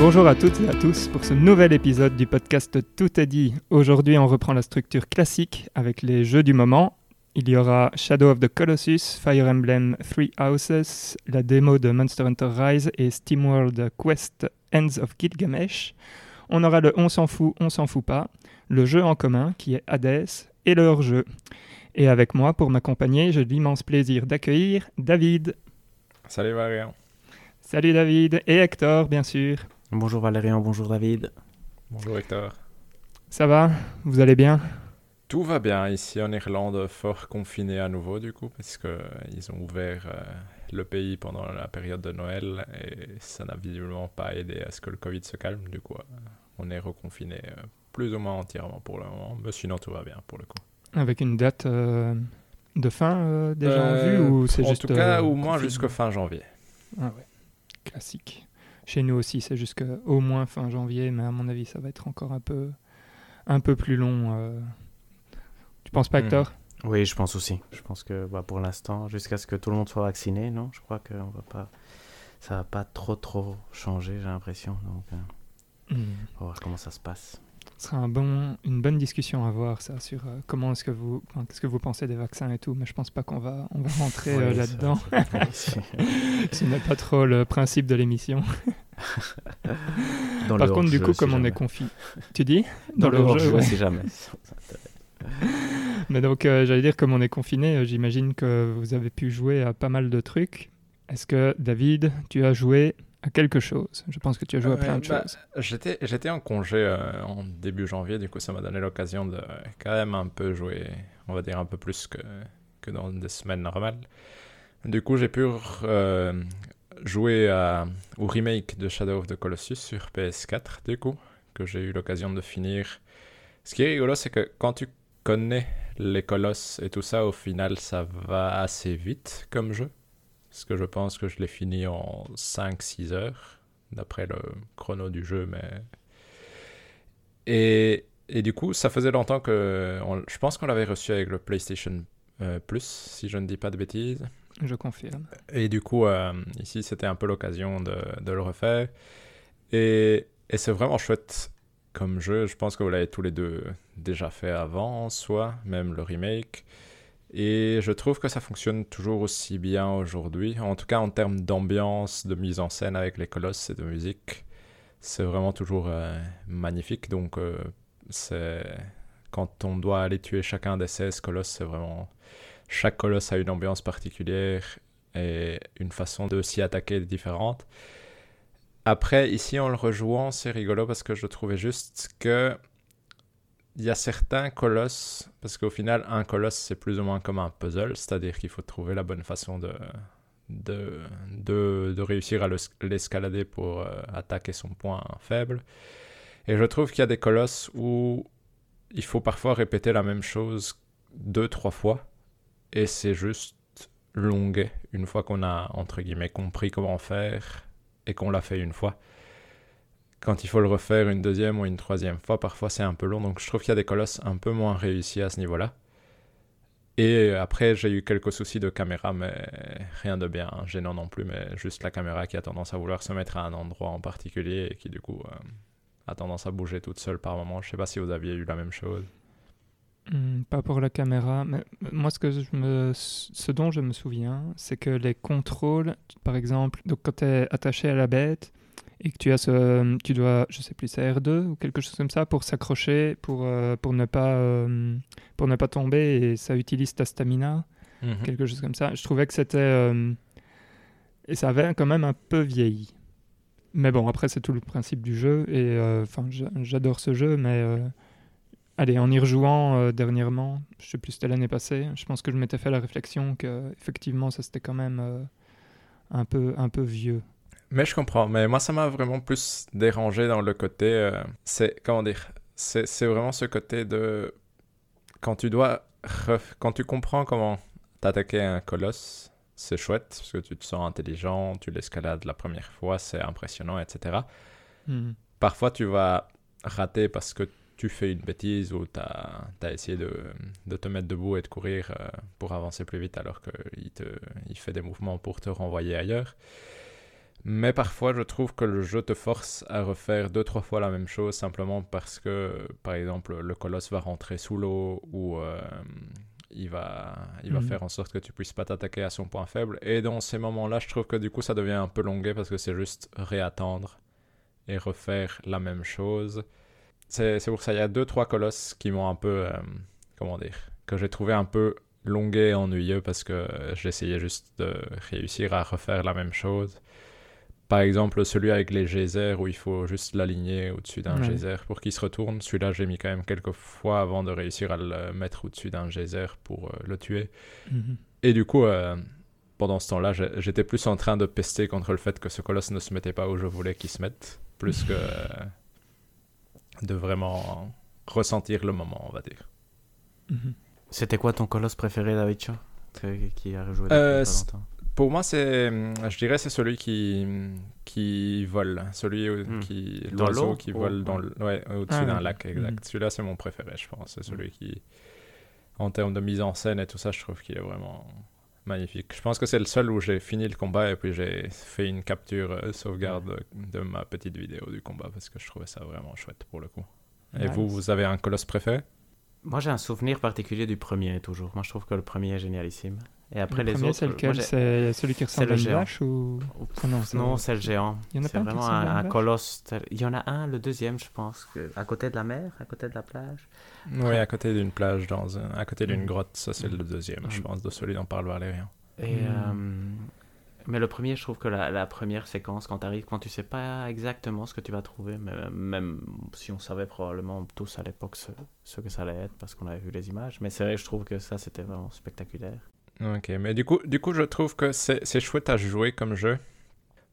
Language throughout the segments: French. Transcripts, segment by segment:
Bonjour à toutes et à tous pour ce nouvel épisode du podcast Tout est dit. Aujourd'hui, on reprend la structure classique avec les jeux du moment. Il y aura Shadow of the Colossus, Fire Emblem Three Houses, la démo de Monster Hunter Rise et SteamWorld Quest Ends of Gilgamesh. On aura le On s'en fout, on s'en fout pas, le jeu en commun qui est Hades et le hors-jeu. Et avec moi pour m'accompagner, j'ai l'immense plaisir d'accueillir David. Salut Valérian. Salut David et Hector, bien sûr. Bonjour Valérian, bonjour David. Bonjour Hector. Ça va? Vous allez bien? Tout va bien ici en Irlande, fort confiné à nouveau du coup, parce qu'ils ont ouvert euh, le pays pendant la période de Noël et ça n'a visiblement pas aidé à ce que le Covid se calme. Du coup, euh, on est reconfiné euh, plus ou moins entièrement pour le moment, mais sinon tout va bien pour le coup. Avec une date de fin déjà en vue ou c'est juste En tout cas, au moins jusqu'au fin janvier. Ah ouais, classique. Chez nous aussi, c'est jusqu'au moins fin janvier, mais à mon avis, ça va être encore un peu, un peu plus long. Euh. Tu penses pas, hmm. Hector? Oui, je pense aussi. Je pense que bah, pour l'instant, jusqu'à ce que tout le monde soit vacciné, non? Je crois que va pas, ça va pas trop trop changer, j'ai l'impression. Donc, euh, hmm. on va voir comment ça se passe. Ce sera un bon, une bonne discussion à voir ça sur euh, comment est-ce que vous qu'est-ce que vous pensez des vaccins et tout mais je pense pas qu'on va on va rentrer euh, là-dedans. ce n'est pas trop le principe de l'émission. Par contre du coup comme on est confiné tu dis? Dans, le, jeu ouais. jamais. Mais donc euh, j'allais dire comme on est confiné j'imagine que vous avez pu jouer à pas mal de trucs. Est-ce que David tu as joué à quelque chose. Je pense que tu as joué à plein de bah, choses. J'étais, j'étais en congé euh, en début janvier, du coup ça m'a donné l'occasion de quand même un peu jouer, on va dire un peu plus que, que dans des semaines normales. Du coup j'ai pu euh, jouer à, au remake de Shadow of the Colossus sur PS4, du coup, que j'ai eu l'occasion de finir. Ce qui est rigolo, c'est que quand tu connais les colosses et tout ça, au final ça va assez vite comme jeu. Parce que je pense que je l'ai fini en 5-6 heures, d'après le chrono du jeu. Mais... Et, et du coup, ça faisait longtemps que... je pense qu'on l'avait reçu avec le PlayStation euh, Plus, si je ne dis pas de bêtises. Je confirme. Et du coup, euh, ici, c'était un peu l'occasion de, de, le refaire. Et, et c'est vraiment chouette comme jeu. Je pense que vous l'avez tous les deux déjà fait avant, soit même le remake. Et je trouve que ça fonctionne toujours aussi bien aujourd'hui. En tout cas, en termes d'ambiance, de mise en scène avec les colosses et de musique, c'est vraiment toujours euh, magnifique. Donc, euh, quand on doit aller tuer chacun des 16 colosses, c'est vraiment. Chaque colosse a une ambiance particulière et une façon de s'y attaquer différente. Après, ici, en le rejouant, c'est rigolo parce que je trouvais juste que il y a certains colosses, parce qu'au final, un colosse, c'est plus ou moins comme un puzzle, c'est-à-dire qu'il faut trouver la bonne façon de, de, de, réussir à l'escalader pour euh, attaquer son point faible. Et je trouve qu'il y a des colosses où il faut parfois répéter la même chose deux, trois fois, et c'est juste longuet une fois qu'on a, entre guillemets, compris comment faire et qu'on l'a fait une fois quand il faut le refaire une deuxième ou une troisième fois, parfois c'est un peu long. Donc je trouve qu'il y a des colosses un peu moins réussis à ce niveau-là. Et après, j'ai eu quelques soucis de caméra, mais rien de bien gênant non plus, mais juste la caméra qui a tendance à vouloir se mettre à un endroit en particulier et qui du coup euh, a tendance à bouger toute seule par moment. Je sais pas si vous aviez eu la même chose. Hmm, pas pour la caméra, mais moi ce, ce dont je me souviens, c'est que les contrôles, par exemple, donc quand tu es attaché à la bête, et que tu as ce, tu dois, je sais plus, c'est R2 ou quelque chose comme ça pour s'accrocher, pour, euh, pour, ne pas, euh, pour ne pas tomber et ça utilise ta stamina, mhm. quelque chose comme ça. Je trouvais que c'était. Euh, et ça avait quand même un peu vieilli. Mais bon, après, c'est tout le principe du jeu et enfin, j'adore ce jeu, mais. Allez, en y rejouant dernièrement, je sais plus, c'était l'année passée, je pense que je m'étais fait la réflexion que effectivement ça c'était quand même un, peu, un peu vieux. Mais je comprends. Mais moi, ça m'a vraiment plus dérangé dans le côté. Euh, c'est. Comment dire C'est vraiment ce côté de. Quand tu dois. Quand tu comprends comment t'attaquer un colosse, c'est chouette parce que tu te sens intelligent, tu l'escalades la première fois, c'est impressionnant, etc. Hmm. Parfois, tu vas rater parce que tu fais une bêtise ou tu as, essayé de, de, te mettre debout et de courir euh, pour avancer plus vite alors qu'il il fait des mouvements pour te renvoyer ailleurs. Mais parfois, je trouve que le jeu te force à refaire deux, trois fois la même chose simplement parce que, par exemple, le colosse va rentrer sous l'eau ou euh, il va, il va mhm. faire en sorte que tu puisses pas t'attaquer à son point faible. Et dans ces moments-là, je trouve que du coup, ça devient un peu longué parce que c'est juste réattendre et refaire la même chose. C'est pour ça, il y a deux, trois colosses qui m'ont un peu, euh, comment dire, que j'ai trouvé un peu longué et ennuyeux parce que j'essayais juste de réussir à refaire la même chose. Par exemple, celui avec les geysers où il faut juste l'aligner au-dessus d'un geyser pour qu'il se retourne. Celui-là, j'ai mis quand même quelques fois avant de réussir à le mettre au-dessus d'un geyser pour euh, le tuer. Mhm. Et du coup, euh, pendant ce temps-là, j'étais plus en train de pester contre le fait que ce colosse ne se mettait pas où je voulais qu'il se mette, plus que de vraiment ressentir le moment, on va dire. Mhm. C'était quoi ton colosse préféré, David Qui a rejoué euh, pour moi, c'est, je dirais, c'est celui qui, qui vole, celui hmm. qui, l'oiseau qui vole dans le, ouais, au-dessus ah, d'un lac, exact. Hmm. Celui-là, c'est mon préféré, je pense. C'est celui hmm. qui, en termes de mise en scène et tout ça, je trouve qu'il est vraiment magnifique. Je pense que c'est le seul où j'ai fini le combat et puis j'ai fait une capture euh, sauvegarde de ma petite vidéo du combat parce que je trouvais ça vraiment chouette pour le coup. Et vous, vous avez un colosse préféré? Moi, j'ai un souvenir particulier du premier toujours. Moi, je trouve que le premier est génialissime. Et après le les autres. C'est lequel? C'est celui qui ressemble à une vache ou? Non, c'est le géant. Il y en a C'est vraiment un, colosse. Il y en a un, le deuxième, je pense, que... à côté de la mer, à côté de la plage. Oui, à côté d'une plage, dans un... à côté d'une mm. grotte. Ça, c'est le deuxième, je mm. pense, de celui dont parle Valérian. Et, mm. euh, Mais le premier, je trouve que la, la première séquence, quand tu arrives, quand tu sais pas exactement ce que tu vas trouver, mais même si on savait probablement tous à l'époque ce, ce, que ça allait être, parce qu'on avait vu les images, mais c'est vrai, je trouve que ça, c'était vraiment spectaculaire. Ok, mais du coup, du coup je trouve que c'est chouette à jouer comme jeu.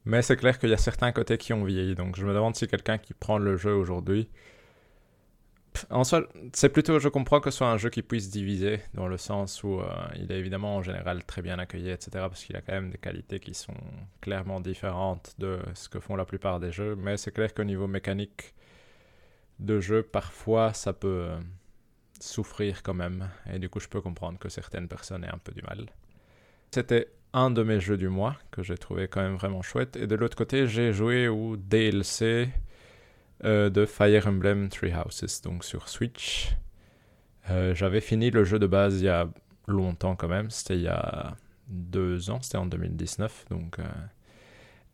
Mais c'est clair qu'il y a certains côtés qui ont vieilli. Donc je me demande si quelqu'un qui prend le jeu aujourd'hui. En soi, c'est plutôt, je comprends que ce soit un jeu qui puisse diviser, dans le sens où euh, il est évidemment en général très bien accueilli, etc. Parce qu'il a quand même des qualités qui sont clairement différentes de ce que font la plupart des jeux. Mais c'est clair qu'au niveau mécanique de jeu, parfois ça peut. Euh, souffrir quand même. Et du coup, je peux comprendre que certaines personnes aient un peu du mal. C'était un de mes jeux du mois que j'ai trouvé quand même vraiment chouette. Et de l'autre côté, j'ai joué au DLC euh, de Fire Emblem Three Houses, donc sur Switch. Euh, j'avais fini le jeu de base il y a longtemps quand même. C'était il y a deux ans, c'était en 2019. Donc, euh,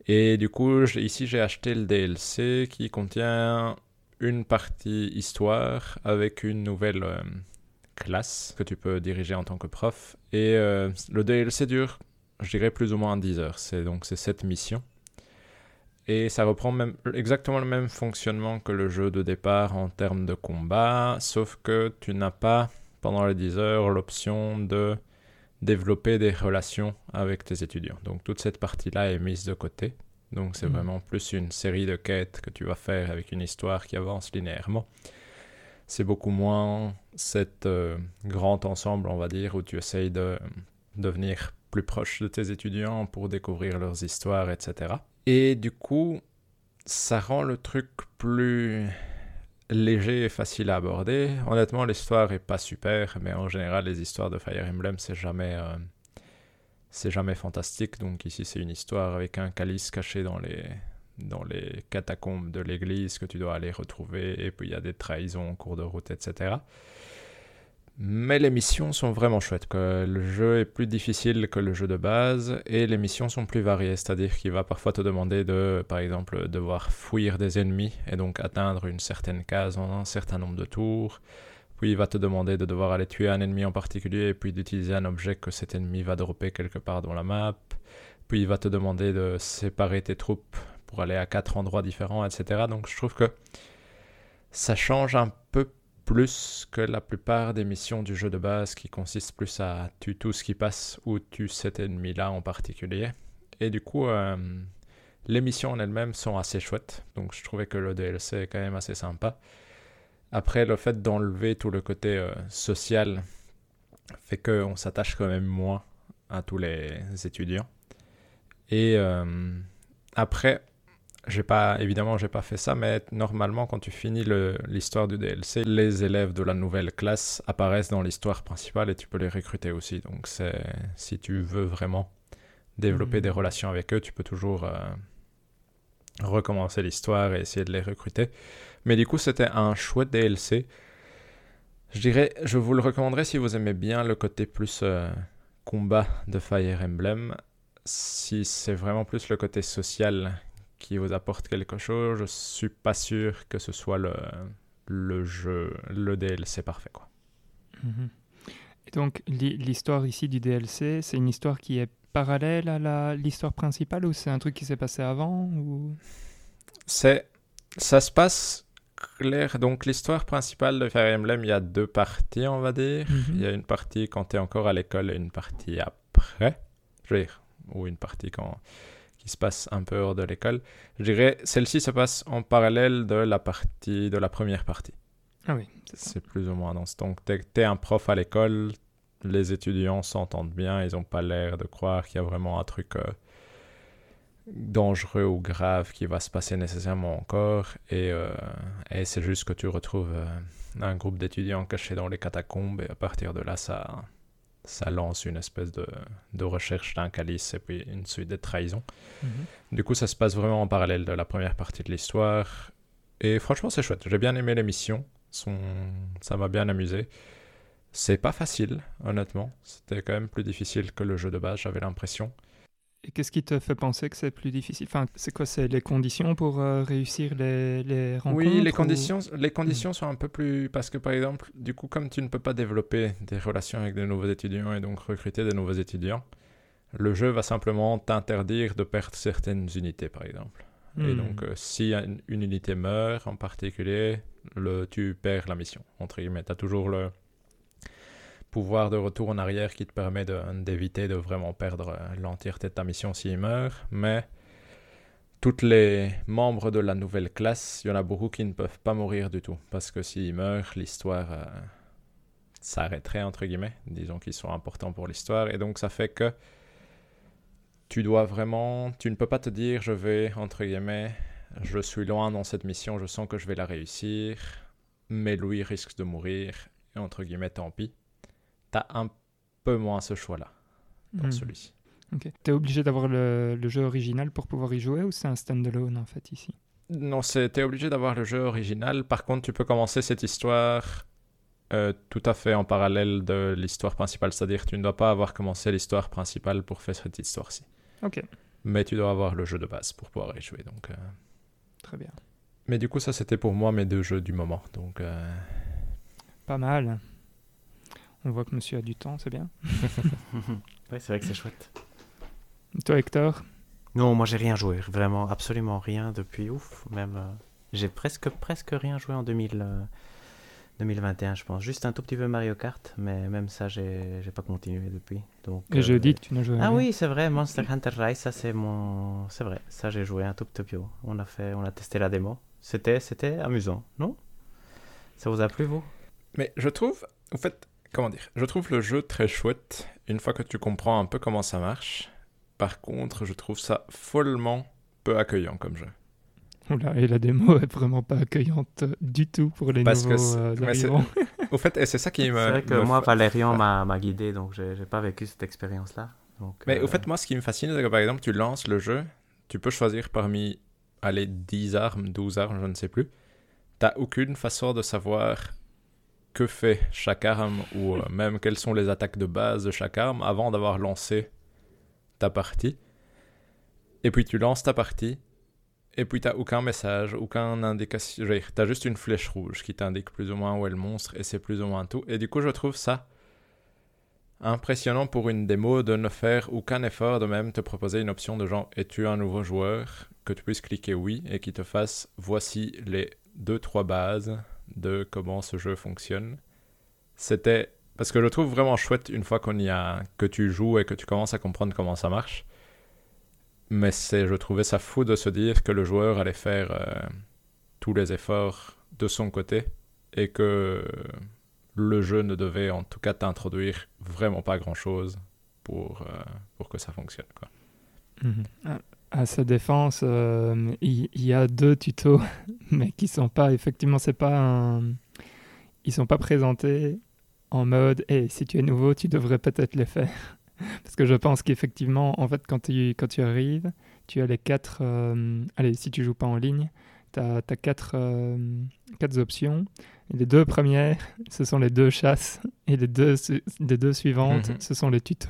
Et du coup, ici, j'ai acheté le DLC qui contient une partie histoire avec une nouvelle classe que tu peux diriger en tant que prof. Et le DLC dure, je dirais, plus ou moins 10 heures. C'est donc c'est cette mission. Et ça reprend même, exactement le même fonctionnement que le jeu de départ en termes de combat, sauf que tu n'as pas, pendant les 10 heures, l'option de développer des relations avec tes étudiants. Donc toute cette partie-là est mise de côté. Donc c'est mm. vraiment plus une série de quêtes que tu vas faire avec une histoire qui avance linéairement. C'est beaucoup moins cet euh, grand ensemble, on va dire, où tu essayes de devenir plus proche de tes étudiants pour découvrir leurs histoires, etc. Et du coup, ça rend le truc plus léger et facile à aborder. Honnêtement, l'histoire est pas super, mais en général, les histoires de Fire Emblem, c'est jamais euh, c'est jamais fantastique. Donc ici, c'est une histoire avec un calice caché dans les, dans les catacombes de l'église que tu dois aller retrouver. Et puis il y a des trahisons en cours de route, etc. Mais les missions sont vraiment chouettes. Le jeu est plus difficile que le jeu de base et les missions sont plus variées. C'est-à-dire qu'il va parfois te demander de, par exemple, devoir fuir des ennemis et donc atteindre une certaine case en un certain nombre de tours. Puis il va te demander de devoir aller tuer un ennemi en particulier et puis d'utiliser un objet que cet ennemi va dropper quelque part dans la map. Puis il va te demander de séparer tes troupes pour aller à quatre endroits différents, etc. Donc je trouve que ça change un peu plus que la plupart des missions du jeu de base qui consistent plus à tuer tout ce qui passe ou tuer cet ennemi-là en particulier. Et du coup, euh, les missions en elles-mêmes sont assez chouettes. Donc je trouvais que le DLC est quand même assez sympa. Après, le fait d'enlever tout le côté euh, social fait qu'on s'attache quand même moins à tous les étudiants. Et euh, après, j'ai pas, évidemment, j'ai pas fait ça, mais normalement, quand tu finis l'histoire du DLC, les élèves de la nouvelle classe apparaissent dans l'histoire principale et tu peux les recruter aussi. Donc, c'est si tu veux vraiment développer mmh. des relations avec eux, tu peux toujours euh, recommencer l'histoire et essayer de les recruter. Mais du coup, c'était un chouette DLC. Je dirais, je vous le recommanderais si vous aimez bien le côté plus euh, combat de Fire Emblem. Si c'est vraiment plus le côté social qui vous apporte quelque chose, je suis pas sûr que ce soit le, le jeu, le DLC parfait. Quoi. Mhm. Et donc, l'histoire ici du DLC, c'est une histoire qui est parallèle à l'histoire principale ou c'est un truc qui s'est passé avant ou... C'est ça se passe clair. Donc l'histoire principale de Fire Emblem, il y a deux parties, on va dire. Mhm. Il y a une partie quand tu es encore à l'école et une partie après. Je veux dire, ou une partie quand qui se passe un peu hors de l'école. Je dirais, celle-ci se passe en parallèle de la partie de la première partie. Ah oui, c'est plus ou moins dans ce. Donc, tu es, un prof à l'école, les étudiants s'entendent bien, ils n'ont pas l'air de croire qu'il y a vraiment un truc euh, dangereux ou grave qui va se passer nécessairement encore. Et, euh, et c'est juste que tu retrouves euh, un groupe d'étudiants cachés dans les catacombes, et à partir de là, ça, ça lance une espèce de, de recherche d'un calice et puis une suite de trahisons. Mhm. Du coup, ça se passe vraiment en parallèle de la première partie de l'histoire. Et franchement, c'est chouette. J'ai bien aimé l'émission. Son... Ça m'a bien amusé. C'est pas facile, honnêtement. C'était quand même plus difficile que le jeu de base, j'avais l'impression. Et qu'est-ce qui te fait penser que c'est plus difficile? Enfin, c'est quoi? C'est les conditions pour euh, réussir les, les, rencontres Oui, les conditions, les conditions sont un peu plus... Parce que par exemple, du coup, comme tu ne peux pas développer des relations avec de nouveaux étudiants et donc recruter de nouveaux étudiants, le jeu va simplement t'interdire de perdre certaines unités, par exemple. Et hmm. donc, euh, si une, une, unité meurt en particulier, le, tu perds la mission, entre guillemets. Tu as toujours le pouvoir de retour en arrière qui te permet d'éviter de, vraiment perdre euh, l'entièreté de ta mission s'il meurt, mais toutes les membres de la nouvelle classe, il y en a beaucoup qui ne peuvent pas mourir du tout, parce que s'ils meurent, l'histoire euh, s'arrêterait, entre guillemets, disons qu'ils sont importants pour l'histoire, et donc ça fait que tu dois vraiment, tu ne peux pas te dire, je vais, entre guillemets, je suis loin dans cette mission, je sens que je vais la réussir, mais lui risque de mourir, entre guillemets, tant pis t'as un peu moins ce choix-là dans hmm. celui-ci. Ok. T'es obligé d'avoir le, jeu original pour pouvoir y jouer ou c'est un standalone en fait ici? Non, t'es obligé d'avoir le jeu original. Par contre, tu peux commencer cette histoire euh, tout à fait en parallèle de l'histoire principale. C'est-à-dire tu ne dois pas avoir commencé l'histoire principale pour faire cette histoire-ci. Ok. Mais tu dois avoir le jeu de base pour pouvoir y jouer. Donc, euh. Très bien. Mais du coup, ça c'était pour moi mes deux jeux du moment. Donc, euh. Pas mal. On voit que monsieur a du temps, c'est bien. oui, c'est vrai que c'est chouette. toi, Hector? Non, moi j'ai rien joué, vraiment, absolument rien depuis ouf. Même, euh, j'ai presque, presque rien joué en 2000, 2021, euh, je pense. Juste un tout petit peu Mario Kart, mais même ça, j'ai, pas continué depuis. Donc, Et je dis que tu n'as joué. Ah oui, c'est vrai, Monster Hunter Rise, ça c'est mon, c'est vrai, ça j'ai joué un tout petit peu. On a fait, on a testé la démo. C'était, c'était amusant, non? Ça vous a plu vous? Mais je trouve, en fait, comment dire, je trouve le jeu très chouette une fois que tu comprends un peu comment ça marche. Par contre, je trouve ça follement peu accueillant comme jeu. Oula, et la démo est vraiment pas accueillante du tout pour les Parce nouveaux euh, Au fait, et c'est ça qui me... C'est vrai que moi, Valérian m'a guidé, donc j'ai pas vécu cette expérience-là. Mais au euh, fait, moi, ce qui me fascine, c'est que par exemple, tu lances le jeu, tu peux choisir parmi, allez, 10 armes, 12 armes, je ne sais plus. T'as aucune façon de savoir que fait chaque arme ou euh, même quelles sont les attaques de base de chaque arme avant d'avoir lancé ta partie. Et puis tu lances ta partie et puis t'as aucun message, aucun indication. T'as juste une flèche rouge qui t'indique plus ou moins où est le monstre et c'est plus ou moins tout. Et du coup, je trouve ça impressionnant pour une démo de ne faire aucun effort de même te proposer une option de genre es-tu un nouveau joueur? Que tu puisses cliquer oui et qui te fasse voici les deux trois bases de comment ce jeu fonctionne. C'était parce que je trouve vraiment chouette une fois qu'on y a que tu joues et que tu commences à comprendre comment ça marche. Mais c'est je trouvais ça fou de se dire que le joueur allait faire euh, tous les efforts de son côté et que le jeu ne devait en tout cas t'introduire vraiment pas grand chose pour, euh, pour que ça fonctionne quoi. Mhm. Ah, à sa défense, euh, il, y, a deux tutos, mais qui sont pas, effectivement, c'est pas un... Ils sont pas présentés en mode, et si tu es nouveau, tu devrais peut-être les faire. Parce que je pense qu'effectivement, en fait, quand tu, quand tu arrives, tu as les quatre. euh, allez, si tu joues pas en ligne, tu as, quatre, euh, quatre options. Et les deux premières, ce sont les deux chasses. Et les deux, les deux suivantes, Mhm. ce sont les tutos.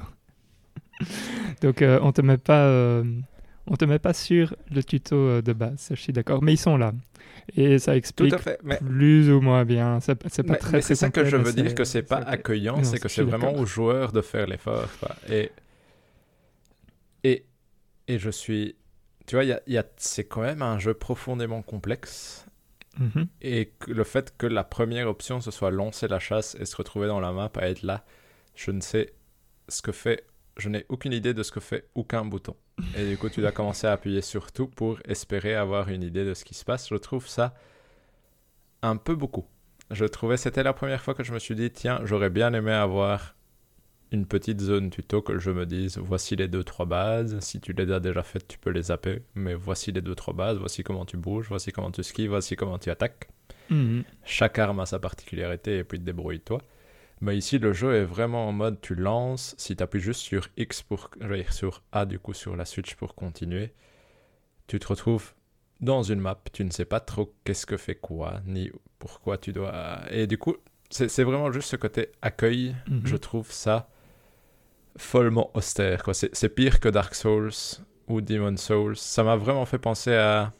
Donc, euh, on te met pas. On te met pas sur le tuto euh, de base, je suis d'accord. Mais ils sont là. Et ça explique fait. Mais, plus ou moins bien. C'est pas mais- très mais c'est ça que je veux dire que c'est pas accueillant, c'est que c'est vraiment aux joueurs de faire l'effort. Et, et, et je suis. Tu vois, y a, y a- c'est quand même un jeu profondément complexe. Mhm. Et le fait que la première option ce soit lancer la chasse et se retrouver dans la map à être là, je ne sais ce que fait, je n'ai aucune idée de ce que fait aucun bouton. Et du coup, tu dois commencer à appuyer sur tout pour espérer avoir une idée de ce qui se passe. Je trouve ça un peu beaucoup. Je trouvais, c'était la première fois que je me suis dit, tiens, j'aurais bien aimé avoir une petite zone tuto que je me dise, voici les deux, trois bases. Si tu les as déjà faites, tu peux les zapper. Mais voici les deux, trois bases. Voici comment tu bouges. Voici comment tu skis. Voici comment tu attaques. Mhm. Chaque arme a sa particularité et puis débrouille-toi. Mais ici, le jeu est vraiment en mode tu lances. Si tu appuies juste sur X pour. Dire sur A du coup sur la Switch pour continuer, tu te retrouves dans une map. Tu ne sais pas trop qu'est-ce que fait quoi, ni pourquoi tu dois. Et du coup, c'est vraiment juste ce côté accueil. Mhm. Je trouve ça follement austère. C'est pire que Dark Souls ou Demon Souls. Ça m'a vraiment fait penser à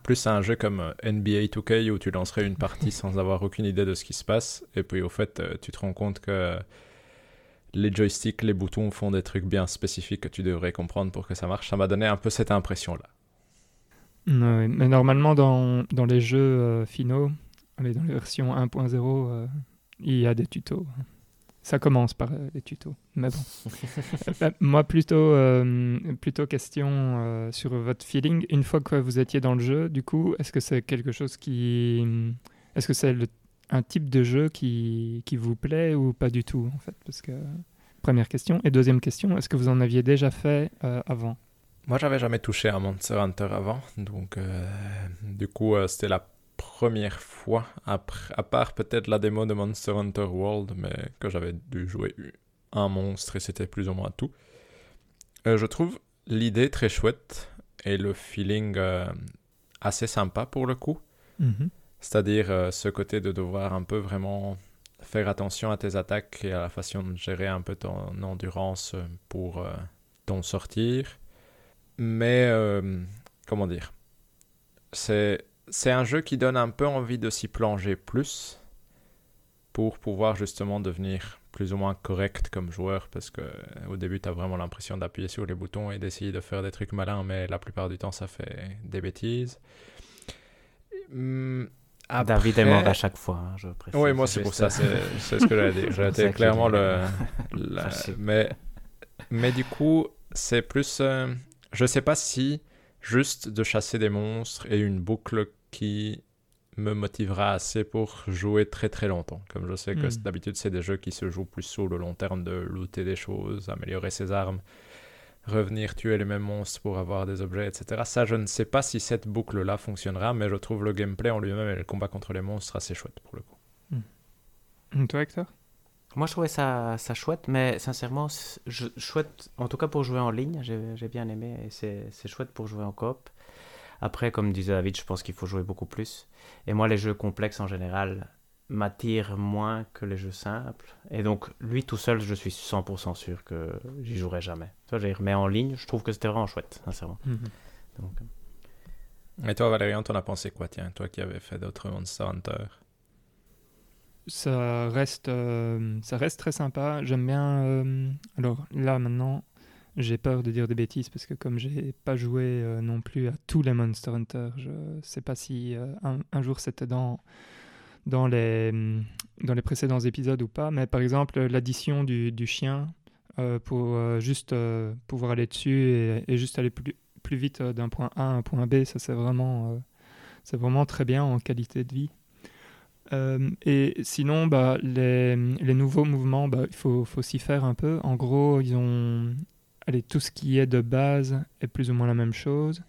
plus à un jeu comme euh, NBA 2K où tu lancerais une partie sans avoir aucune idée de ce qui se passe. Et puis au fait, euh, tu te rends compte que les joysticks, les boutons font des trucs bien spécifiques que tu devrais comprendre pour que ça marche. Ça m'a donné un peu cette impression-là. Mais normalement, dans, les jeux euh, finaux, dans les versions 1.0, euh, il y a des tutos. Ça commence par euh, les tutos. Mais bon. Euh, moi, plutôt, euh, plutôt question euh, sur votre feeling. Une fois que vous étiez dans le jeu, du coup, est-ce que c'est quelque chose qui. Est-ce que c'est le- un type de jeu qui, qui vous plaît ou pas du tout, en fait? Parce que. Première question. Et deuxième question, est-ce que vous en aviez déjà fait euh, avant? Moi, j'avais jamais touché à Monster Hunter avant, donc euh, du coup, euh, c'était la première fois, après, à part peut-être la démo de Monster Hunter World, mais que j'avais dû jouer un monstre et c'était plus ou moins tout. Euh, je trouve l'idée très chouette et le feeling euh, assez sympa pour le coup. Mhm. C'est-à-dire euh, ce côté de devoir un peu vraiment faire attention à tes attaques et à la façon de gérer un peu ton endurance pour t'en sortir. Mais, comment dire? C'est c'est un jeu qui donne un peu envie de s'y plonger plus pour pouvoir justement devenir plus ou moins correct comme joueur parce que euh, au début tu as vraiment l'impression d'appuyer sur les boutons et d'essayer de faire des trucs malins mais la plupart du temps ça fait des bêtises. Hum, David est après- mort à chaque fois, hein, je précise. oui, moi c'est pour ça, c'est c'est ce que j'allais dire. Ça clairement le. la- mais, mais du coup, c'est plus. euh, je sais pas si juste de chasser des monstres et une boucle qui me motivera assez pour jouer très très longtemps. Comme je sais que Hmm. d'habitude, c'est des jeux qui se jouent plus sur le long terme de looter des choses, améliorer ses armes, revenir tuer les mêmes monstres pour avoir des objets, etc. Ça, je ne sais pas si cette boucle-là fonctionnera, mais je trouve le gameplay en lui-même et le combat contre les monstres assez chouette pour le coup. Et Toi, Hector? Moi, je trouvais ça, ça chouette, mais sincèrement, je, chouette, en tout cas pour jouer en ligne, j'ai bien aimé, et c'est c'est chouette pour jouer en coop. Après, comme disait David, je pense qu'il faut jouer beaucoup plus. Et moi, les jeux complexes en général m'attirent moins que les jeux simples. Et donc, lui tout seul, je suis 100% sûr que j'y jouerai jamais. Toi, j'ai mais en ligne, je trouve que c'était vraiment chouette, sincèrement. Donc, euh, Et toi, Valérian, t'en as pensé quoi Tiens, toi qui avais fait d'autres Monster Hunter? ça reste, euh, ça reste très sympa. J'aime bien. euh, alors là, maintenant, j'ai peur de dire des bêtises parce que comme j'ai pas joué euh, non plus à tous les Monster Hunter, je sais pas si euh, un, jour c'était dans dans les hum, dans les précédents épisodes ou pas. Mais par exemple, l'addition du, du chien euh, pour juste pouvoir aller dessus et, juste aller plus plus vite d'un point A à un point B, ça c'est vraiment c'est vraiment très bien en qualité de vie. Et sinon, bah, les, les nouveaux mouvements, bah, il faut, faut s'y faire un peu. En gros, ils ont. Allez, tout ce qui est de base est plus ou moins la même chose.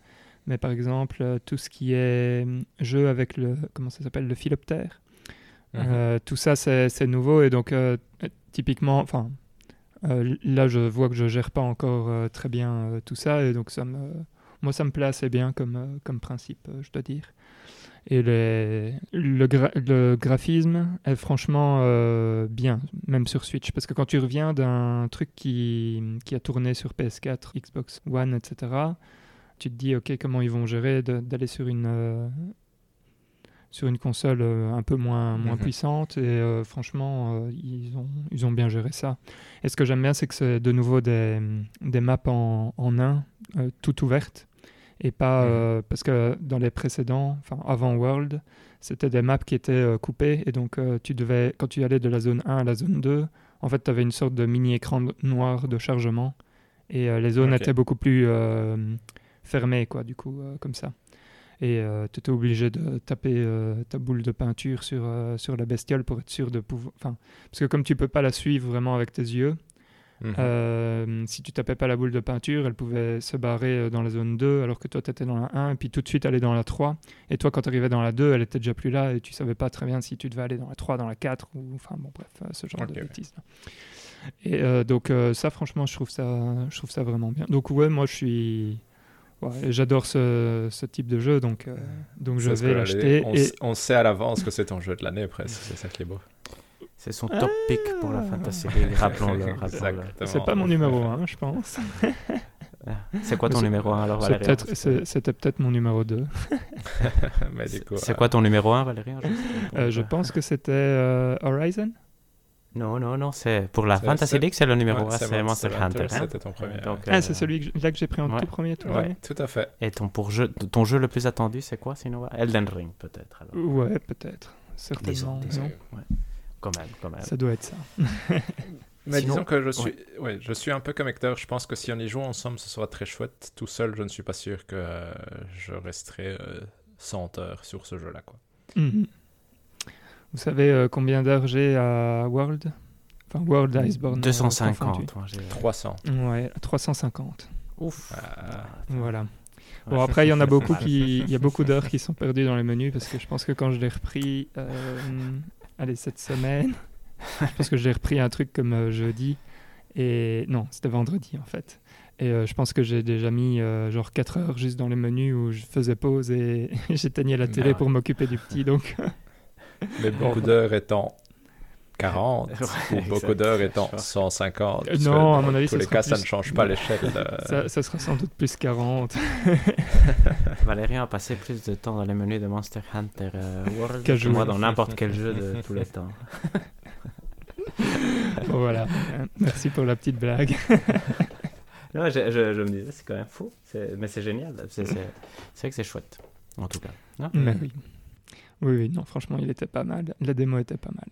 Mais par exemple, euh, tout ce qui est hum, jeu avec le. Comment ça s'appelle Le philoptère. Euh, tout ça, c'est nouveau. Et donc, euh, typiquement. Enfin. euh, là, je vois que je gère pas encore très bien tout ça. Et donc, ça me. moi, ça me plaît assez bien comme, comme principe, je dois dire. Et les- le, gra- le graphisme est franchement euh, bien, même sur Switch. Parce que quand tu reviens d'un truc qui, qui a tourné sur PS4, Xbox One, etc., tu te dis, OK, comment ils vont gérer d'aller sur une, euh, sur une console euh, un peu moins, moins Mhm. puissante. Et franchement, ils, ont, ils ont bien géré ça. Et ce que j'aime bien, c'est que c'est de nouveau des, des maps en, en un, toutes ouvertes. Et pas. Mhm. euh, parce que dans les précédents, enfin avant World, c'était des maps qui étaient euh, coupées. Et donc, euh, tu devais, quand tu allais de la zone 1 à la zone 2, en fait, tu avais une sorte de mini-écran de- noir de chargement. Et euh, les zones étaient beaucoup plus fermées, quoi, du coup, comme ça. Et tu étais obligé de taper ta boule de peinture sur, sur la bestiole pour être sûr de pouvoir. Enfin, parce que comme tu peux pas la suivre vraiment avec tes yeux, Mhm. euh, si tu tapais pas la boule de peinture, elle pouvait se barrer euh, dans la zone 2 alors que toi tu étais dans la 1 et puis tout de suite aller dans la 3. Et toi quand tu arrivais dans la 2, elle était déjà plus là et tu savais pas très bien si tu devais aller dans la 3, dans la 4 ou enfin bon bref, euh, ce genre de bêtises. Et euh, donc euh, ça franchement, je trouve ça je trouve ça vraiment bien. Donc ouais, moi je suis ouais, j'adore ce, ce type de jeu donc euh, donc je vais l'acheter. On, et on sait à l'avance que c'est ton jeu de l'année presque, c'est ça qui est beau. C'est son top pick pour la Fantasy League, rappelons-le. c'est pas mon numéro 1, je pense. Ah, C'est quoi ton numéro 1 alors c'est- C'était peut-être mon numéro 2. Mais du coup, C'est euh, quoi ton numéro 1 Valérian juste pour- Euh, je pense que c'était euh, Horizon. Non, non, non, c'est pour la Fantasy League, c'est le numéro ouais, 1, c'est Monster Hunter. hein. C'était ton premier. Donc. Ah, euh, c'est celui que j- là que j'ai pris en ouais. tout premier. Tout Ouais, tout à fait. Et ton, pour jeu, ton jeu le plus attendu, c'est quoi sinon? Elden Ring, peut-être. Ouais, peut-être. Certainement. Disons, disons. Quand même, quand même. Ça doit être ça. Mais Sinon- disons que je suis, ouais. je suis un peu comme Hector. Je pense que si on y joue ensemble, ce sera très chouette. Tout seul, je ne suis pas sûr que euh, je resterai euh, 100 heures sur ce jeu-là. Quoi. Mhm. Vous savez euh, combien d'heures j'ai à World? Enfin, World Iceborne. euh, 250, confondu. moi, j'ai- 300. Ouais, 350. Ouf. Ah. Voilà. Bon, après, il y en a beaucoup qui. Il y a beaucoup d'heures qui sont perdues dans les menus parce que je pense que quand je l'ai repris. euh, allez, cette semaine. je pense que je l'ai repris un truc comme euh, jeudi. Et non, c'était vendredi en fait. Et euh, je pense que j'ai déjà mis euh, genre 4 heures juste dans les menus où je faisais pause et j'éteignais la télé pour m'occuper du petit. Donc, Mais beaucoup d'heures étant 40, Ouais, ou beaucoup d'heures étant 150. Euh, non, à dans mon avis, tous ça les cas, ça ne change pas l'échelle. euh, ça, ça sera sans doute plus 40. Valérian a passé plus de temps dans les menus de Monster Hunter euh, World que moi dans n'importe quel jeu de tous les temps. Bon, voilà. Merci pour la petite blague. Non, je, je- je me disais, c'est quand même fou. Mais c'est génial. C'est vrai que c'est chouette, en tout cas. Non? Mais oui. Oui, oui, non, franchement, il était pas mal. La démo était pas mal.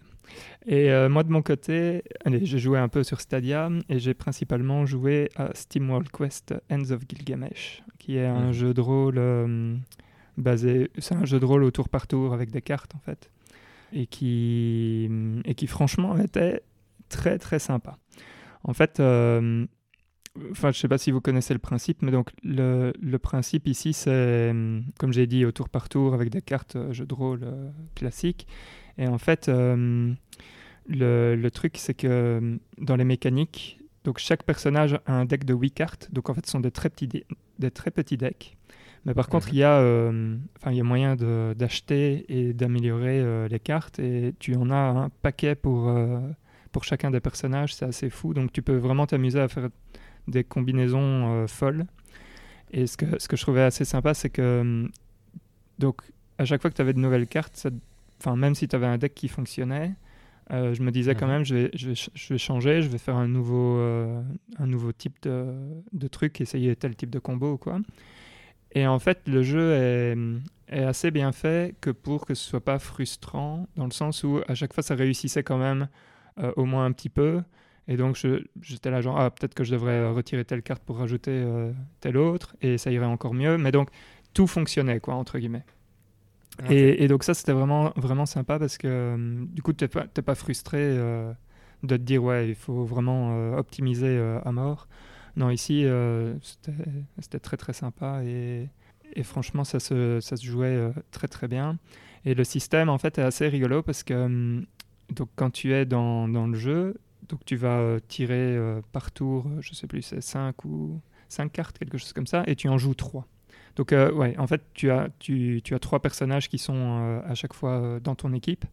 Et euh, moi, de mon côté, j'ai joué un peu sur Stadia et j'ai principalement joué à SteamWorld Quest Ends of Gilgamesh, qui est un Mhm. jeu de rôle euh, basé. C'est un jeu de rôle au tour par tour avec des cartes, en fait. Et qui, et qui franchement, était très, très sympa. En fait. euh, Enfin, je sais pas si vous connaissez le principe, mais donc le, le principe ici, c'est, comme j'ai dit, au tour par tour avec des cartes jeux de rôle euh, classiques. Et en fait, euh, le, le truc, c'est que hum, dans les mécaniques, donc chaque personnage a un deck de 8 cartes. Donc en fait, ce sont des très petits, des très petits decks. Mais par contre, il y, a, euh, il y a moyen d'acheter et d'améliorer euh, les cartes. Et tu en as un paquet pour, euh, pour chacun des personnages. C'est assez fou. Donc tu peux vraiment t'amuser à faire des combinaisons euh, folles. Et ce que, ce que je trouvais assez sympa, c'est que donc à chaque fois que tu avais de nouvelles cartes, ça- enfin même si tu avais un deck qui fonctionnait, euh, je me disais quand Mhm. même, je vais, je, vais, ch- je vais changer, je vais faire un nouveau, euh, un nouveau type de, de truc, essayer tel type de combo ou quoi. Et en fait, le jeu est, est assez bien fait que pour que ce soit pas frustrant, dans le sens où à chaque fois ça réussissait quand même euh, au moins un petit peu. Et donc j'étais là genre, ah, peut-être que je devrais retirer telle carte pour rajouter telle autre, et ça irait encore mieux. Mais donc tout fonctionnait, quoi, entre guillemets. Et, donc ça, c'était vraiment, vraiment sympa parce que euh, du coup, tu n'es pas, frustré euh, de te dire, ouais, il faut vraiment euh, optimiser à mort. Non, ici, c'était très, très sympa et, franchement, ça se, ça se jouait très, très bien. Et le système, en fait, est assez rigolo parce que donc, quand tu es dans, dans le jeu, donc tu vas tirer par tour, je sais plus, c'est 5 ou 5 cartes, quelque chose comme ça, et tu en joues 3. Donc, euh, ouais, en fait, tu as, tu, tu as trois personnages qui sont euh, à chaque fois euh, dans ton équipe.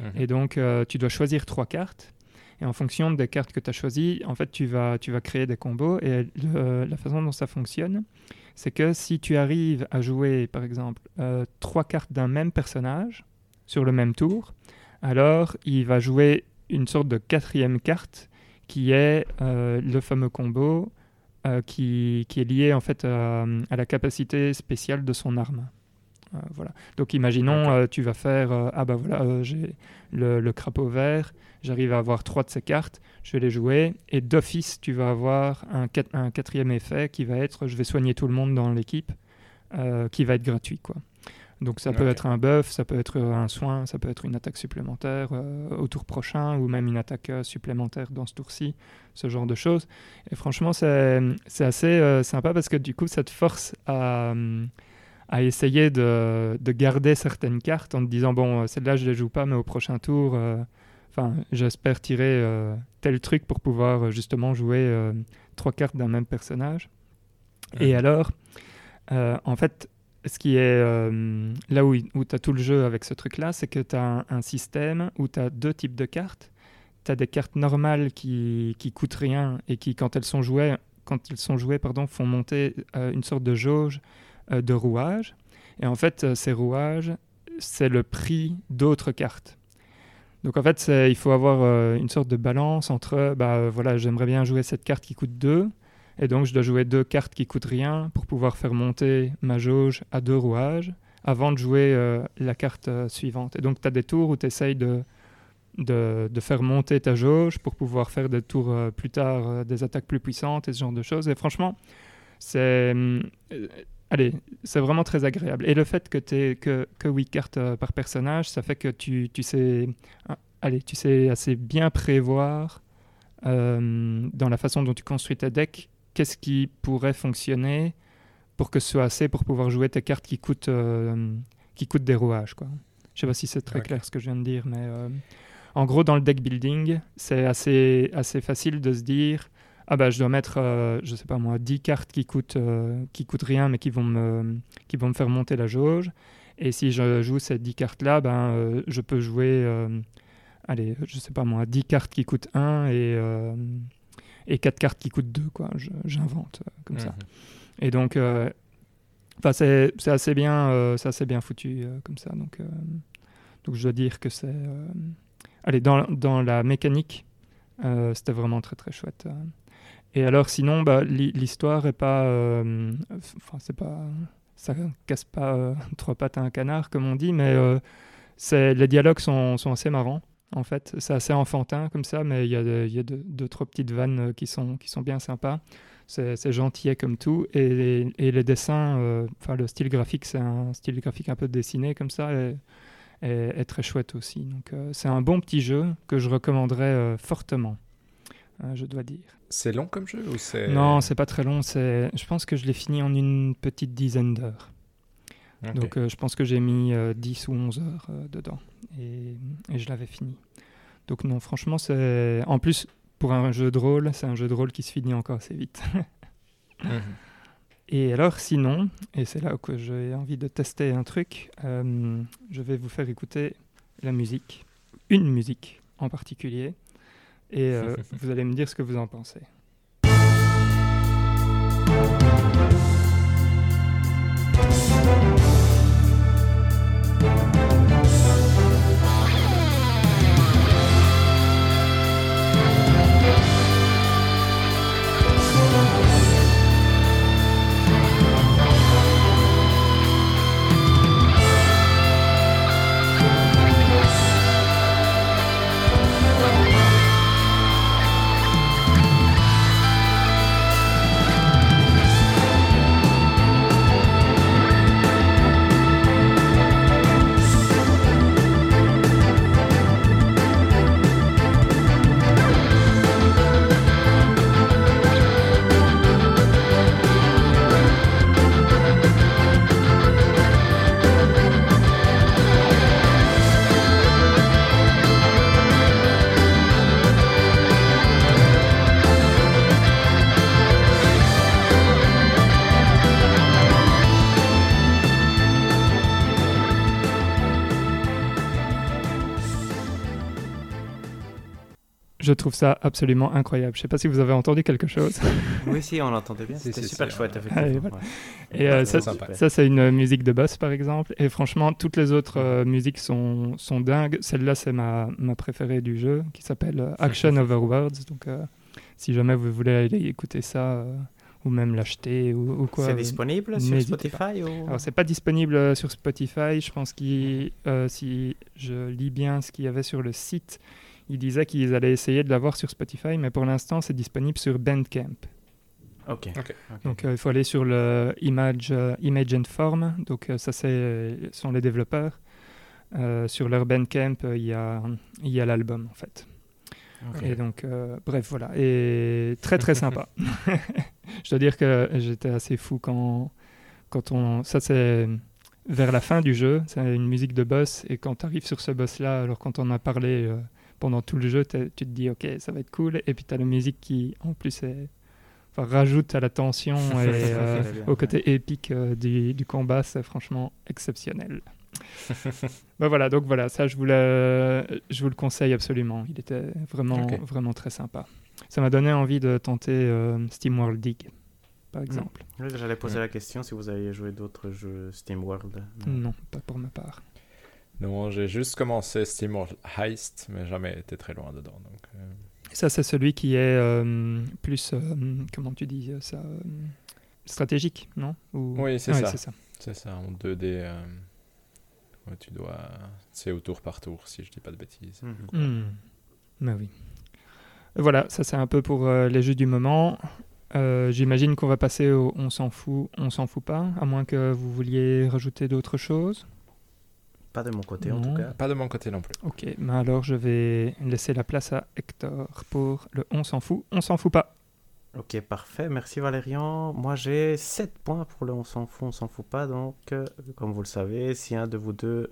Mhm. Et donc, tu dois choisir trois cartes. Et en fonction des cartes que tu as choisies, en fait, tu vas, tu vas créer des combos. Et le- la façon dont ça fonctionne, c'est que si tu arrives à jouer, par exemple, trois cartes d'un même personnage sur le même tour, alors il va jouer une sorte de quatrième carte qui est le fameux combo euh, qui, qui est lié en fait à, à la capacité spéciale de son arme. Euh, voilà. Donc imaginons, euh, tu vas faire, euh, ah bah voilà, euh, j'ai le, le crapaud vert, j'arrive à avoir trois de ces cartes, je vais les jouer, et d'office, tu vas avoir un, un quatrième effet qui va être, je vais soigner tout le monde dans l'équipe, euh, qui va être gratuit. Quoi. Donc ça peut être un buff, ça peut être un soin, ça peut être une attaque supplémentaire euh, au tour prochain, ou même une attaque euh, supplémentaire dans ce tour-ci, ce genre de choses. Et franchement, c'est assez euh, sympa parce que du coup, ça te force à, à essayer de, de garder certaines cartes en te disant, bon, celle-là, je ne les joue pas, mais au prochain tour, enfin, j'espère tirer tel truc pour pouvoir justement jouer trois cartes d'un même personnage. Et alors, en fait, ce qui est euh, là où, où tu as tout le jeu avec ce truc-là, c'est que tu as un, système où tu as deux types de cartes. Tu as des cartes normales qui, qui coûtent rien et qui, quand elles sont jouées, quand elles sont jouées pardon, font monter euh, une sorte de jauge euh, de rouages. Et en fait, ces rouages, c'est le prix d'autres cartes. Donc en fait, il faut avoir une sorte de balance entre, bah voilà, j'aimerais bien jouer cette carte qui coûte 2, et donc je dois jouer deux cartes qui coûtent rien pour pouvoir faire monter ma jauge à deux rouages avant de jouer euh, la carte euh, suivante. Et donc tu as des tours où tu essayes de, de, faire monter ta jauge pour pouvoir faire des tours euh, plus tard, des attaques plus puissantes et ce genre de choses. Et franchement, c'est... Allez, c'est vraiment très agréable. Et le fait que tu que, que 8 cartes par personnage, ça fait que tu, tu sais... allez, tu sais assez bien prévoir dans la façon dont tu construis tes decks qu'est-ce qui pourrait fonctionner pour que ce soit assez pour pouvoir jouer tes cartes qui coûtent, euh, qui coûtent des rouages. Quoi. Je sais pas si c'est très clair ce que je viens de dire, mais euh, en gros, dans le deck building, c'est assez, assez facile de se dire ah bah je dois mettre, euh, je sais pas moi, 10 cartes qui coûtent, qui coûtent rien mais qui vont, me, qui vont me faire monter la jauge. Et si je joue ces 10 cartes-là, ben, je peux jouer, allez, je sais pas moi, 10 cartes qui coûtent 1 et, et 4 cartes qui coûtent 2, quoi. J'invente euh, comme ça. Mhm. Et donc, euh, enfin, c'est c'est assez bien, euh, c'est assez bien foutu comme ça. Donc, donc, je dois dire que c'est, allez, dans, dans la mécanique, c'était vraiment très très chouette. Et alors, sinon, bah, l'hi- l'histoire est pas, enfin, c'est pas, ça casse pas euh, trois pattes à un canard comme on dit, mais euh, c'est les dialogues sont, sont assez marrants. En fait, c'est assez enfantin comme ça, mais il y a, de- il y a deux, deux, trois petites vannes euh, qui sont, qui sont bien sympas c'est gentillet comme tout. Et, les- et les dessins, euh, enfin le style graphique, c'est un style graphique un peu dessiné comme ça, et, très chouette aussi. Donc euh, c'est un bon petit jeu que je recommanderais euh, fortement, euh, je dois dire. C'est long comme jeu ou c'est... Non, c'est pas très long. C'est, je pense que je l'ai fini en une petite dizaine d'heures. Donc je pense que j'ai mis euh, 10 ou 11 heures dedans et, je l'avais fini. Donc non, franchement, c'est en plus pour un jeu de rôle, c'est un jeu de rôle qui se finit encore assez vite. Mhm. Et alors sinon, et c'est là que j'ai envie de tester un truc, euh, je vais vous faire écouter la musique, une musique en particulier, et euh, vous allez me dire ce que vous en pensez. Je trouve ça absolument incroyable. Je sais pas si vous avez entendu quelque chose. oui, si, on l'entendait bien. C'était super chouette, voilà. ouais. Et euh, Ouais, ça, c'est sympa. ça, c'est une musique de boss, par exemple. Et franchement, toutes les autres euh, musiques sont, sont dingues. Celle-là, c'est ma, ma préférée du jeu, qui s'appelle euh, Action Over Words. Donc, euh, si jamais vous voulez aller écouter ça, euh, ou même l'acheter, ou, ou quoi. C'est euh, disponible sur Spotify ou... Alors, c'est pas disponible euh, sur Spotify. Je pense qu'il, euh, si je lis bien ce qu'il y avait sur le site, ils disaient qu'ils allaient essayer de l'avoir sur Spotify, mais pour l'instant, c'est disponible sur Bandcamp. Ok. Ok. Ok. Donc, euh, il faut aller sur le Image, euh, Image and Form. Donc, euh, ça, c'est sont les développeurs. Euh, sur leur Bandcamp, euh, il y a, il y a l'album, en fait. Ok. Et donc, euh, bref, voilà. Et très, très sympa. Je dois dire que j'étais assez fou quand, quand on. Ça, c'est vers la fin du jeu. C'est une musique de boss. Et quand tu arrives sur ce boss-là, alors quand on a parlé euh, pendant tout le jeu, tu te dis, OK, ça va être cool. Et puis, tu as la musique qui, en plus, est- enfin, rajoute à la tension et euh, au côté épique euh, du, du combat. C'est franchement exceptionnel. bah voilà, donc voilà, ça je vous, le, je vous le conseille absolument. Il était vraiment, vraiment très sympa. Ça m'a donné envie de tenter euh, Steam World Dig, par exemple. Oui, J'allais poser la question si vous aviez joué d'autres jeux SteamWorld. Non, pas pour ma part. Non, j'ai juste commencé SteamWorld Heist, mais jamais été très loin dedans. Donc, euh, Ça, c'est celui qui est euh, plus, euh, comment tu dis ça, euh, stratégique, non? Ou- Oui, c'est ça. c'est ça. en 2D. euh, où tu dois. C'est au tour par tour, si je dis pas de bêtises. Mhm. Hmm. Bah oui. Voilà, ça c'est un peu pour euh, les jeux du moment. Euh, J'imagine qu'on va passer au on s'en fout, on s'en fout pas, à moins que vous vouliez rajouter d'autres choses. Pas de mon côté en Non. tout cas. Pas de mon côté non plus. Ok, mais alors je vais laisser la place à Hector pour le on s'en fout, on s'en fout pas. Ok, parfait. Merci Valérian. Moi j'ai 7 points pour le on s'en fout, on s'en fout pas. Donc, euh, comme vous le savez, si un de vous deux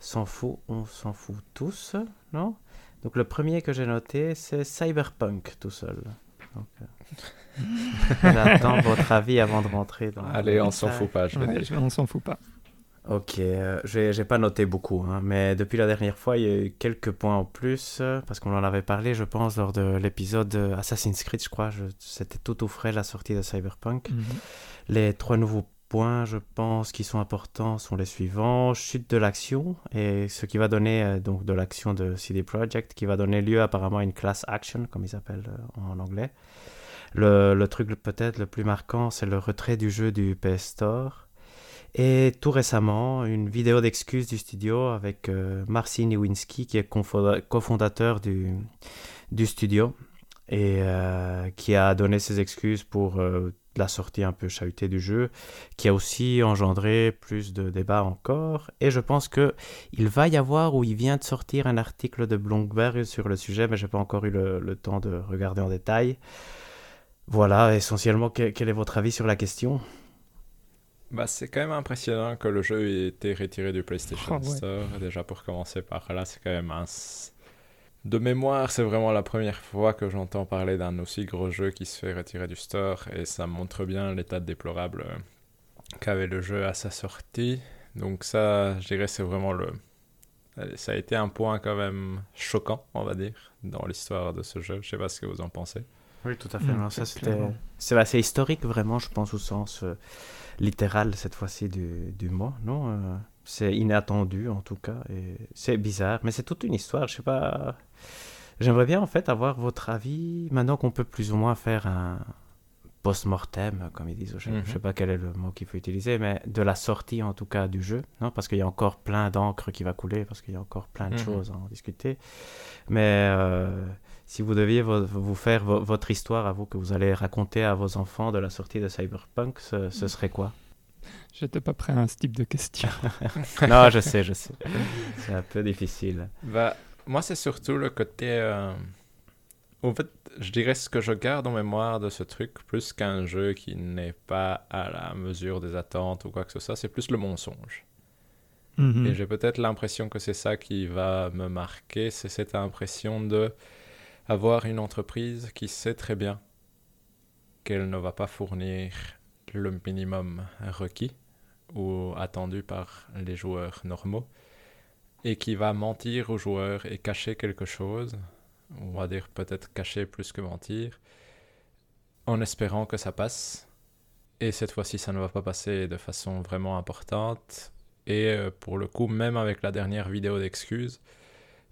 s'en fout, on s'en fout tous. Non? Donc le premier que j'ai noté, c'est Cyberpunk tout seul. Donc, euh, J'attends votre avis avant de rentrer dans Allez, le on s'en fout pas, je vais Ouais, dire. on s'en fout pas. Ok, euh, j'ai pas noté beaucoup, hein, mais depuis la dernière fois, il y a eu quelques points en plus, euh, parce qu'on en avait parlé, je pense, lors de l'épisode euh, Assassin's Creed, je crois. C'était tout au frais la sortie de Cyberpunk. Mhm. Les trois nouveaux points, je pense, qui sont importants sont les suivants chute de l'action, et ce qui va donner euh, donc de l'action de CD Projekt, qui va donner lieu apparemment à une class action, comme ils appellent en anglais. Le, le truc peut-être le plus marquant, c'est le retrait du jeu du PS Store. Et tout récemment, une vidéo d'excuses du studio avec euh, Marcin Iwinski, qui est cofondateur du, studio, et euh, qui a donné ses excuses pour euh, la sortie un peu chahutée du jeu, qui a aussi engendré plus de débats encore. Et je pense que il va y avoir, ou il vient de sortir un article de Bloomberg sur le sujet, mais je n'ai pas encore eu le, temps de regarder en détail. Voilà, essentiellement, que- quel est votre avis sur la question? Bah, c'est quand même impressionnant que le jeu ait été retiré du PlayStation Oh, ouais. Store. Déjà, pour commencer par là, c'est quand même un. De mémoire, c'est vraiment la première fois que j'entends parler d'un aussi gros jeu qui se fait retirer du store. Et ça montre bien l'état déplorable euh, qu'avait le jeu à sa sortie. Donc, ça, je dirais, c'est vraiment le. Allez, Ça a été un point quand même choquant, on va dire, dans l'histoire de ce jeu. Je sais pas ce que vous en pensez. Oui, tout à fait. ça, c'était... clairement. C'est assez historique, vraiment, je pense, au sens euh, littéral, cette fois-ci, du, du mot, non Euh, C'est inattendu, en tout cas, et c'est bizarre, mais c'est toute une histoire, je sais pas... J'aimerais bien, en fait, avoir votre avis, maintenant qu'on peut plus ou moins faire un post-mortem, comme ils disent, je, Mhm. je sais pas quel est le mot qu'il faut utiliser, mais de la sortie, en tout cas, du jeu, non Parce qu'il y a encore plein d'encre qui va couler, parce qu'il y a encore plein de Mhm. choses à en discuter, mais... euh, si vous deviez vo- vous faire vo- votre histoire à vous que vous allez raconter à vos enfants de la sortie de Cyberpunk, ce, ce serait quoi? J'étais pas prêt à ce type de question. Non, je sais, je sais. C'est un peu difficile. Bah, moi, c'est surtout le côté. euh, En fait, je dirais ce que je garde en mémoire de ce truc, plus qu'un jeu qui n'est pas à la mesure des attentes ou quoi que ce soit, c'est plus le mensonge. Mhm. Et j'ai peut-être l'impression que c'est ça qui va me marquer, c'est cette impression de avoir une entreprise qui sait très bien qu'elle ne va pas fournir le minimum requis ou attendu par les joueurs normaux et qui va mentir aux joueurs et cacher quelque chose on va dire peut-être cacher plus que mentir, en espérant que ça passe. Et cette fois-ci, ça ne va pas passer de façon vraiment importante. Et euh, pour le coup, même avec la dernière vidéo d'excuses,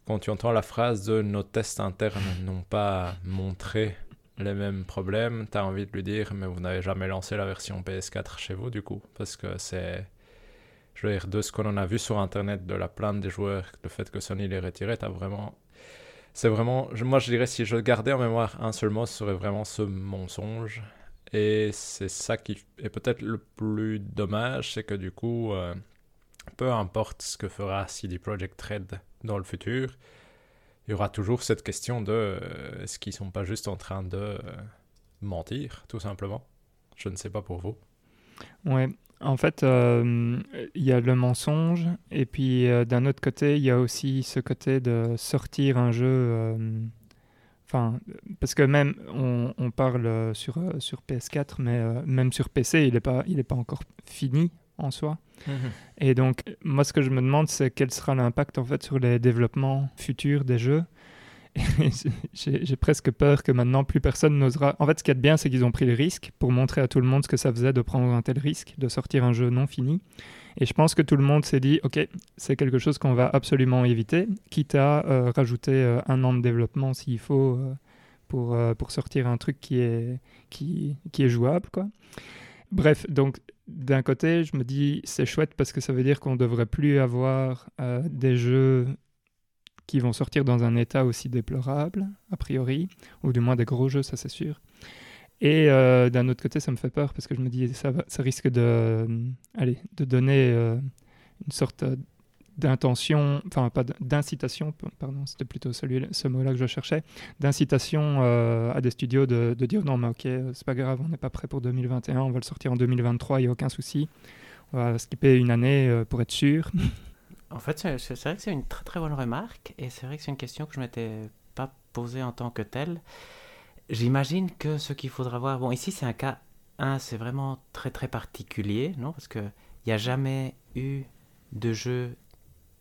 quand tu entends la phrase de nos tests internes n'ont pas montré les mêmes problèmes, tu as envie de lui dire, mais vous n'avez jamais lancé la version PS4 chez vous, du coup, parce que c'est. Je veux dire, de ce qu'on en a vu sur Internet, de la plainte des joueurs, le fait que Sony les retiré, as vraiment. C'est vraiment. Moi, je dirais, si je gardais en mémoire un seul mot, ce serait vraiment ce mensonge. Et c'est ça qui est peut-être le plus dommage, c'est que du coup, euh, peu importe ce que fera CD Projekt Red dans le futur, il y aura toujours cette question de euh, est-ce qu'ils sont pas juste en train de euh, mentir, tout simplement? Je ne sais pas pour vous. Ouais, en fait, euh, il y a le mensonge, et puis d'un autre côté, il y a aussi ce côté de sortir un jeu. Enfin, parce que même on, parle sur, sur PS4, mais même sur PC, il n'est pas, pas encore fini en soi. Mhm. Et donc, moi, ce que je me demande, c'est quel sera l'impact en fait sur les développements futurs des jeux. J'ai presque peur que maintenant plus personne n'osera. En fait, ce qui est bien, c'est qu'ils ont pris le risque pour montrer à tout le monde ce que ça faisait de prendre un tel risque, de sortir un jeu non fini. Et je pense que tout le monde s'est dit, ok, c'est quelque chose qu'on va absolument éviter, quitte à euh, rajouter euh, un an de développement s'il faut euh, pour, pour sortir un truc qui est, qui, qui est jouable, quoi. Bref, donc d'un côté, je me dis c'est chouette parce que ça veut dire qu'on ne devrait plus avoir euh, des jeux qui vont sortir dans un état aussi déplorable, a priori, ou du moins des gros jeux, ça c'est sûr. Et euh, d'un autre côté, ça me fait peur parce que je me dis ça, risque de, euh, allez, de donner une sorte d'intention, enfin pas d'incitation, pardon, c'était plutôt ce mot-là que je cherchais, d'incitation euh, à des studios de, dire non mais ok, euh, c'est pas grave, on n'est pas prêt pour 2021, on va le sortir en 2023, il n'y a aucun souci, on va skipper une année euh, pour être sûr. En fait, c'est vrai que c'est une très très bonne remarque et c'est vrai que c'est une question que je m'étais pas posée en tant que telle. J'imagine que ce qu'il faudra voir, bon ici c'est un cas, un c'est vraiment très très particulier, non? Parce qu'il n'y a jamais eu de jeu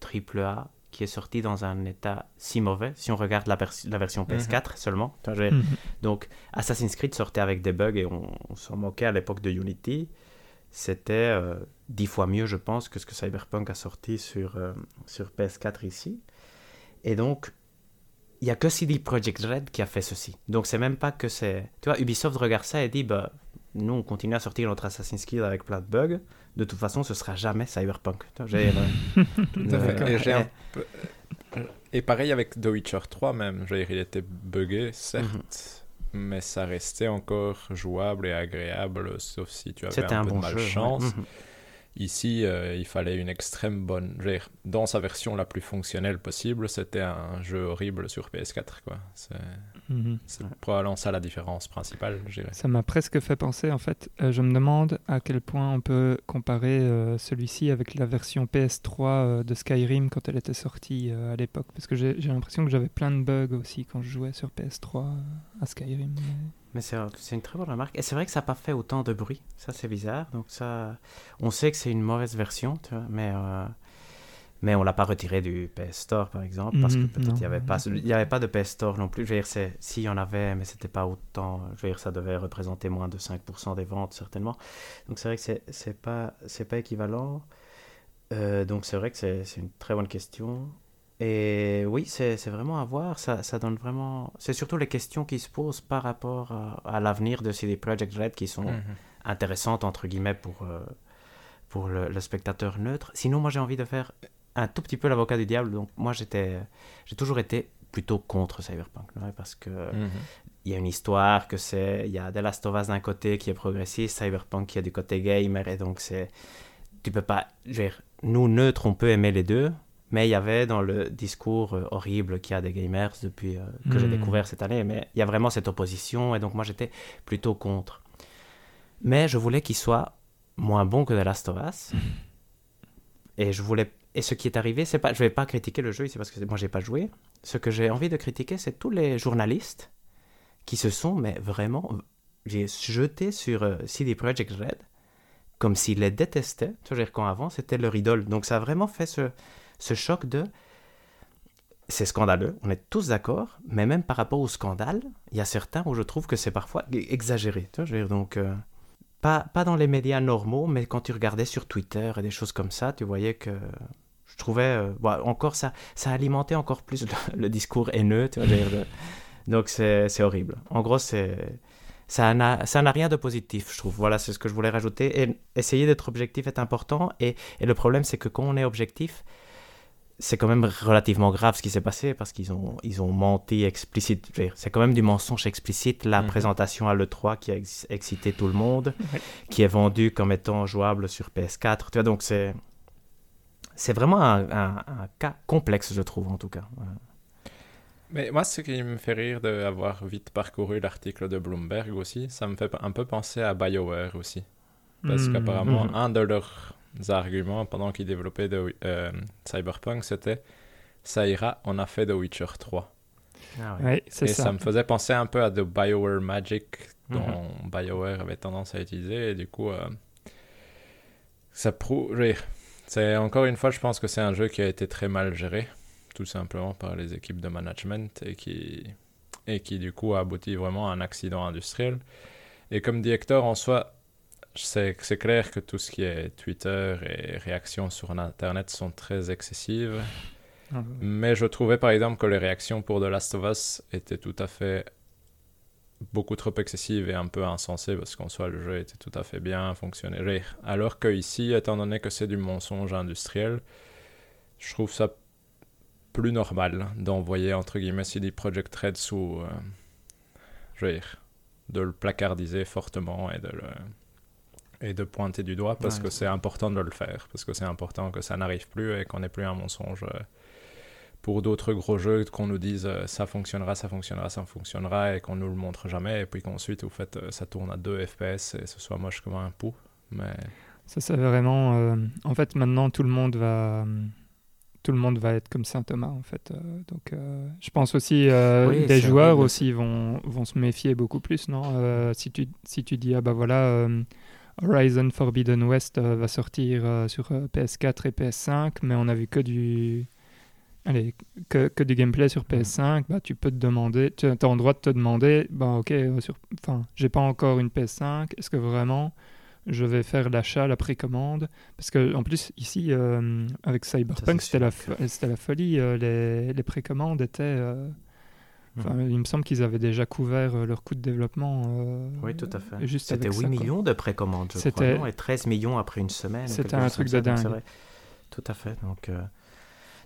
AAA qui est sorti dans un état si mauvais, si on regarde la, la version PS4 mhm. seulement. Mhm. Donc, Assassin's Creed sortait avec des bugs et on, s'en moquait à l'époque de Unity. C'était euh, dix fois mieux, je pense, que ce que Cyberpunk a sorti sur, euh, sur PS4 ici. Et donc, il n'y a que CD Projekt Red qui a fait ceci. Donc, c'est même pas que c'est... Tu vois, Ubisoft regarde ça et dit, bah, nous, on continue à sortir notre Assassin's Creed avec plein de bugs de toute façon, ce sera jamais Cyberpunk. Et pareil avec The Witcher 3 même. Je il était buggé, certes, mhm. mais ça restait encore jouable et agréable, sauf si tu avais un, un, peu de malchance. Mhm. Ici, euh, il fallait une extrême bonne. dans sa version la plus fonctionnelle possible, c'était un jeu horrible sur PS4. Quoi. C'est, mhm. probablement ça la différence principale, je dirais. Ça m'a presque fait penser, en fait, euh, je me demande à quel point on peut comparer euh, celui-ci avec la version PS3 de Skyrim quand elle était sortie à l'époque. Parce que j'ai, l'impression que j'avais plein de bugs aussi quand je jouais sur PS3 à Skyrim. Mais c'est une très bonne remarque. Et c'est vrai que ça n'a pas fait autant de bruit. Ça, c'est bizarre. Donc, ça, on sait que c'est une mauvaise version, tu vois, mais, euh, mais on l'a pas retiré du PS Store, par exemple, parce que mhm. peut-être il n'y avait, pas, il y avait pas de PS Store non plus. Je veux dire, s'il y en avait, mais c'était pas autant. Je veux dire, ça devait représenter moins de 5% des ventes, certainement. Donc, c'est vrai que c'est pas, pas équivalent. Euh, donc, c'est vrai que c'est une très bonne question. Et oui, c'est vraiment à voir. Ça, ça donne vraiment. C'est surtout les questions qui se posent par rapport à, l'avenir de CD Projekt Red qui sont mhm. intéressantes, entre guillemets, pour, euh, pour le, spectateur neutre. Sinon, moi, j'ai envie de faire un tout petit peu l'avocat du diable. Donc, moi, j'étais, j'ai toujours été plutôt contre Cyberpunk. Parce que. Mhm. Il y a une histoire que c'est. Il y a The Last of Us d'un côté qui est progressiste, Cyberpunk qui est du côté gamer, et donc c'est. Tu peux pas. nous, neutres, on peut aimer les deux, mais il y avait dans le discours euh, horrible qu'il y a des gamers depuis euh, que j'ai hmm. découvert cette année, mais il y a vraiment cette opposition et donc moi j'étais plutôt contre. Mais je voulais qu'il soit moins bon que The Last of Us. et je voulais et ce qui est arrivé, c'est pas je vais pas critiquer le jeu ici parce que moi j'ai pas joué. Ce que j'ai envie de critiquer, c'est tous les journalistes qui se sont mais vraiment j'ai jeté sur euh, CD Projekt Red comme s'ils les détestaient. Tu veux dire quand avant c'était leur idole. Donc ça a vraiment fait ce choc de c'est scandaleux, on est tous d'accord, mais même par rapport au scandale, il y a certains où je trouve que c'est parfois exagéré. Tu vois, je veux dire, donc, euh, pas dans les médias normaux, mais quand tu regardais sur Twitter et des choses comme ça, tu voyais que je trouvais, euh, encore ça, ça alimentait encore plus le, discours haineux. Tu vois, donc c'est horrible. En gros, c'est ça n'a rien de positif, je trouve. Voilà, c'est ce que je voulais rajouter. Et essayer d'être objectif est important. Et, et le problème, c'est que quand on est objectif, c'est quand même relativement grave ce qui s'est passé parce qu'ils ont, ils ont menti explicite. C'est quand même du mensonge explicite. La mhm. présentation à l'E3 qui a excité tout le monde, qui est vendue comme étant jouable sur PS4. Tu vois, donc c'est, c'est vraiment un, un, cas complexe, je trouve, en tout cas. Mais moi, ce qui me fait rire d'avoir vite parcouru l'article de Bloomberg aussi, ça me fait un peu penser à BioWare aussi. Parce hmm. qu'apparemment, hmm. un de leurs arguments pendant qu'ils développaient de, euh, Cyberpunk, c'était ça ira, on a fait The Witcher 3. Ah ouais. et ça. me faisait penser un peu à The BioWare Magic dont mhm. BioWare avait tendance à utiliser. Et du coup, euh, ça prouve. C'est encore une fois, je pense que c'est un jeu qui a été très mal géré, tout simplement par les équipes de management et qui, et qui du coup a abouti vraiment à un accident industriel. Et comme directeur en soi, c'est clair que tout ce qui est Twitter et réactions sur Internet sont très excessives. Ah Mais je trouvais par exemple que les réactions pour The Last of Us étaient tout à fait beaucoup trop excessives et un peu insensées parce qu'en soi le jeu était tout à fait bien fonctionné. Alors que ici, étant donné que c'est du mensonge industriel, je trouve ça plus normal d'envoyer entre guillemets CD Project Red sous, euh, je veux dire, de le placardiser fortement et de le et de pointer du doigt parce que c'est important de le faire, parce que c'est important que ça n'arrive plus et qu'on n'ait plus un mensonge euh, pour d'autres gros jeux, qu'on nous dise euh, ça fonctionnera, ça fonctionnera, ça fonctionnera et qu'on nous le montre jamais et puis qu'ensuite, au fait, euh, ça tourne à 2 FPS et ce soit moche comme un pou. Mais... Ça, c'est vraiment. En fait, maintenant, tout le monde va tout le monde va être comme Saint Thomas en fait. donc je pense aussi euh, des joueurs aussi vont, vont se méfier beaucoup plus, non si, tu, si tu dis ah bah voilà Horizon Forbidden West euh, va sortir euh, sur euh, PS4 et PS5, mais on a vu que du, allez, que, que du gameplay sur PS5, bah, tu peux te demander, tu as le droit de te demander, bah ok, sur, enfin, j'ai pas encore une PS5, est-ce que vraiment je vais faire l'achat, la précommande? Parce que en plus ici, avec Cyberpunk, c'était la, la folie, les, les précommandes étaient Mhm. il me semble qu'ils avaient déjà couvert euh, leur coût de développement. Euh, oui, tout à fait. C'était 8 millions de précommandes, je crois, et 13 millions après une semaine. C'était un truc de dingue. Tout à fait. Donc, euh,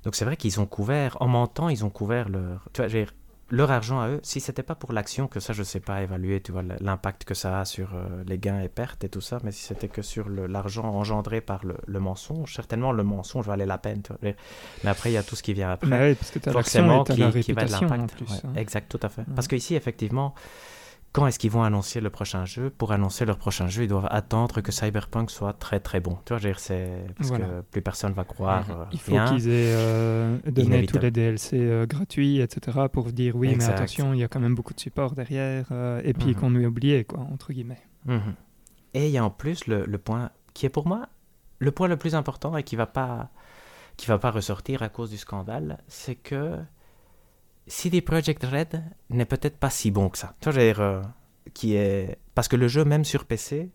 donc c'est vrai qu'ils ont couvert, en mentant, ils ont couvert leur. Tu vois, leur argent à eux, si c'était pas pour l'action, que ça je sais pas évaluer, tu vois, l'impact que ça a sur euh, les gains et pertes et tout ça, mais si c'était que sur l'argent engendré par le, mensonge, certainement le mensonge valait la peine. Tu vois. Mais après, il y a tout ce qui vient après. Oui, parce que forcément qui, qui va de l'impact. Hein. Exact, tout à fait. Parce qu'ici, effectivement, quand est-ce qu'ils vont annoncer le prochain jeu? Pour annoncer leur prochain jeu, ils doivent attendre que Cyberpunk soit très très bon. Tu vois, c'est parce que plus personne va croire. Mhm. Euh, Il faut qu'ils aient euh, donné tous les DLC euh, gratuits, etc. pour dire oui, mais attention, il y a quand même beaucoup de support derrière, et puis mhm. qu'on nous oublié, quoi, entre guillemets. Mhm. Et il y a en plus le, le, point qui est pour moi le point le plus important et qui va pas qui va pas ressortir à cause du scandale, c'est que CD Projekt Red n'est peut-être pas si bon que ça. Tu vois, euh, qui est... Parce que le jeu, même sur PC,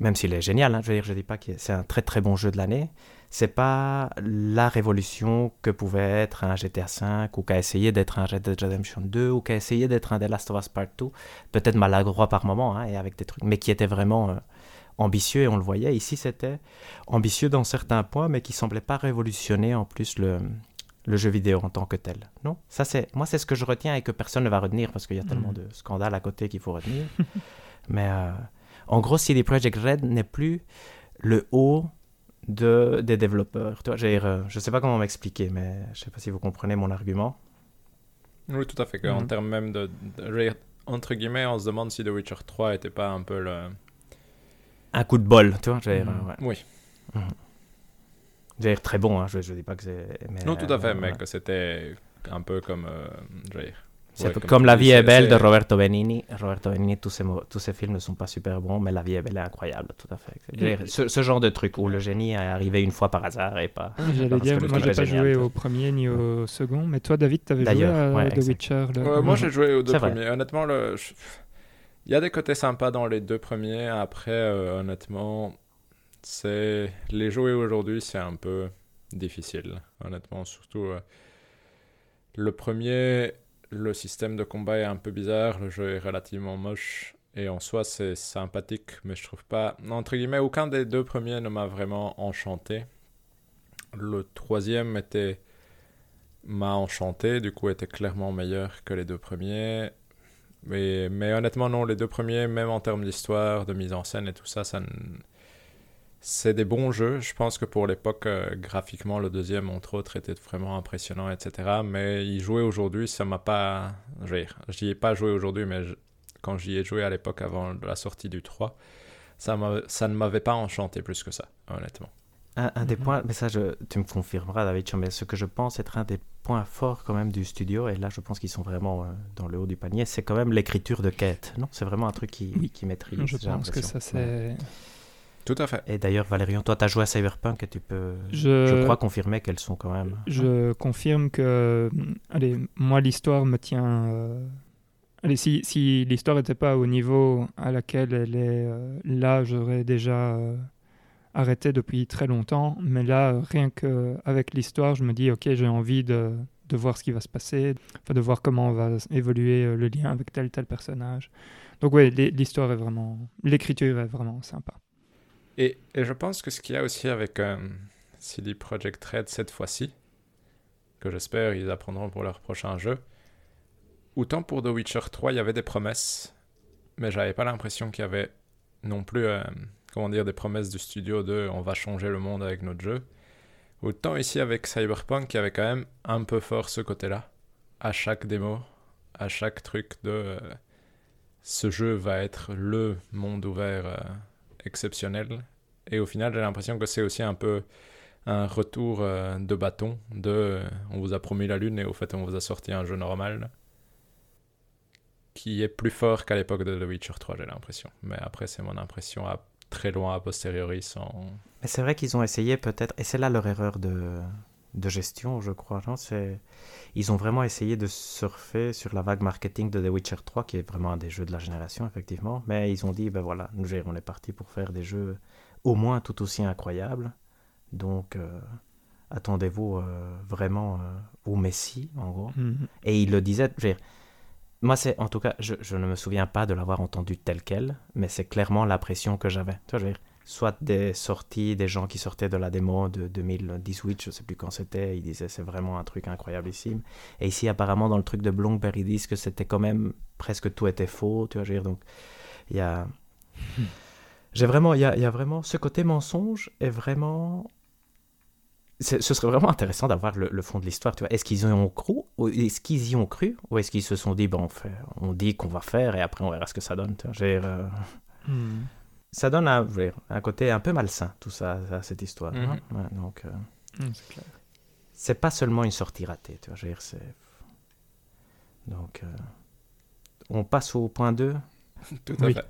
même s'il est génial, hein, je veux dire, je dis pas que c'est un très très bon jeu de l'année, c'est pas la révolution que pouvait être un GTA V ou qu'a essayé d'être un Red Dead Redemption 2 ou qu'a essayé d'être un The Last of Us Part 2, peut-être maladroit par moment hein, et avec des trucs, mais qui était vraiment euh, ambitieux et on le voyait. Ici, c'était ambitieux dans certains points, mais qui semblait pas révolutionner en plus le, le jeu vidéo en tant que tel. Non, ça c'est moi c'est ce que je retiens et que personne ne va retenir parce qu'il y a tellement mm. de scandales à côté qu'il faut retenir. Mais euh, en gros, CD Projekt Red n'est plus le haut de, des développeurs. Toi, euh, je ne sais pas comment m'expliquer, mais je ne sais pas si vous comprenez mon argument. Oui, tout à fait. En mm. termes même de, Entre guillemets, on se demande si The Witcher 3 était pas un peu le... Un coup de bol, tu vois. Mm. Oui. Dire très bon, hein, je, ne dis pas que c'est. Non, tout à fait, euh, mais que c'était un peu comme. Euh, Ouais, comme comme La vie est belle de Roberto Benigni. Roberto Benigni, tous ses, mo- tous ses films ne sont pas super bons, mais La vie est belle est incroyable, tout à fait. Dire, Ce, ce genre de truc où le génie est arrivé une fois par hasard et pas. J'allais parce dire, moi j'ai pas génial, joué au premier ni au second, mais toi David, t'avais joué à ouais, The exact. Witcher. le- Ouais, moi, j'ai joué aux deux premiers. Honnêtement, le... il y a des côtés sympas dans les deux premiers. Après, euh, honnêtement, c'est les jouer aujourd'hui, c'est un peu difficile. Honnêtement, surtout euh, le premier, le système de combat est un peu bizarre. Le jeu est relativement moche. Et en soi, c'est sympathique, mais je trouve pas. Entre guillemets, aucun des deux premiers ne m'a vraiment enchanté. Le troisième était m'a enchanté, du coup était clairement meilleur que les deux premiers. Mais, mais honnêtement, non, les deux premiers, même en termes d'histoire, de mise en scène et tout ça, ça ne- c'est des bons jeux. Je pense que pour l'époque, euh, graphiquement, le deuxième, entre autres, était vraiment impressionnant, etc. Mais y jouer aujourd'hui, ça m'a pas. Je veux dire, j'y ai pas joué aujourd'hui, mais je- quand j'y ai joué à l'époque avant la sortie du 3, ça, m'a- ça ne m'avait pas enchanté plus que ça, honnêtement. Un, un des Mhm. points, mais ça, je, tu me confirmeras, David, mais ce que je pense être un des points forts quand même du studio, et là, je pense qu'ils sont vraiment euh, dans le haut du panier, c'est quand même l'écriture de quête. Non, c'est vraiment un truc qui, Oui. qui maîtrise. Je pense que ça Ouais. Tout à fait. Et d'ailleurs, Valérian, toi, tu as joué à Cyberpunk et tu peux, Je- je crois, confirmer qu'elles sont quand même. Je confirme que, allez, moi l'histoire me tient. euh, Allez, si, si l'histoire n'était pas au niveau à laquelle elle est euh, là, j'aurais déjà euh, arrêté depuis très longtemps. Mais là, euh, rien que avec l'histoire, je me dis, ok, j'ai envie de, de voir ce qui va se passer, de voir comment va évoluer euh, le lien avec tel tel personnage. Donc oui, l'histoire est vraiment, l'écriture est vraiment sympa. Et, je pense que ce qu'il y a aussi avec euh, CD Projekt Red cette fois-ci, que j'espère ils apprendront pour leur prochain jeu, autant pour The Witcher 3, il y avait des promesses, mais j'avais pas l'impression qu'il y avait non plus, euh, comment dire, des promesses du studio de on va changer le monde avec notre jeu. Autant ici avec Cyberpunk, il y avait quand même un peu fort ce côté-là. À chaque démo, à chaque truc de euh, ce jeu va être le monde ouvert euh, exceptionnel. Et au final, j'ai l'impression que c'est aussi un peu un retour euh, de bâton de euh, on vous a promis la lune et au fait on vous a sorti un jeu normal qui est plus fort qu'à l'époque de The Witcher 3, j'ai l'impression. Mais après, c'est mon impression à très loin a posteriori sans... Mais c'est vrai qu'ils ont essayé peut-être, et c'est là leur erreur de, de gestion, je crois. non? Ils ont vraiment essayé de surfer sur la vague marketing de The Witcher 3, qui est vraiment un des jeux de la génération, effectivement. Mais ils ont dit, ben voilà, nous on est parti pour faire des jeux au moins tout aussi incroyables. Donc, euh, attendez-vous euh, vraiment euh, au Messi, en gros. Mhm. Et il le disait, je veux dire, moi c'est en tout cas, je, je ne me souviens pas de l'avoir entendu tel quel, mais c'est clairement l'impression que j'avais. Tu vois, je veux dire, soit des sorties, des gens qui sortaient de la démo de 2018, je sais plus quand c'était, ils disaient c'est vraiment un truc incroyablissime. Et ici apparemment dans le truc de Bloomberg, ils disent que c'était quand même presque tout était faux, tu vois, je veux dire, donc il y a... J'ai vraiment, il y a, y a vraiment ce côté mensonge est vraiment ce serait vraiment intéressant d'avoir le, le fond de l'histoire. Tu vois, est-ce qu'ils y ont cru, ou est-ce qu'ils y ont cru, ou est-ce qu'ils se sont dit, bon, on, fait, on dit qu'on va faire et après on verra ce que ça donne. Tu vois, Je veux dire, euh, Mhm. Ça donne un, côté un peu malsain tout ça, ça, cette histoire. Mhm. hein. Ouais, donc, euh, Mhm, c'est pas seulement une sortie ratée. Tu vois, je veux dire, c'est donc euh, on passe au point 2 Tout à Oui. fait.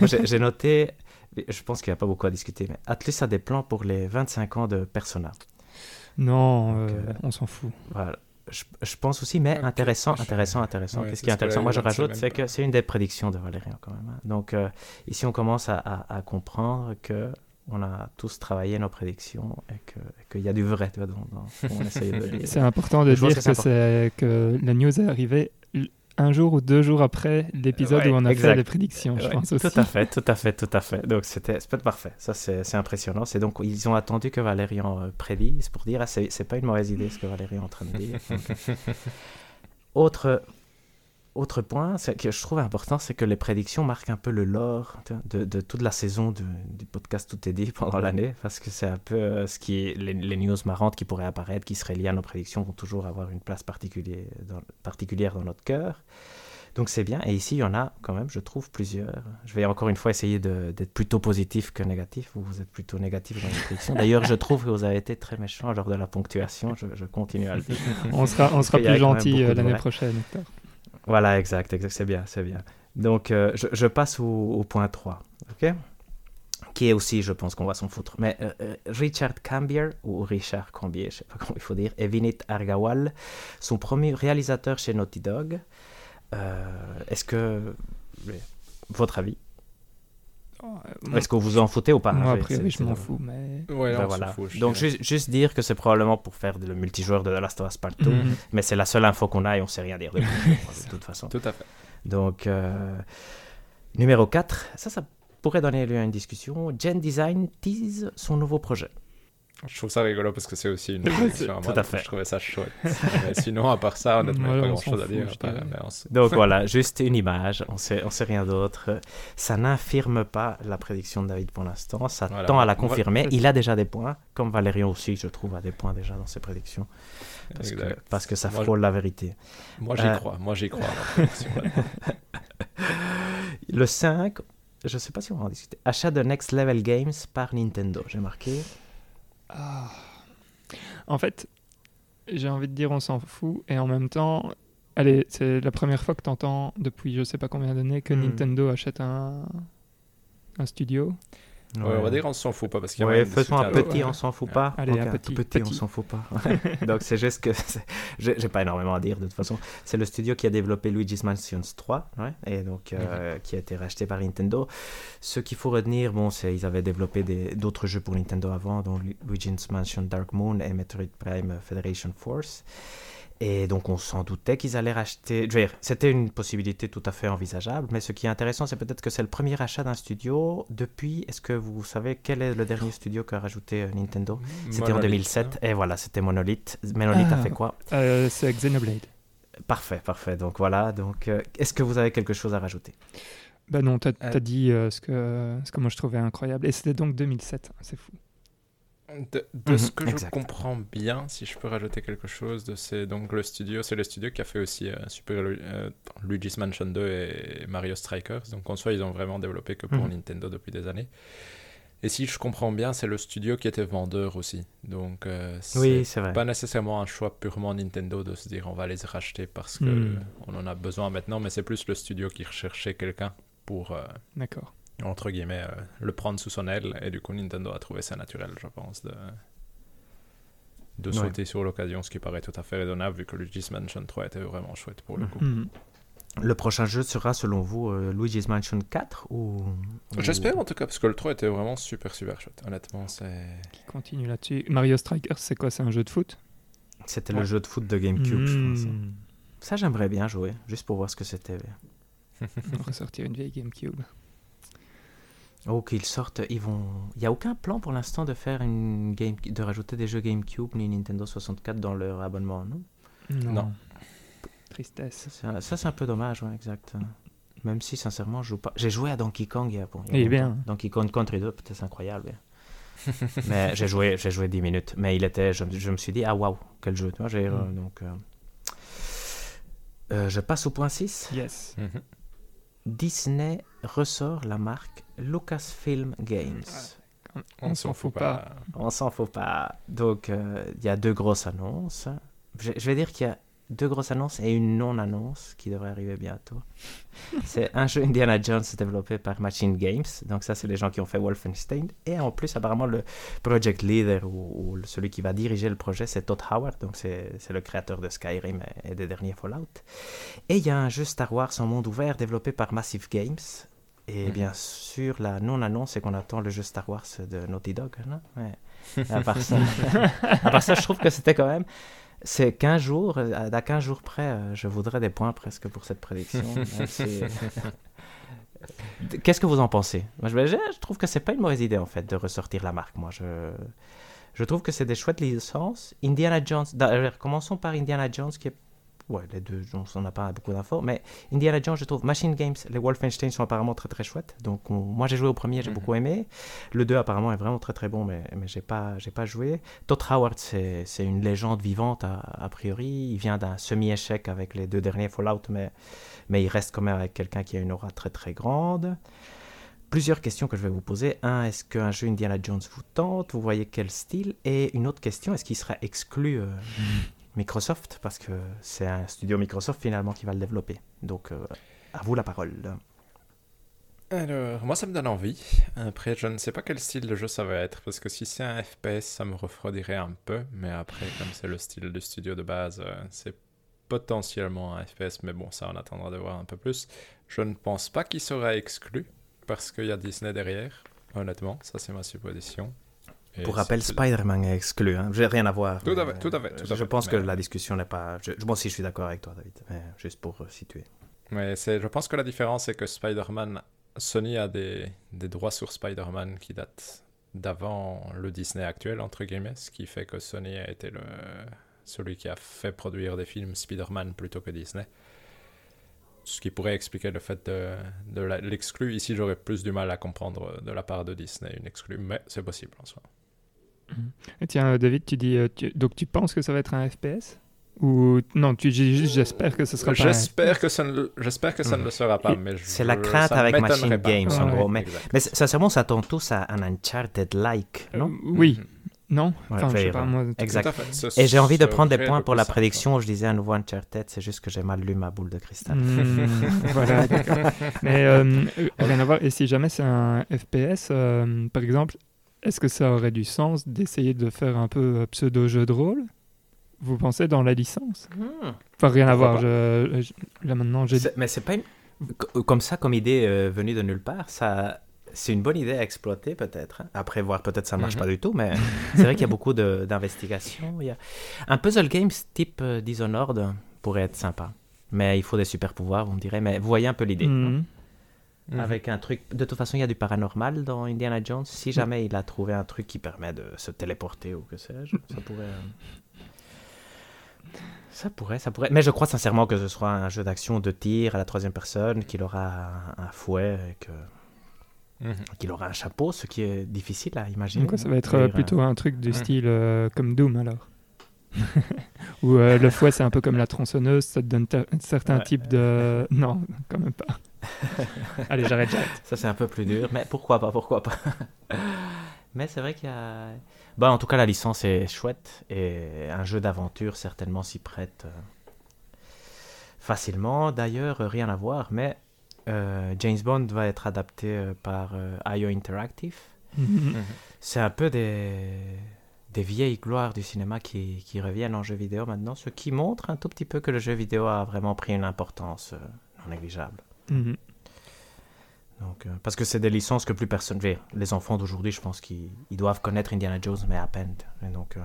Moi, j'ai noté, je pense qu'il n'y a pas beaucoup à discuter, mais Atlus a des plans pour les 25 ans de Persona. Non, Donc, euh, on s'en fout. Voilà. Je, je pense aussi, mais intéressant, intéressant, intéressant. Ouais, Qu'est-ce qui est intéressant? Moi, je rajoute, c'est que c'est une des prédictions de Valérian quand même. hein. Donc, euh, ici, on commence à, à- à comprendre que on a tous travaillé nos prédictions et qu'il y a du vrai tu vois, dans, dans ce qu'on essaye de dire. C'est important de Je dire que que, que la news est arrivée un jour ou deux jours après l'épisode Ouais, où on a exact. fait les prédictions, je Ouais, pense aussi. Tout à fait, tout à fait, tout à fait. Donc c'était c'est pas parfait. Ça c'est impressionnant. C'est donc ils ont attendu que Valérian euh, prédise pour dire ah, c'est pas une mauvaise idée ce que Valérian est en train de dire. Donc, autre autre point que je trouve important, c'est que les prédictions marquent un peu le lore de, de toute la saison du podcast Tout est dit pendant l'année, parce que c'est un peu euh, ce qui est les, les news marrantes qui pourraient apparaître, qui seraient liées à nos prédictions, vont toujours avoir une place particulière dans, particulière dans notre cœur. Donc c'est bien. Et ici, il y en a quand même, je trouve, plusieurs. Je vais encore une fois essayer d'être plutôt positif que négatif. Vous, vous êtes plutôt négatif dans les prédictions. D'ailleurs, je trouve que vous avez été très méchant lors de la ponctuation. Je, je continue à le dire. On sera, on sera plus gentil euh, l'année prochaine. Hector. Voilà, exact, exact c'est bien, c'est bien. Donc, euh, je, passe au, point 3, ok? Qui est aussi, je pense qu'on va s'en foutre. Mais euh, euh, Richard Cambier, ou Richard Cambier, je sais pas comment il faut dire, et Vinit Argawal, son premier réalisateur chez Naughty Dog. Est-ce que. Votre avis? Est-ce que vous en foutez ou pas? Moi, a priori, je m'en fous, mais... Ouais, ben voilà. s'en fout, je Donc, juste, juste dire que c'est probablement pour faire le multijoueur de The Last of Us partout, Mhm. mais c'est la seule info qu'on a et on sait rien dire de, plus, de toute façon. Tout à fait. Donc, euh, numéro 4, ça, ça pourrait donner lieu à une discussion. Gen Design tease son nouveau projet. Je trouve ça rigolo parce que c'est aussi une réaction tout à fait. Je trouvais ça chouette. Mais sinon, à part ça, honnêtement, il n'y a Ouais, pas on grand chose s'en à dire. Donc voilà, juste une image, on sait, on sait rien d'autre. Ça n'infirme pas la prédiction de David pour l'instant, ça Voilà. tend à la confirmer. Il a déjà des points, comme Valérian aussi, je trouve, a des points déjà dans ses prédictions, parce, que, Exact. parce que ça frôle la vérité. Moi, j'y Euh, crois. Moi, j'y crois. Le 5, je sais pas si on va en discuter. Achat de Next Level Games par Nintendo, j'ai marqué. Ah. En fait, j'ai envie de dire on s'en fout, et en même temps, allez, c'est la première fois que tu entends depuis je sais pas combien d'années que Hmm. Nintendo achète un, un studio. Ouais, on va dire on s'en fout pas parce qu'il y a Ouais, faisons un petit, on s'en fout pas. Allez, un petit, tout petit, on petit. s'en fout pas. Donc c'est juste que j'ai pas énormément à dire de toute façon. C'est le studio qui a développé Luigi's Mansion 3, ouais, et donc euh, qui a été racheté par Nintendo. Ce qu'il faut retenir, bon, c'est ils avaient développé d'autres jeux pour Nintendo avant, dont Lu- Luigi's Mansion Dark Moon et Metroid Prime Federation Force. Et donc on s'en doutait qu'ils allaient racheter. Je veux dire, c'était une possibilité tout à fait envisageable, mais ce qui est intéressant, c'est peut-être que c'est le premier achat d'un studio depuis. Est-ce que vous savez quel est le dernier studio qu'a rajouté euh, Nintendo? C'était en Monolith, 2007, et voilà, c'était Monolith. Monolith a Ah. fait quoi? Euh, c'est Xenoblade. Parfait, parfait. Donc voilà, donc euh, est-ce que vous avez quelque chose à rajouter? Bah non, t'as Euh. as dit euh, ce, que, ce que moi je trouvais incroyable. Et c'était donc 2007, hein, c'est fou. De, de Mhm, ce que exact. je comprends bien, si je peux rajouter quelque chose, de c'est donc le studio, c'est le studio qui a fait aussi euh, Super euh, Luigi's Mansion 2 et Mario Strikers. Donc en soi, ils ont vraiment développé que pour Mhm. Nintendo depuis des années. Et si je comprends bien, c'est le studio qui était vendeur aussi. Donc euh, c'est Oui, pas nécessairement un choix purement Nintendo de se dire on va les racheter parce que Mhm. on en a besoin maintenant, mais c'est plus le studio qui recherchait quelqu'un pour euh, D'accord. Entre guillemets, euh, le prendre sous son aile. Et du coup, Nintendo a trouvé ça naturel, je pense, de, de Ouais. sauter sur l'occasion, ce qui paraît tout à fait raisonnable, vu que Luigi's Mansion 3 était vraiment chouette pour le coup. Mhm. Le prochain jeu sera, selon vous, euh, Luigi's Mansion 4 ou... ou- J'espère en tout cas, parce que le 3 était vraiment super, super chouette. Honnêtement, c'est. Qui continue là-dessus. Mario Strikers, c'est quoi C'est un jeu de foot? C'était le jeu de foot de GameCube, je pense. Mhm. Ça, j'aimerais bien jouer, juste pour voir ce que c'était. On va ressortir une vieille GameCube. Oh, qu'ils sortent, ils vont. Il n'y a aucun plan pour l'instant de faire une game, de rajouter des jeux GameCube ni Nintendo 64 dans leur abonnement, non? Non. Non. Tristesse. Ça, c'est- ça, c'est un peu dommage, ouais, exact. Même si, sincèrement, je joue pas. J'ai joué à Donkey Kong il y a, bon, il y a Il est longtemps. bien. Donkey Kong Country 2, peut-être c'est incroyable. ouais. mais j'ai joué, j'ai joué 10 minutes. Mais il était, je, je me suis dit, ah waouh, quel jeu. Tu vois, j'ai, euh, Mm. donc, euh, euh, je passe au point 6. Yes. Mhm. Disney ressort la marque Lucasfilm Games. On, s'en fout pas. On s'en fout pas. Donc, euh, il y a deux grosses annonces. Je, je vais dire qu'il y a deux grosses annonces et une non-annonce qui devrait arriver bientôt. c'est un jeu Indiana Jones développé par Machine Games. Donc, ça, c'est les gens qui ont fait Wolfenstein. Et en plus, apparemment, le project leader ou, ou celui qui va diriger le projet, c'est Todd Howard. Donc, c'est le créateur de Skyrim et, des derniers Fallout. Et il y a un jeu Star Wars en monde ouvert développé par Massive Games. Et Mhm. bien sûr, la non-annonce, c'est qu'on attend le jeu Star Wars de Naughty Dog. non? Ouais. À part ça, à part ça, je trouve que c'était quand même. C'est 15 jours, euh, à 15 jours près, euh, je voudrais des points presque pour cette prédiction. si- Qu'est-ce que vous en pensez? Moi, je, trouve que c'est pas une mauvaise idée en fait de ressortir la marque. Moi, je, je trouve que c'est des chouettes licences. Indiana Jones, commençons par Indiana Jones qui est. Ouais, les deux, on n'a pas beaucoup d'infos, mais Indiana Jones, je trouve, Machine Games, les Wolfenstein sont apparemment très très chouettes. Donc, on- moi j'ai joué au premier, j'ai Mhm. beaucoup aimé. Le 2 apparemment est vraiment très très bon, mais, mais j'ai pas, pas joué. Todd Howard, c'est c'est une légende vivante a, a priori. Il vient d'un semi-échec avec les deux derniers Fallout, mais, mais il reste quand même avec quelqu'un qui a une aura très très grande. Plusieurs questions que je vais vous poser. Un, est-ce qu'un jeu Indiana Jones vous tente? Vous voyez quel style? Et une autre question, est-ce qu'il sera exclu euh, Microsoft, parce que c'est un studio Microsoft finalement qui va le développer. Donc, euh, à vous la parole. Alors, moi ça me donne envie. Après, je ne sais pas quel style de jeu ça va être, parce que si c'est un FPS, ça me refroidirait un peu. Mais après, comme c'est le style du studio de base, euh, c'est potentiellement un FPS, mais bon, ça on attendra de voir un peu plus. Je ne pense pas qu'il sera exclu, parce qu'il y a Disney derrière, honnêtement, ça c'est ma supposition. Pour rappel, Spider-Man est exclu. Hein. J'ai rien à voir. Tout à fait, tout à fait, euh, à je fait. pense que la discussion n'est pas. Je, moi aussi, je suis d'accord avec toi, David. Mais juste pour situer. Mais je pense que la différence, c'est que Spider-Man, Sony a des, des droits sur Spider-Man qui datent d'avant le Disney actuel, entre guillemets, ce qui fait que Sony a été le, celui qui a fait produire des films Spider-Man plutôt que Disney. Ce qui pourrait expliquer le fait de, de l'exclu. Ici, j'aurais plus du mal à comprendre de la part de Disney une exclu, mais c'est possible en soi. Et tiens, David, tu dis, euh, tu- donc tu penses que ça va être un FPS Ou non, tu dis juste, j'espère que ce sera pas J'espère que ça ne, le- j'espère que ça ne le sera pas, mais je- C'est la crainte avec Machine pas. Games, en Ouais, gros, mais-. Mais sincèrement, ça tombe tous à un Uncharted-like, non? Euh, Oui, non? Ouais, Enfin, je sais fair. pas, moi, Exact. Tout à fait. Ce Et j'ai envie de prendre des points pour la prédiction où je disais un nouveau Uncharted, c'est juste que j'ai mal lu ma boule de cristal. Hmm, voilà, d'accord. Mais euh, euh, rien à voir. Et si jamais c'est un FPS, euh, par exemple, est-ce que ça aurait du sens d'essayer de faire un peu euh, pseudo-jeu de rôle? Vous pensez dans la licence? Hmm. Enfin, rien à voir. Je, je- là maintenant, j'ai. Mais c'est pas une... co- Comme ça, comme idée euh, venue de nulle part, ça... c'est une bonne idée à exploiter peut-être. hein. Après voir, peut-être ça ne marche Mhm. pas du tout, mais c'est vrai qu'il y a beaucoup de- d'investigations. A... Un puzzle games type euh, Dishonored pourrait être sympa. Mais il faut des super pouvoirs, vous me direz. Mais vous voyez un peu l'idée. Mhm. Avec un truc. De toute façon, il y a du paranormal dans Indiana Jones. Si jamais il a trouvé un truc qui permet de se téléporter ou que sais-je, ça pourrait. euh, Ça pourrait, ça pourrait. Mais je crois sincèrement que ce sera un jeu d'action de tir à la troisième personne, qu'il aura un, un fouet, et que- Mhm. qu'il aura un chapeau, ce qui est difficile à imaginer. Donc, ça va être euh, euh, plutôt un truc du style euh, comme Doom alors. Où euh, le fouet c'est un peu comme la tronçonneuse, ça te donne ter- un certain Ouais. type de. Non, quand même pas. Allez, j'arrête, j'arrête. Ça, c'est un peu plus dur, mais pourquoi pas, pourquoi pas. mais c'est vrai qu'il y a. Bah, en tout cas, la licence est chouette et un jeu d'aventure certainement s'y prête euh, facilement. D'ailleurs, euh, rien à voir, mais euh, James Bond va être adapté par euh, IO Interactive. Mhm. Mhm. C'est un peu des, des vieilles gloires du cinéma qui, qui reviennent en jeu vidéo maintenant, ce qui montre un tout petit peu que le jeu vidéo a vraiment pris une importance euh, non négligeable. Mhm. Donc, euh, parce que c'est des licences que plus personne. Les enfants d'aujourd'hui, je pense qu'ils ils doivent connaître Indiana Jones, mais à peine. Et donc, euh,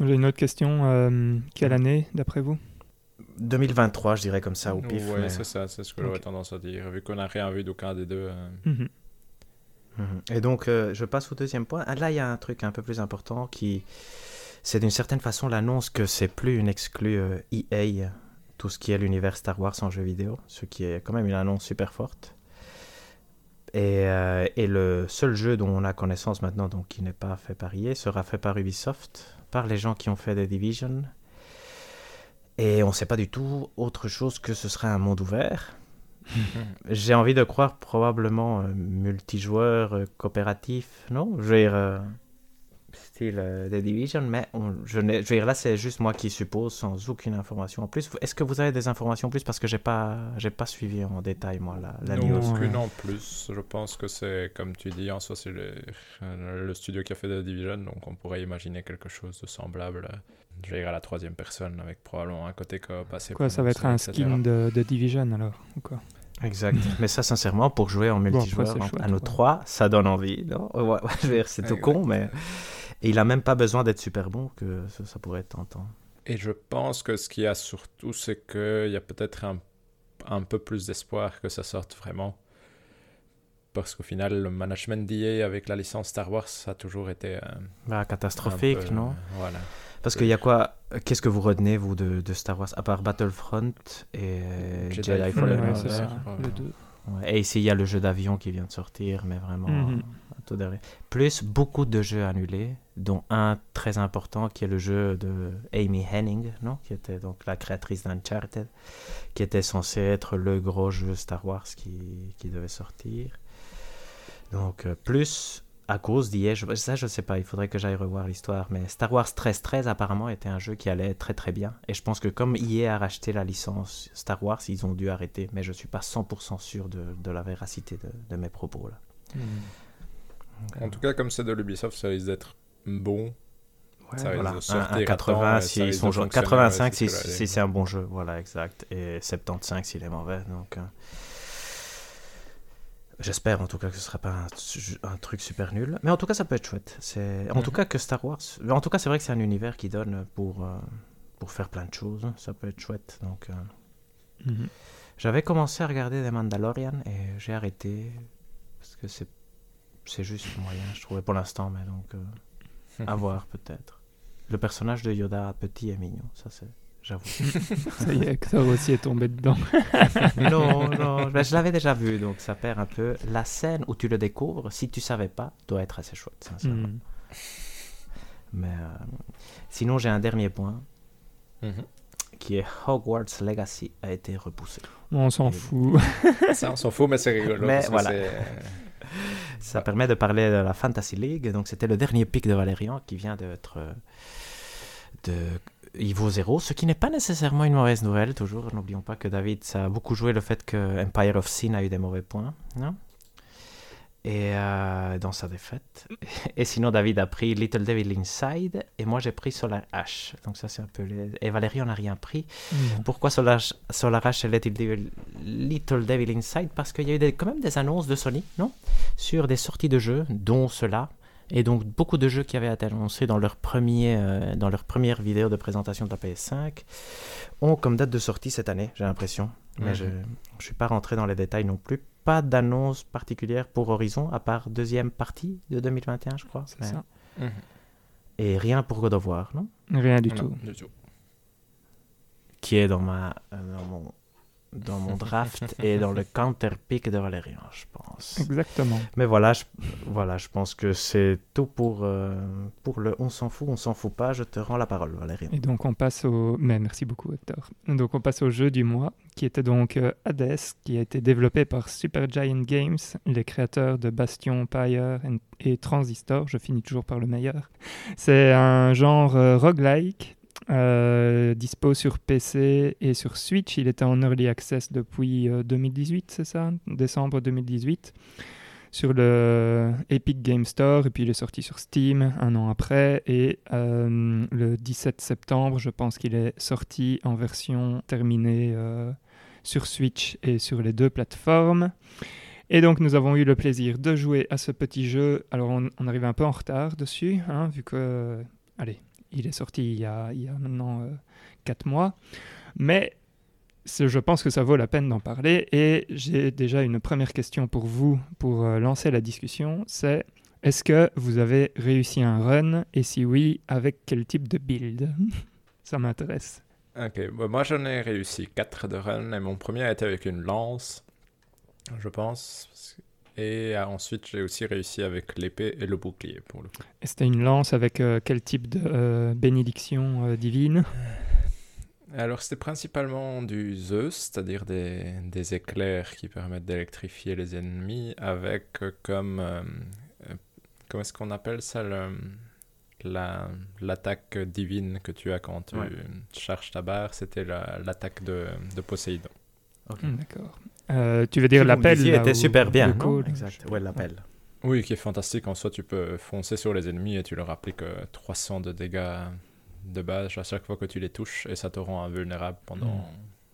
J'ai une autre question. euh, quelle année d'après vous? 2023, je dirais comme ça, au pif. Ouais, mais- c'est ça, c'est ce que j'aurais tendance à dire. Vu qu'on n'a rien vu d'aucun des deux. euh, Mhm. Mhm. Et donc, euh, je passe au deuxième point. Ah, là, il y a un truc un peu plus important qui. C'est d'une certaine façon l'annonce que c'est plus une exclue euh, EA, tout ce qui est l'univers Star Wars en jeu vidéo, ce qui est quand même une annonce super forte. Et, euh, et le seul jeu dont on a connaissance maintenant, donc qui n'est pas fait par EA, sera fait par Ubisoft, par les gens qui ont fait des Division. Et on ne sait pas du tout autre chose que ce sera un monde ouvert. J'ai envie de croire probablement euh, multijoueur, euh, coopératif, non Je veux dire, style euh, The Division, mais on- je, je veux dire, là c'est juste moi qui suppose sans aucune information en plus. Est-ce que vous avez des informations en plus? Parce que j'ai pas, j'ai pas suivi en détail moi la, la non, news. aucune en plus. Je pense que c'est, comme tu dis, en soi, c'est le, le studio qui a fait The Division, donc on pourrait imaginer quelque chose de semblable. Je vais dire à la troisième personne, avec probablement un côté coop assez Quoi, ça va être un etc. skin de, de Division alors ou quoi? Exact. mais ça sincèrement pour jouer en multijoueur en- chouette, à nous quoi. trois, ça donne envie. Non? Ouais, ouais, je veux dire, c'est tout con, mais et il a même pas besoin d'être super bon que ça, ça pourrait être tentant. Et je pense que ce qu'il y a surtout, c'est qu'il y a peut-être un, un peu plus d'espoir que ça sorte vraiment. Parce qu'au final, le management d'EA avec la licence Star Wars, ça a toujours été euh, Bah, un catastrophique, peu, non? euh, Voilà. Parce qu'il y a quoi Qu'est-ce que vous retenez, vous, de, de Star Wars À part Battlefront et Jedi, Jedi Ouais, Fallen Order? Ouais. Et ici, il y a le jeu d'avion qui vient de sortir, mais vraiment Mhm. euh. Plus beaucoup de jeux annulés, dont un très important qui est le jeu de Amy Henning, non qui était donc la créatrice d'Uncharted, qui était censé être le gros jeu Star Wars qui, qui devait sortir. Donc, euh, plus à cause d'IA, ça je sais pas, il faudrait que j'aille revoir l'histoire, mais Star Wars 1313 apparemment était un jeu qui allait très très bien. Et je pense que comme EA a racheté la licence Star Wars, ils ont dû arrêter, mais je suis pas 100% sûr de, de, la véracité de, de mes propos là. En tout cas, comme c'est de l'Ubisoft, ça risque d'être bon. Ouais, ça voilà. risque de un, un 80 si sont 85 si, si c'est un bon jeu, voilà exact, et 75 s'il est mauvais. Donc, euh... J'espère en tout cas que ce ne sera pas un, un, truc super nul. Mais en tout cas, ça peut être chouette. C'est... En mm -hmm. tout cas, que Star Wars. En tout cas, c'est vrai que c'est un univers qui donne pour, euh, pour faire plein de choses. Ça peut être chouette. Donc, euh... mm -hmm. J'avais commencé à regarder des Mandalorian et j'ai arrêté. Parce que c'est, c'est juste moyen, je trouvais pour l'instant. Mais donc, euh, à voir peut-être. Le personnage de Yoda petit et mignon. Ça, c'est j'avoue. ça y est, Hector aussi est tombé dedans. non, non, ben, je l'avais déjà vu, donc ça perd un peu. La scène où tu le découvres, si tu savais pas, doit être assez chouette, sincèrement. Mm. Mais euh, sinon, j'ai un dernier point. Mm -hmm. Qui est Hogwarts Legacy a été repoussé. On s'en fout. ça, on s'en fout, mais c'est rigolo. Mais voilà. ça ouais. permet de parler de la Fantasy League. Donc, c'était le dernier pic de Valérian qui vient d'être. De il vaut zéro, ce qui n'est pas nécessairement une mauvaise nouvelle, toujours. N'oublions pas que David, ça a beaucoup joué le fait que Empire of Sin a eu des mauvais points. Non? Et euh, dans sa défaite. Et sinon, David a pris Little Devil Inside et moi j'ai pris Solar Ash. Donc, ça, c'est un peu. Les... Et Valérie, on n'a rien pris. Mmh. Pourquoi Solar, Solar Ash et Little Devil, Little Devil Inside? Parce qu'il y a eu des, quand même des annonces de Sony, non? Sur des sorties de jeux, dont cela. Et donc, beaucoup de jeux qui avaient été annoncés dans leur, premier, euh, dans leur première vidéo de présentation de la PS5 ont comme date de sortie cette année, j'ai l'impression. Mais mmh. je ne suis pas rentré dans les détails non plus. Pas d'annonce particulière pour Horizon, à part deuxième partie de 2021, je crois. C'est ça. Mmh. Et rien pour God of War, non? Rien du, non, tout. du tout. Qui est dans, ma, euh, dans mon dans mon draft et dans le counter pick de Valérian, je pense. Exactement. Mais voilà, je, voilà, je pense que c'est tout pour, euh, pour le on s'en fout, on s'en fout pas. Je te rends la parole, Valérian. Et donc on passe au. Mais merci beaucoup, Hector. Donc on passe au jeu du mois, qui était donc euh, Hades, qui a été développé par Supergiant Games, les créateurs de Bastion, Pyre et Transistor. Je finis toujours par le meilleur. C'est un genre euh, roguelike euh, dispo sur PC et sur Switch. Il était en early access depuis euh, 2018, c'est ça? Décembre 2018. Sur le Epic Game Store, et puis il est sorti sur Steam un an après. Et euh, le 17 septembre, je pense qu'il est sorti en version terminée euh, sur Switch et sur les deux plateformes. Et donc nous avons eu le plaisir de jouer à ce petit jeu. Alors on, on arrive un peu en retard dessus, hein, vu que... allez, il est sorti il y a, maintenant euh, 4 mois. Mais je pense que ça vaut la peine d'en parler. Et j'ai déjà une première question pour vous, pour euh, lancer la discussion. C'est est-ce que vous avez réussi un run Et si oui, avec quel type de build? Ça m'intéresse. Ok, bon, moi j'en ai réussi 4 de run. Et mon premier a été avec une lance, je pense. Et euh, ensuite, j'ai aussi réussi avec l'épée et le bouclier pour le coup. Et c'était une lance avec euh, quel type de euh, bénédiction euh, divine? Alors, c'était principalement du Zeus, c'est-à-dire des, des, éclairs qui permettent d'électrifier les ennemis, avec comme. Euh, comment est-ce qu'on appelle ça L'attaque la, divine que tu as quand tu ouais. charges ta barre, c'était l'attaque la, de, de Poséidon. Okay. D'accord. Euh, tu veux dire l'appel était super bien. Cool. Exact. Ouais, l'appel. Oui, qui est fantastique. En soi, tu peux foncer sur les ennemis et tu leur appliques 300 de dégâts de base à chaque fois que tu les touches et ça te rend invulnérable pendant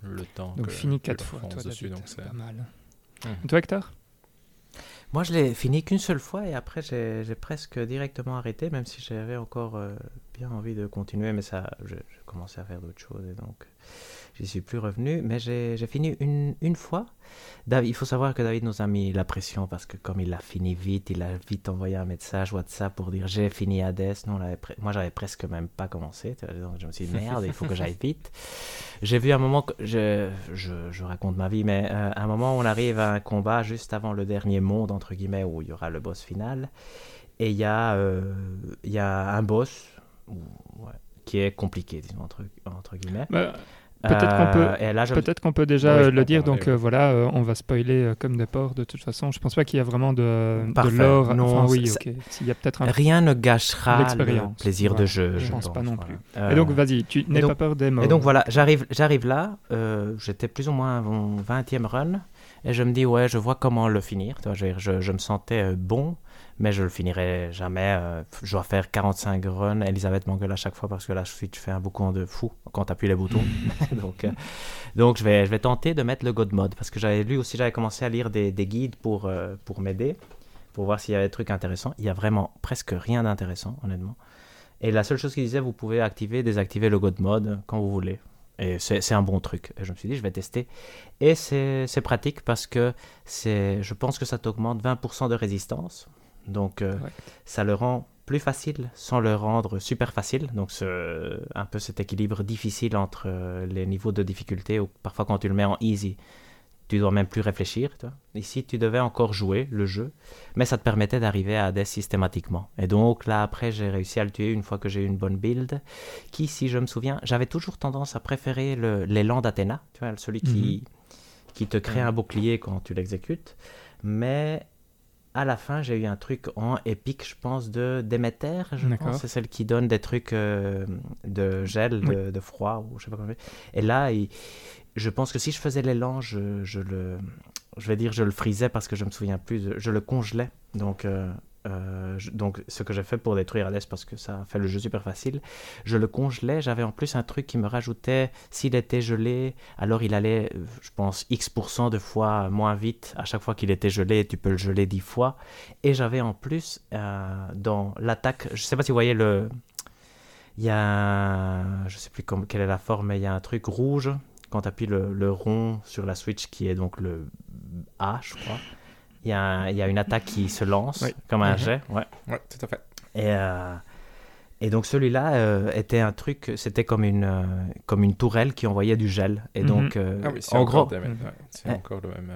mmh. le temps. Donc que fini 4 fois, toi, dessus, donc c'est pas mal. Mmh. Toi, Hector? Moi, je l'ai fini qu'une seule fois et après, j'ai presque directement arrêté, même si j'avais encore euh, bien envie de continuer, mais ça, je, je commençais à faire d'autres choses et donc j'y suis plus revenu, mais j'ai fini une, une fois. David, il faut savoir que David nous a mis la pression parce que comme il a fini vite, il a vite envoyé un message WhatsApp pour dire j'ai fini Hades. Nous, moi, j'avais presque même pas commencé. Donc je me suis dit merde, il faut que j'aille vite. J'ai vu un moment, que je, je, je, raconte ma vie, mais euh, un moment on arrive à un combat juste avant le dernier monde, entre guillemets, où il y aura le boss final. Et il y, euh, il y a un boss, ouais, qui est compliqué, disons, entre, entre guillemets. Bah, Peut-être qu'on peut, Euh, peut-être qu'on peut déjà Ouais, euh, le dire. Donc euh, voilà, on va spoiler comme des porcs de toute façon. Je pense pas qu'il y a vraiment de, de Parfait. lore. Non, enfin, oui, c'est- ok. S'il y a peut-être un. Rien ne gâchera le plaisir voilà. de jeu, Je je pense pas non plus. Et donc vas-y, tu donc- pas peur des morts. Et donc voilà, j'arrive, j'arrive là, j'étais plus ou moins à mon 20e run, et je me dis, ouais, je vois comment le finir. Je, je, je me sentais bon, mais je le finirai jamais. euh, je dois faire 45 runs. Elisabeth m'engueule à chaque fois parce que la Switch fait un boucan de fou quand tu appuies les boutons. donc, euh, donc je, vais, je vais tenter de mettre le God Mode, parce que j'avais lu aussi, j'avais commencé à lire des, des guides pour, euh, pour m'aider, pour voir s'il y avait des trucs intéressants. Il y a vraiment presque rien d'intéressant, honnêtement. Et la seule chose qu'il disait, vous pouvez activer, désactiver le God Mode quand vous voulez. Et c'est un bon truc. Et je me suis dit, je vais tester. Et c'est pratique parce que je pense que ça t'augmente 20% de résistance. Donc, euh, ça le rend plus facile sans le rendre super facile. Donc, ce- un peu cet équilibre difficile entre euh, les niveaux de difficulté. Ou parfois, quand tu le mets en easy, tu dois même plus réfléchir. Ici, tu devais encore jouer le jeu, mais ça te permettait d'arriver à Hades systématiquement. Et donc, là, après, j'ai réussi à le tuer une fois que j'ai eu une bonne build. Qui, si je me souviens, j'avais toujours tendance à préférer l'élan d'Athéna, tu vois, celui qui, qui te crée un bouclier quand tu l'exécutes. Mais à la fin, j'ai eu un truc en épique, je pense, de Déméter, je pense. C'est celle qui donne des trucs euh, de gel, de, de froid, ou je sais pas comment. Et là, il- je pense que si je faisais l'élan, je, je le, je vais dire, je le frisais parce que je me souviens plus, je le congelais. Donc, euh, euh, donc ce que j'ai fait pour détruire Hades parce que ça fait le jeu super facile, je le congelais. J'avais en plus un truc qui me rajoutait, s'il était gelé, alors il allait, euh, je pense, X% de fois moins vite à chaque fois qu'il était gelé. Tu peux le geler 10 fois. Et j'avais en plus euh, dans l'attaque, je sais pas si vous voyez le. Il y a, un- je sais plus comme, quelle est la forme, mais il y a un truc rouge quand tu appuies le, le rond sur la Switch qui est donc le A, je crois. Il y a, un- il y a une attaque qui se lance Oui. comme un Mhm. jet. Ouais. Ouais, tout à fait. Et, euh, et donc celui-là euh, était un truc, c'était comme une, euh, comme une tourelle qui envoyait du gel. Et Mhm. donc, Ah oui, en gros, ouais, c'est encore le même.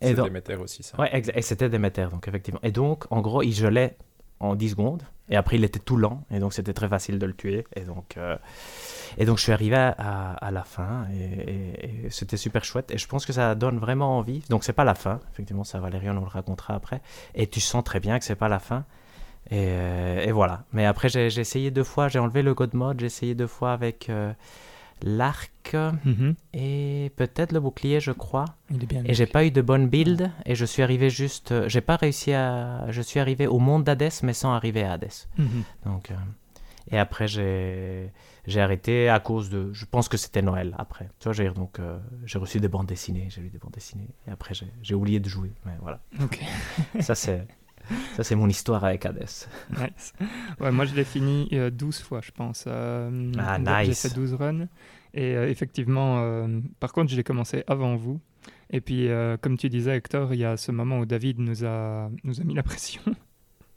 Et donc- Déméter aussi, ça. Ouais, et c'était Déméter, donc effectivement. Et donc, en gros, il gelait en 10 secondes, et après, il était tout lent, et donc c'était très facile de le tuer. Et donc, euh, et donc je suis arrivé à, à- la fin, et, c'était super chouette. Et je pense que ça donne vraiment envie. Donc, c'est pas la fin, effectivement, ça, Valérie, on le racontera après. Et tu sens très bien que c'est pas la fin. Et, euh, voilà. Mais après, j'ai j'ai essayé deux fois, j'ai enlevé le God Mode, j'ai essayé deux fois avec euh, l'arc Mhm. et peut-être le bouclier, je crois. Il est bien. Et j'ai pas eu de bonne build et je suis arrivé juste, j'ai pas réussi à, je suis arrivé au monde d'Hadès mais sans arriver à Hades. Mhm. Donc euh, et après j'ai j'ai arrêté à cause de, je pense que c'était Noël après. Tu vois, j'ai donc euh, j'ai reçu des bandes dessinées, j'ai lu des bandes dessinées et après j'ai j'ai oublié de jouer. Mais voilà, Ok. ça c'est ça c'est mon histoire avec Hades. Nice. Ouais, moi, je l'ai fini euh, 12 fois, je pense. Euh, Ah, donc, J'ai nice. fait 12 runs. Et euh, effectivement, euh, par contre, je l'ai commencé avant vous. Et puis, comme tu disais, Hector, il y a ce moment où David nous a, nous a mis la pression.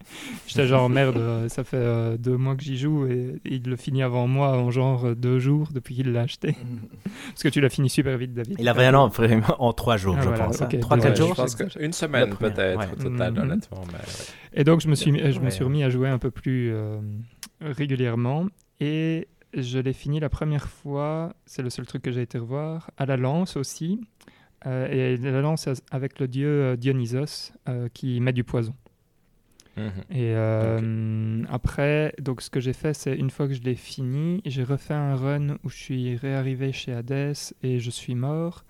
J'étais genre, merde, euh, ça fait euh, deux mois que j'y joue et il le finit avant moi en genre euh, deux jours depuis qu'il l'a acheté. Parce que tu l'as fini super vite, David. Il avait un an vraiment en trois jours, Ah, je voilà, pense. hein. Trois Ouais, quatre je jours. pense qu'une semaine peut-être ouais. au total, Mhm. honnêtement. Mais. Et donc, je me suis, je me suis remis à jouer un peu plus euh, régulièrement. Et je l'ai fini la première fois, c'est le seul truc que j'ai été revoir, à la lance aussi. Euh, et la lance avec le dieu Dionysos euh, qui met du poison. Mhm. Et euh, après, donc ce que j'ai fait, c'est une fois que je l'ai fini, j'ai refait un run où je suis réarrivé chez Hades et je suis mort.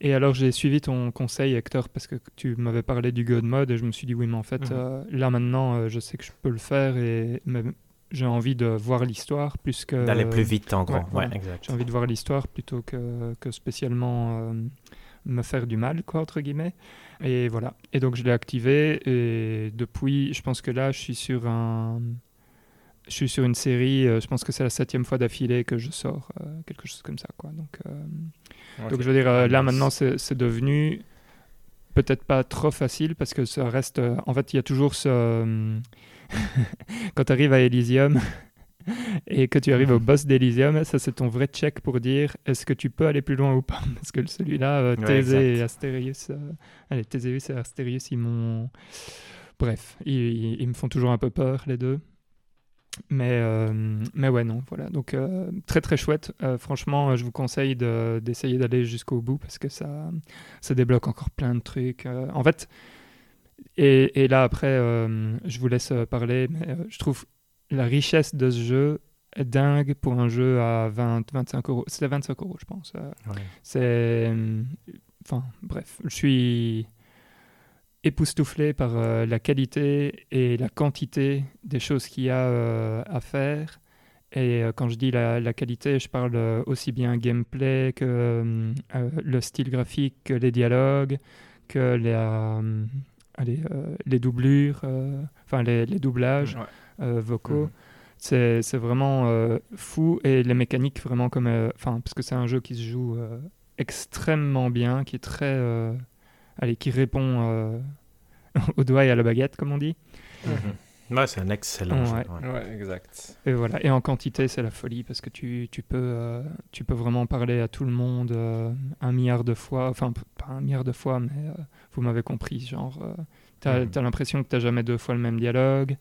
Et alors j'ai suivi ton conseil, Hector, parce que tu m'avais parlé du God Mode et je me suis dit oui, mais en fait, Mhm. euh, là maintenant, euh, je sais que je peux le faire et j'ai envie de voir l'histoire plus que D'aller plus vite en gros. ouais, Ouais, voilà. j'ai envie de voir l'histoire plutôt que, que spécialement me faire du mal, quoi, entre guillemets. Et voilà. Et donc, je l'ai activé. Et depuis, je pense que là, je suis sur un. Je suis sur une série, euh, je pense que c'est la septième fois d'affilée que je sors, euh, quelque chose comme ça. Quoi. Donc, euh, donc, je veux dire, euh, là maintenant, c'est devenu peut-être pas trop facile parce que ça reste. en fait, il y a toujours ce. Quand tu arrives à Elysium et que tu arrives au boss d'Elysium, ça c'est ton vrai check pour dire est-ce que tu peux aller plus loin ou pas? Parce que celui-là, euh, Thésée et Astérius. euh, Allez, Théséus et Astérius, ils m'ont. Bref, ils, ils- ils me font toujours un peu peur, les deux. Mais, euh, mais ouais, non, voilà. Donc, euh, très très chouette. Franchement, je vous conseille d'essayer d'aller jusqu'au bout parce que ça, ça débloque encore plein de trucs. en fait, et, et là, après, je vous laisse parler, mais je trouve la richesse de ce jeu est dingue pour un jeu à 20, 25 euros. C'est 25 euros, je pense. C'est. Enfin, bref, je suis époustouflé par euh, la qualité et la quantité des choses qu'il y a euh, à faire. Et euh, quand je dis la, qualité, je parle aussi bien gameplay que le style graphique, que les dialogues, que les, allez, les doublures, enfin les, doublages vocaux. Mhm. C'est vraiment fou et les mécaniques vraiment comme... Enfin, parce que c'est un jeu qui se joue extrêmement bien, qui est très allez, qui répond euh, au doigt et à la baguette, comme on dit. Ouais, c'est un excellent jeu. Ouais. exact. Et voilà. Et en quantité, c'est la folie parce que tu, tu peux, euh, tu peux vraiment parler à tout le monde euh, un milliard de fois. Enfin, pas un milliard de fois, mais vous m'avez compris. Genre, tu as, mhm. as l'impression que tu n'as jamais deux fois le même dialogue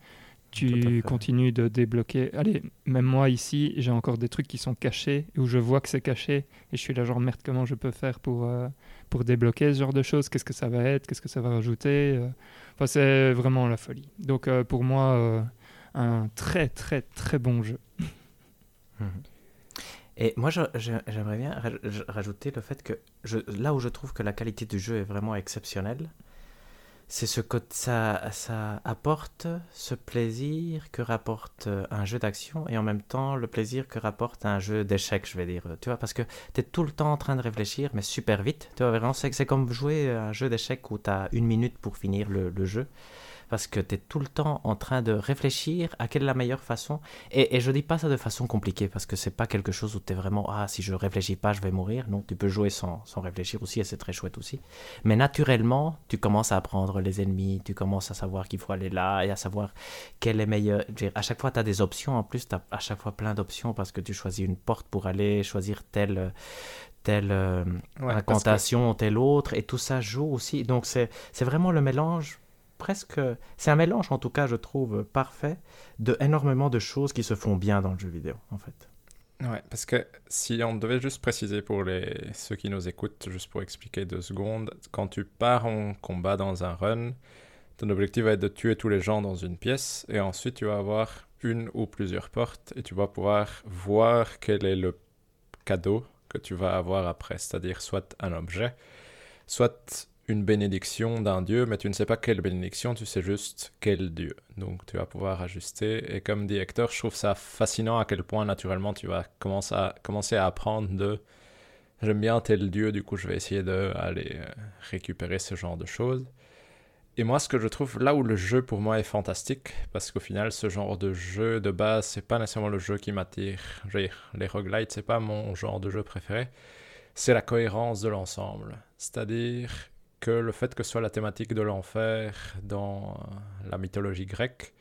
tu continues de débloquer. Allez, même moi ici, j'ai encore des trucs qui sont cachés, où je vois que c'est caché, et je suis là genre merde, comment je peux faire pour, euh, pour débloquer ce genre de choses? Qu'est-ce que ça va être? Qu'est-ce que ça va rajouter euh? Enfin, c'est vraiment la folie. Donc euh, pour moi, un très très très bon jeu. Mhm. Et moi, j'aimerais bien rajouter le fait que je, là où je trouve que la qualité du jeu est vraiment exceptionnelle, c'est ce que ça, ça apporte, ce plaisir que rapporte euh, un jeu d'action et en même temps le plaisir que rapporte un jeu d'échecs, je vais dire. Tu vois, parce que tu es tout le temps en train de réfléchir, mais super vite. Tu vois, vraiment, c'est comme jouer un jeu d'échecs où tu as une minute pour finir le jeu parce que tu es tout le temps en train de réfléchir à quelle est la meilleure façon. Et, et je dis pas ça de façon compliquée, parce que c'est pas quelque chose où tu es vraiment, ah, si je réfléchis pas, je vais mourir. Non, tu peux jouer sans, sans réfléchir aussi, et c'est très chouette aussi. Mais naturellement, tu commences à apprendre les ennemis, tu commences à savoir qu'il faut aller là, et à savoir quel est meilleur. À chaque fois, tu as des options, en plus, tu as à chaque fois plein d'options, parce que tu choisis une porte pour aller choisir telle telle euh, incantation, telle autre, et tout ça joue aussi. Donc c'est vraiment le mélange presque. C'est un mélange, en tout cas, je trouve, parfait de énormément de choses qui se font bien dans le jeu vidéo, en fait. Ouais, parce que si on devait juste préciser pour les, ceux qui nous écoutent, juste pour expliquer deux secondes, quand tu pars en combat dans un run, ton objectif va être de tuer tous les gens dans une pièce, et ensuite tu vas avoir une ou plusieurs portes, et tu vas pouvoir voir quel est le cadeau que tu vas avoir après, c'est-à-dire soit un objet, soit une bénédiction d'un dieu, mais tu ne sais pas quelle bénédiction, tu sais juste quel dieu. Donc tu vas pouvoir ajuster. Et comme dit Hector, je trouve ça fascinant à quel point naturellement tu vas commencer à, apprendre de j'aime bien tel dieu, du coup je vais essayer d'aller euh, récupérer ce genre de choses. Et moi, ce que je trouve là où le jeu pour moi est fantastique, parce qu'au final, ce genre de jeu de base, c'est pas nécessairement le jeu qui m'attire. Les roguelites, c'est pas mon genre de jeu préféré. C'est la cohérence de l'ensemble. C'est-à-dire, que le fait que ce soit la thématique de l'enfer dans euh, la mythologie grecque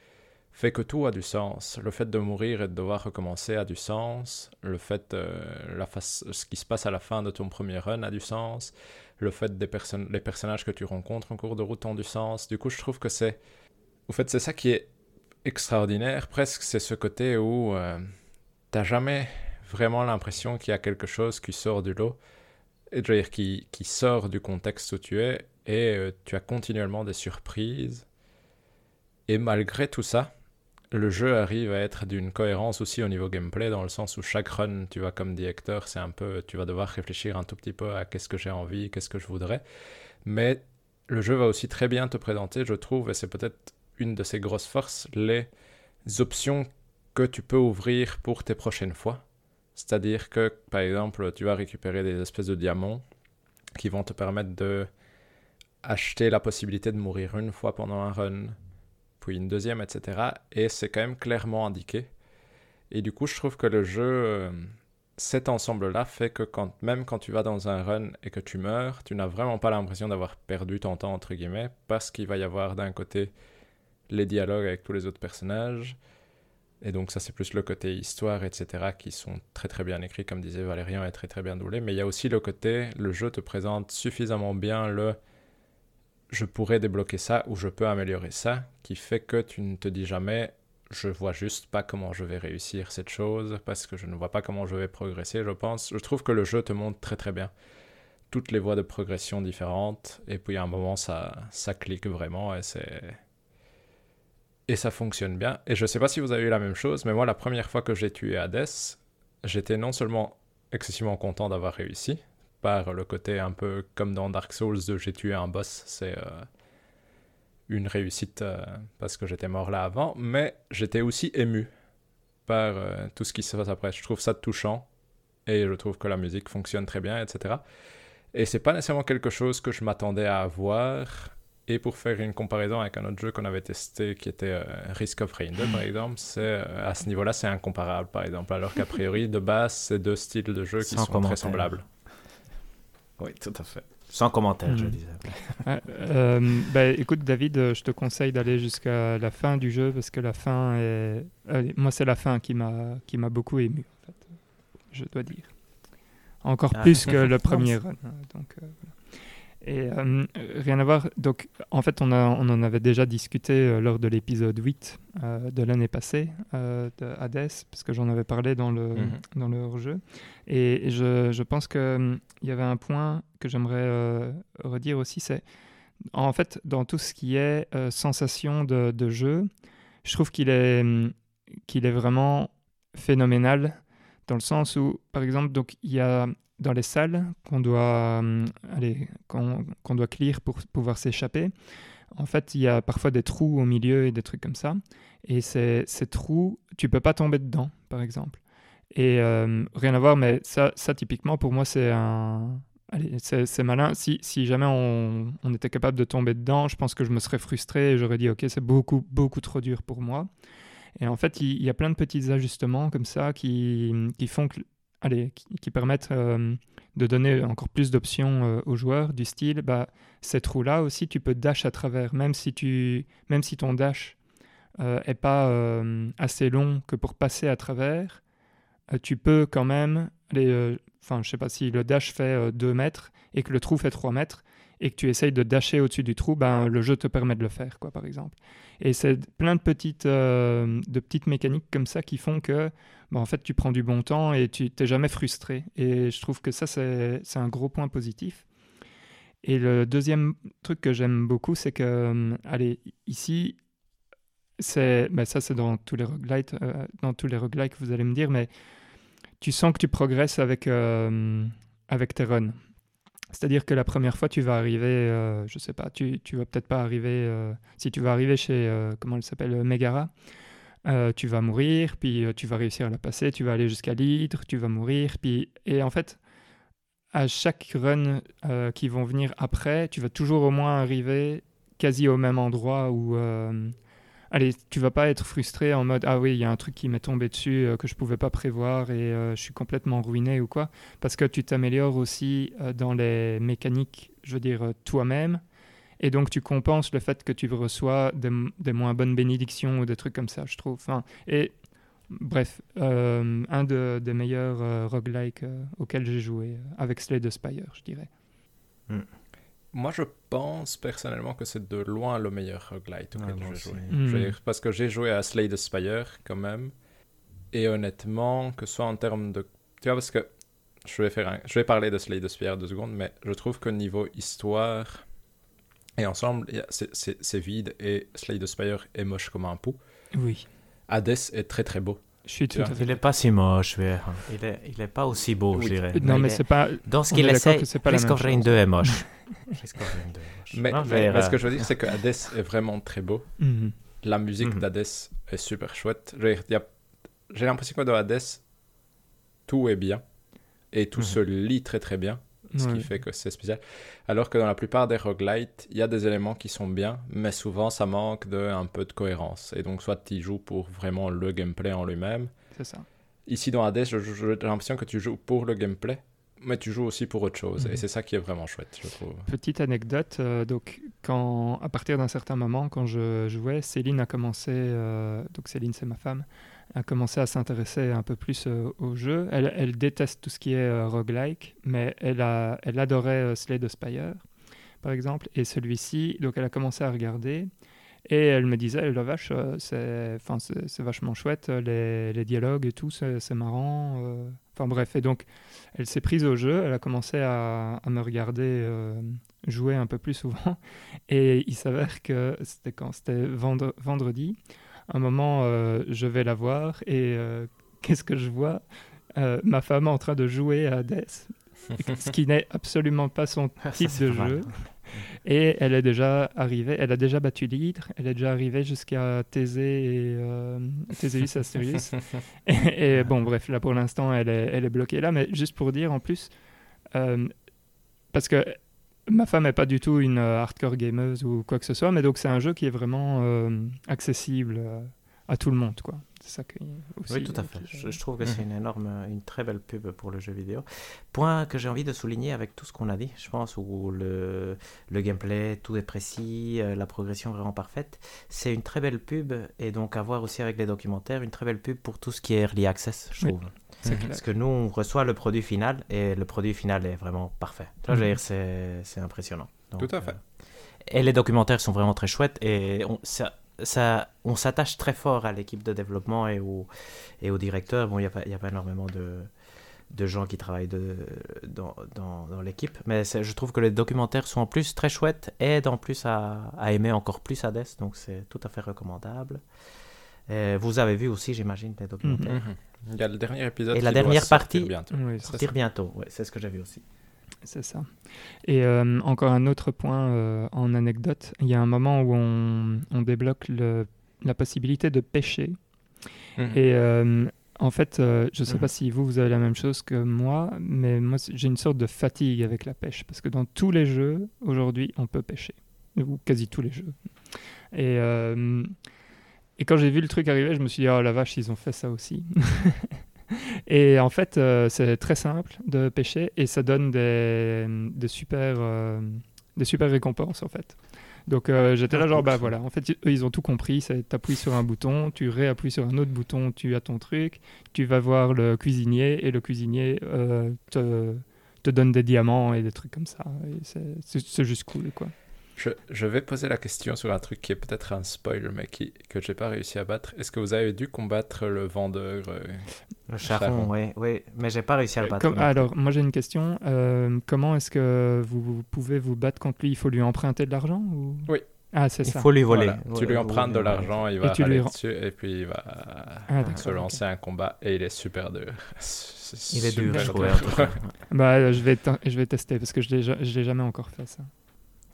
fait que tout a du sens. Le fait de mourir et de devoir recommencer a du sens. Le fait, euh, la face, ce qui se passe à la fin de ton premier run a du sens. Le fait des personnages que tu rencontres en cours de route ont du sens. Du coup, je trouve que c'est, au fait, c'est ça qui est extraordinaire. Presque, c'est ce côté où euh, t'as jamais vraiment l'impression qu'il y a quelque chose qui sort du lot dire, qui, qui sort du contexte où tu es et euh, tu as continuellement des surprises. Et malgré tout ça, le jeu arrive à être d'une cohérence aussi au niveau gameplay, dans le sens où chaque run, tu vas comme dit Hector, c'est un peu, tu vas devoir réfléchir un tout petit peu à qu'est-ce que j'ai envie, qu'est-ce que je voudrais. Mais le jeu va aussi très bien te présenter, je trouve, et c'est peut-être une de ses grosses forces, les options que tu peux ouvrir pour tes prochaines fois. C'est-à-dire que, par exemple, tu vas récupérer des espèces de diamants qui vont te permettre de acheter la possibilité de mourir une fois pendant un run, puis une deuxième, etc. Et c'est quand même clairement indiqué. Et du coup, je trouve que le jeu, euh, cet ensemble-là, fait que quand, même quand tu vas dans un run et que tu meurs, tu n'as vraiment pas l'impression d'avoir perdu ton temps, entre guillemets, parce qu'il va y avoir d'un côté les dialogues avec tous les autres personnages, et donc ça c'est plus le côté histoire, etc., qui sont très très bien écrits, comme disait Valérian, et très très bien doublés. Mais il y a aussi le côté, le jeu te présente suffisamment bien le je pourrais débloquer ça ou je peux améliorer ça, qui fait que tu ne te dis jamais je vois juste pas comment je vais réussir cette chose parce que je ne vois pas comment je vais progresser, je pense. Je trouve que le jeu te montre très très bien toutes les voies de progression différentes et puis à un moment ça, ça clique vraiment et c'est et ça fonctionne bien. Et je sais pas si vous avez eu la même chose, mais moi la première fois que j'ai tué Hades, j'étais non seulement excessivement content d'avoir réussi, par le côté un peu comme dans Dark Souls de j'ai tué un boss, c'est euh, une réussite euh, parce que j'étais mort là avant, mais j'étais aussi ému par euh, tout ce qui se passe après. Je trouve ça touchant et je trouve que la musique fonctionne très bien, etc. Et c'est pas nécessairement quelque chose que je m'attendais à avoir. Et pour faire une comparaison avec un autre jeu qu'on avait testé qui était Risk of Rain 2 par exemple, c'est à ce niveau-là c'est incomparable par exemple, alors qu'a priori de base c'est deux styles de jeu qui sont très semblables. Oui, tout à fait. Sans commentaire, je Mm. disais. Euh, bah, écoute, David, euh, je te conseille d'aller jusqu'à la fin du jeu parce que la fin est. Allez, moi, c'est la fin qui m'a qui m'a beaucoup ému, en fait, je dois dire. Encore Ah. plus que le premier run. hein, Donc, euh, voilà. Et euh, rien à voir. Donc, en fait, on, a, on en avait déjà discuté euh, lors de l'épisode 8 euh, de l'année passée de Hades, parce que j'en avais parlé dans le, dans le hors-jeu. Et je, je pense qu'il y avait un point que j'aimerais redire aussi, c'est en fait, dans tout ce qui est sensation de, de jeu, je trouve qu'il est, hum, qu'il est vraiment phénoménal dans le sens où, par exemple, donc il y a dans les salles qu'on doit, qu'on, qu'on doit clear pour pouvoir s'échapper. En fait, il y a parfois des trous au milieu et des trucs comme ça. Et ces, ces trous, tu peux pas tomber dedans, par exemple. Et euh, rien à voir, mais ça, ça typiquement, pour moi, c'est un. Allez, c'est c'est malin. Si, si jamais on, on était capable de tomber dedans, je pense que je me serais frustré et j'aurais dit, OK, c'est beaucoup, beaucoup trop dur pour moi. Et en fait, il, il y a plein de petits ajustements comme ça qui, qui font que. Allez, qui, permettent euh, de donner encore plus d'options euh, aux joueurs, du style, bah, ces trous-là aussi, tu peux dash à travers, même si, tu, même si ton dash euh, est pas euh, assez long que pour passer à travers, tu peux quand même, enfin je sais pas si le dash fait 2 mètres et que le trou fait 3 mètres et que tu essayes de dasher au-dessus du trou, ben, le jeu te permet de le faire, quoi, par exemple. Et c'est plein de petites, euh, de petites mécaniques comme ça qui font que, ben, en fait, tu prends du bon temps et tu t'es jamais frustré. Et je trouve que ça, c'est un gros point positif. Et le deuxième truc que j'aime beaucoup, c'est que, euh, allez, ici, ben ça c'est dans tous les roguelites, euh, dans tous les roguelites, vous allez me dire, mais tu sens que tu progresses avec, euh, avec tes runs. C'est-à-dire que la première fois, tu vas arriver, euh, je sais pas, tu, tu vas peut-être pas arriver, euh, si tu vas arriver chez, euh, comment elle s'appelle, euh, Megara, tu vas mourir, puis tu vas réussir à la passer, tu vas aller jusqu'à l'hydre, tu vas mourir, puis, et en fait, à chaque run qui vont venir après, tu vas toujours au moins arriver quasi au même endroit où, allez, tu vas pas être frustré en mode ah oui, il y a un truc qui m'est tombé dessus euh, que je pouvais pas prévoir et euh, je suis complètement ruiné ou quoi, parce que tu t'améliores aussi euh, dans les mécaniques, je veux dire toi-même, et donc tu compenses le fait que tu reçois des, moins bonnes bénédictions ou des trucs comme ça, je trouve. Enfin, et bref, un de- des meilleurs roguelikes auxquels j'ai joué avec Slay the Spire, je dirais. Moi, je pense personnellement que c'est de loin le meilleur roguelite auquel moi j'ai joué. Mm. Dire, parce que j'ai joué à Slay the Spire quand même. Et honnêtement, que ce soit en termes de. Tu vois, parce que je vais, faire un- je vais parler de Slay the Spire deux secondes, mais je trouve que niveau histoire et ensemble, c'est vide et Slay the Spire est moche comme un pou. Oui, Hades est très très beau. Je suis tout Tu vois, à fait. Il est pas si moche, mais, il est, il est pas aussi beau, Oui. je dirais. Non, mais est- c'est pas. Dans ce qu'il essaie, of Rain chose. 2 est moche. Risk of Rain 2 est moche. Mais, Non, mais- mais ce euh, que je veux dire, c'est que Hades est vraiment très beau. Mhm. La musique Mhm. d'Hades est super chouette. J'ai l'impression que dans Hades, tout est bien. Et tout Mhm. se lit très très bien. Ce Ouais. qui fait que c'est spécial. Alors que dans la plupart des roguelites, il y a des éléments qui sont bien, mais souvent ça manque de un peu de cohérence. Et donc, soit tu joues pour vraiment le gameplay en lui-même. C'est ça. Ici, dans Hades, j'ai l'impression que tu joues pour le gameplay, mais tu joues aussi pour autre chose. Mhm. Et c'est ça qui est vraiment chouette, je trouve. Petite anecdote, euh, donc quand, à partir d'un certain moment, quand je jouais, Céline a commencé, euh, donc Céline c'est ma femme, a commencé à s'intéresser un peu plus euh, au jeu. Elle, déteste tout ce qui est euh, roguelike, mais elle, adorait euh, Slay the Spire, par exemple, et celui-ci, donc elle a commencé à regarder, Et elle me disait, la vache, euh, c'est, vachement chouette, les, dialogues et tout, c'est, marrant. Enfin bref, et donc elle s'est prise au jeu, elle a commencé à, me regarder jouer un peu plus souvent. Et il s'avère que c'était vendredi. Un moment, euh, je vais la voir et euh, qu'est-ce que je vois? Euh, Ma femme en train de jouer à Hades, ce qui n'est absolument pas son Ça, type de mal. jeu. Et elle est déjà arrivée, elle a déjà battu l'hydre, elle est déjà arrivée jusqu'à Thésée et euh, Théséus Asturius. et, et bon, bref, là pour l'instant, elle est, elle est bloquée là, mais juste pour dire en plus, euh, parce que ma femme n'est pas du tout une euh, hardcore gameuse ou quoi que ce soit, mais donc c'est un jeu qui est vraiment euh, accessible euh, à tout le monde, quoi. C'est ça qui aussi. Oui, tout à fait. Je, je trouve que c'est une énorme, une très belle pub pour le jeu vidéo. Point que j'ai envie de souligner avec tout ce qu'on a dit, je pense, où le, le gameplay, tout est précis, la progression vraiment parfaite. C'est une très belle pub, et donc à voir aussi avec les documentaires, une très belle pub pour tout ce qui est early access, je trouve. Clair. Parce que nous, on reçoit le produit final, et le produit final est vraiment parfait. Mhm. dire, c'est impressionnant. Donc, Tout à fait. euh, et les documentaires sont vraiment très chouettes et on, ça, ça, on s'attache très fort à l'équipe de développement et au, et au directeur. Bon, il n'y a, a pas énormément de, de gens qui travaillent de, dans, dans, dans l'équipe, mais je trouve que les documentaires sont en plus très chouettes, aident en plus à, à aimer encore plus Hades, donc c'est tout à fait recommandable. Et vous avez vu aussi, j'imagine, les documentaires. Mhm. Il y a le dernier épisode Et qui la doit dernière sortir partie- bientôt. Oui, C'est Sortir ça. bientôt, ouais, c'est ce que j'ai vu aussi. C'est ça. Et euh, encore un autre point euh, en anecdote, il y a un moment où on, on débloque le- la possibilité de pêcher. Mhm. Et euh, en fait, euh, je ne sais Mhm. pas si vous, vous avez la même chose que moi, mais moi, j'ai une sorte de fatigue avec la pêche. Parce que dans tous les jeux, aujourd'hui, on peut pêcher. Ou quasi tous les jeux. Et, euh, et quand j'ai vu le truc arriver, je me suis dit, oh la vache, ils ont fait ça aussi. et en fait, euh, c'est très simple de pêcher et ça donne des, des, super, euh, des super récompenses, en fait. Donc euh, j'étais là Ah, genre bah voilà. En fait eux ils ont tout compris. C'est t'appuies sur un bouton tu réappuies sur un autre bouton tu as ton truc. Tu vas voir le cuisinier et le cuisinier te, te donne des diamants et des trucs comme ça. C'est juste cool quoi Je, je vais poser la question sur un truc qui est peut-être un spoil, mais qui, que j'ai pas réussi à battre. Est-ce que vous avez dû combattre le vendeur euh, Le charron, oui, oui, mais j'ai pas réussi à le battre. Comme- non plus. alors moi j'ai une question Euh, comment est-ce que vous, vous pouvez vous battre contre lui? Il faut lui emprunter de l'argent ou... Oui. ah c'est Il ça faut lui voler. voilà, Tu Ouais, lui empruntes de ouais, l'argent, il va tu lui aller dessus et puis il va Ah, se lancer un combat et il est super dur. Il est dur, je cas. bah je vais je vais tester parce que je je l'ai jamais encore fait ça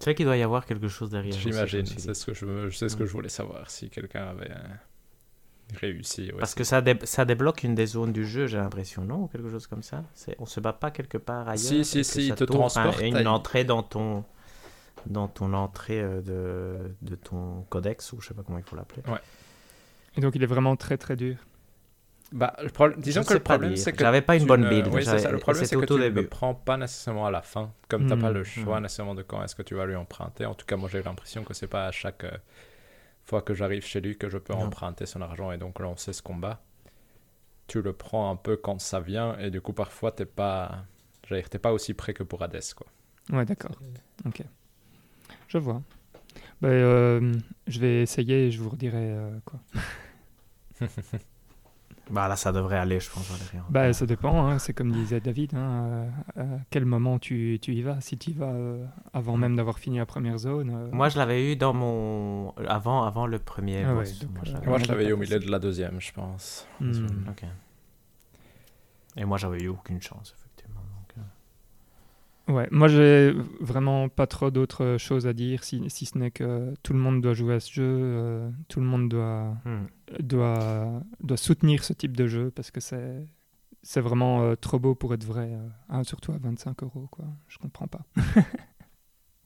Tu sais qu'il doit y avoir quelque chose derrière. J'imagine, c'est ce que je, c'est ce que je voulais savoir, si quelqu'un avait euh, réussi. ouais, Parce que ça, dé- ça débloque une des zones du jeu, j'ai l'impression, non Ou quelque chose comme ça? C'est- On se bat pas quelque part ailleurs Si, si, si, ça il te transporte Une à- entrée dans ton, dans ton entrée euh, de, de ton codex, ou je sais pas comment il faut l'appeler. et donc il est vraiment très très dur Bah, le problème, disons que le pas problème, c'est que. J'avais pas une tu bonne ne- build, Oui, ça. Le problème, c'est que tu ne le prends pas nécessairement à la fin. Comme tu n'as pas Mm. le choix Mm. nécessairement de quand est-ce que tu vas lui emprunter. En tout cas, moi, j'ai l'impression que c'est pas à chaque euh, fois que j'arrive chez lui que je peux emprunter son argent et donc lancer ce combat. Tu le prends un peu quand ça vient et du coup, parfois, t'es pas. j'allais dire, T'es pas aussi prêt que pour Hades, quoi. Ouais, d'accord. Ok. Je vois. Bah, euh, je vais essayer et je vous redirai euh, quoi. Bah là, ça devrait aller, je pense, Valérian. Bah, ça dépend, hein, c'est comme disait David, hein, euh, à quel moment tu, tu y vas? Si tu y vas euh, avant même d'avoir fini la première zone. euh, Moi, je l'avais eu dans mon. Avant, avant le premier Ah boss. ouais, donc, Moi, je euh, l'avais- Moi, je eu au milieu de la deuxième, je pense. Ok. Et moi, j'avais eu aucune chance, euh. Ouais, moi j'ai vraiment pas trop d'autres choses à dire, si, si ce n'est que tout le monde doit jouer à ce jeu, euh, tout le monde doit, Hmm. doit, doit soutenir ce type de jeu parce que c'est c'est vraiment euh, trop beau pour être vrai, euh, hein, surtout à 25 euros, quoi. Je comprends pas.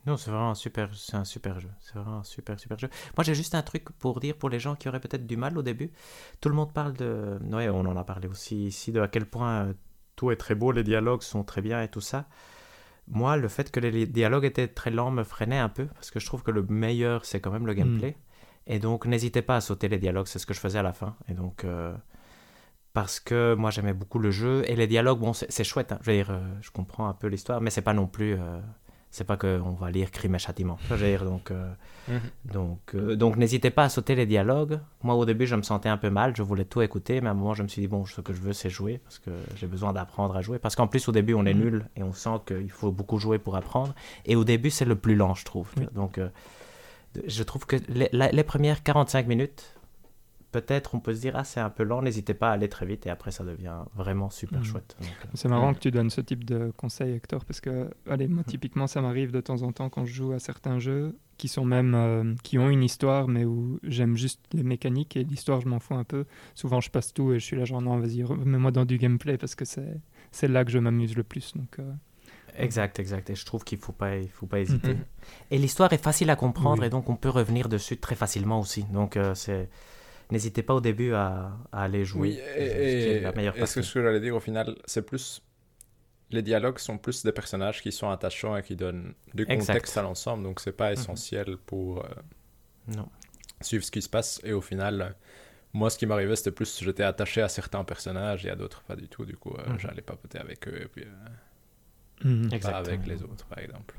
Non, c'est vraiment un super, c'est un super jeu. C'est vraiment un super, super jeu. Moi, j'ai juste un truc pour dire pour les gens qui auraient peut-être du mal au début. Tout le monde parle de. Ouais, on en a parlé aussi ici, de à quel point euh, tout est très beau, les dialogues sont très bien et tout ça. Moi, le fait que les dialogues étaient très lents me freinait un peu parce que je trouve que le meilleur, c'est quand même le gameplay. Et donc, n'hésitez pas à sauter les dialogues, c'est ce que je faisais à la fin. Et donc. euh, Parce que moi j'aimais beaucoup le jeu et les dialogues, bon c'est c'est chouette, hein. je veux dire, euh, je comprends un peu l'histoire, mais c'est pas non plus, euh, C'est pas qu'on va lire crime et châtiment. Donc, euh, Mhm. donc, euh, donc n'hésitez pas à sauter les dialogues. Moi, au début, je me sentais un peu mal. Je voulais tout écouter, mais à un moment, je me suis dit bon, ce que je veux, c'est jouer parce que j'ai besoin d'apprendre à jouer. Parce qu'en plus, au début, on est Mhm. nul et on sent qu'il faut beaucoup jouer pour apprendre. Et au début, c'est le plus lent, je trouve. Oui. Donc, euh, je trouve que les, la- les premières 45 minutes, peut-être on peut se dire ah c'est un peu lent. N'hésitez pas à aller très vite et après, ça devient vraiment super Mhm. chouette. Euh, C'est marrant Mm. que tu donnes ce type de conseils, Hector, parce que, allez, moi, typiquement, ça m'arrive de temps en temps quand je joue à certains jeux qui sont même, euh, qui ont une histoire, mais où j'aime juste les mécaniques et l'histoire, je m'en fous un peu. Souvent, je passe tout et je suis là, genre, non, vas-y, remets-moi dans du gameplay parce que c'est, c'est là que je m'amuse le plus. Donc, euh, Exact, exact. Et je trouve qu'il faut pas, il faut pas hésiter. Mhm. Et l'histoire est facile à comprendre Oui. et donc on peut revenir dessus très facilement aussi. Donc euh, c'est, n'hésitez pas au début à, à aller jouer. Oui, et, la meilleure et ce que que j'allais dire au final, c'est plus. Les dialogues sont plus des personnages qui sont attachants et qui donnent du Exact. contexte à l'ensemble, donc c'est pas Mhm. essentiel pour euh, Non. suivre ce qui se passe. Et au final, euh, moi, ce qui m'arrivait, c'était plus j'étais attaché à certains personnages et à d'autres pas du tout. Du coup, euh, Mhm. j'allais papoter avec eux et puis euh, mhm. pas avec les autres, par exemple.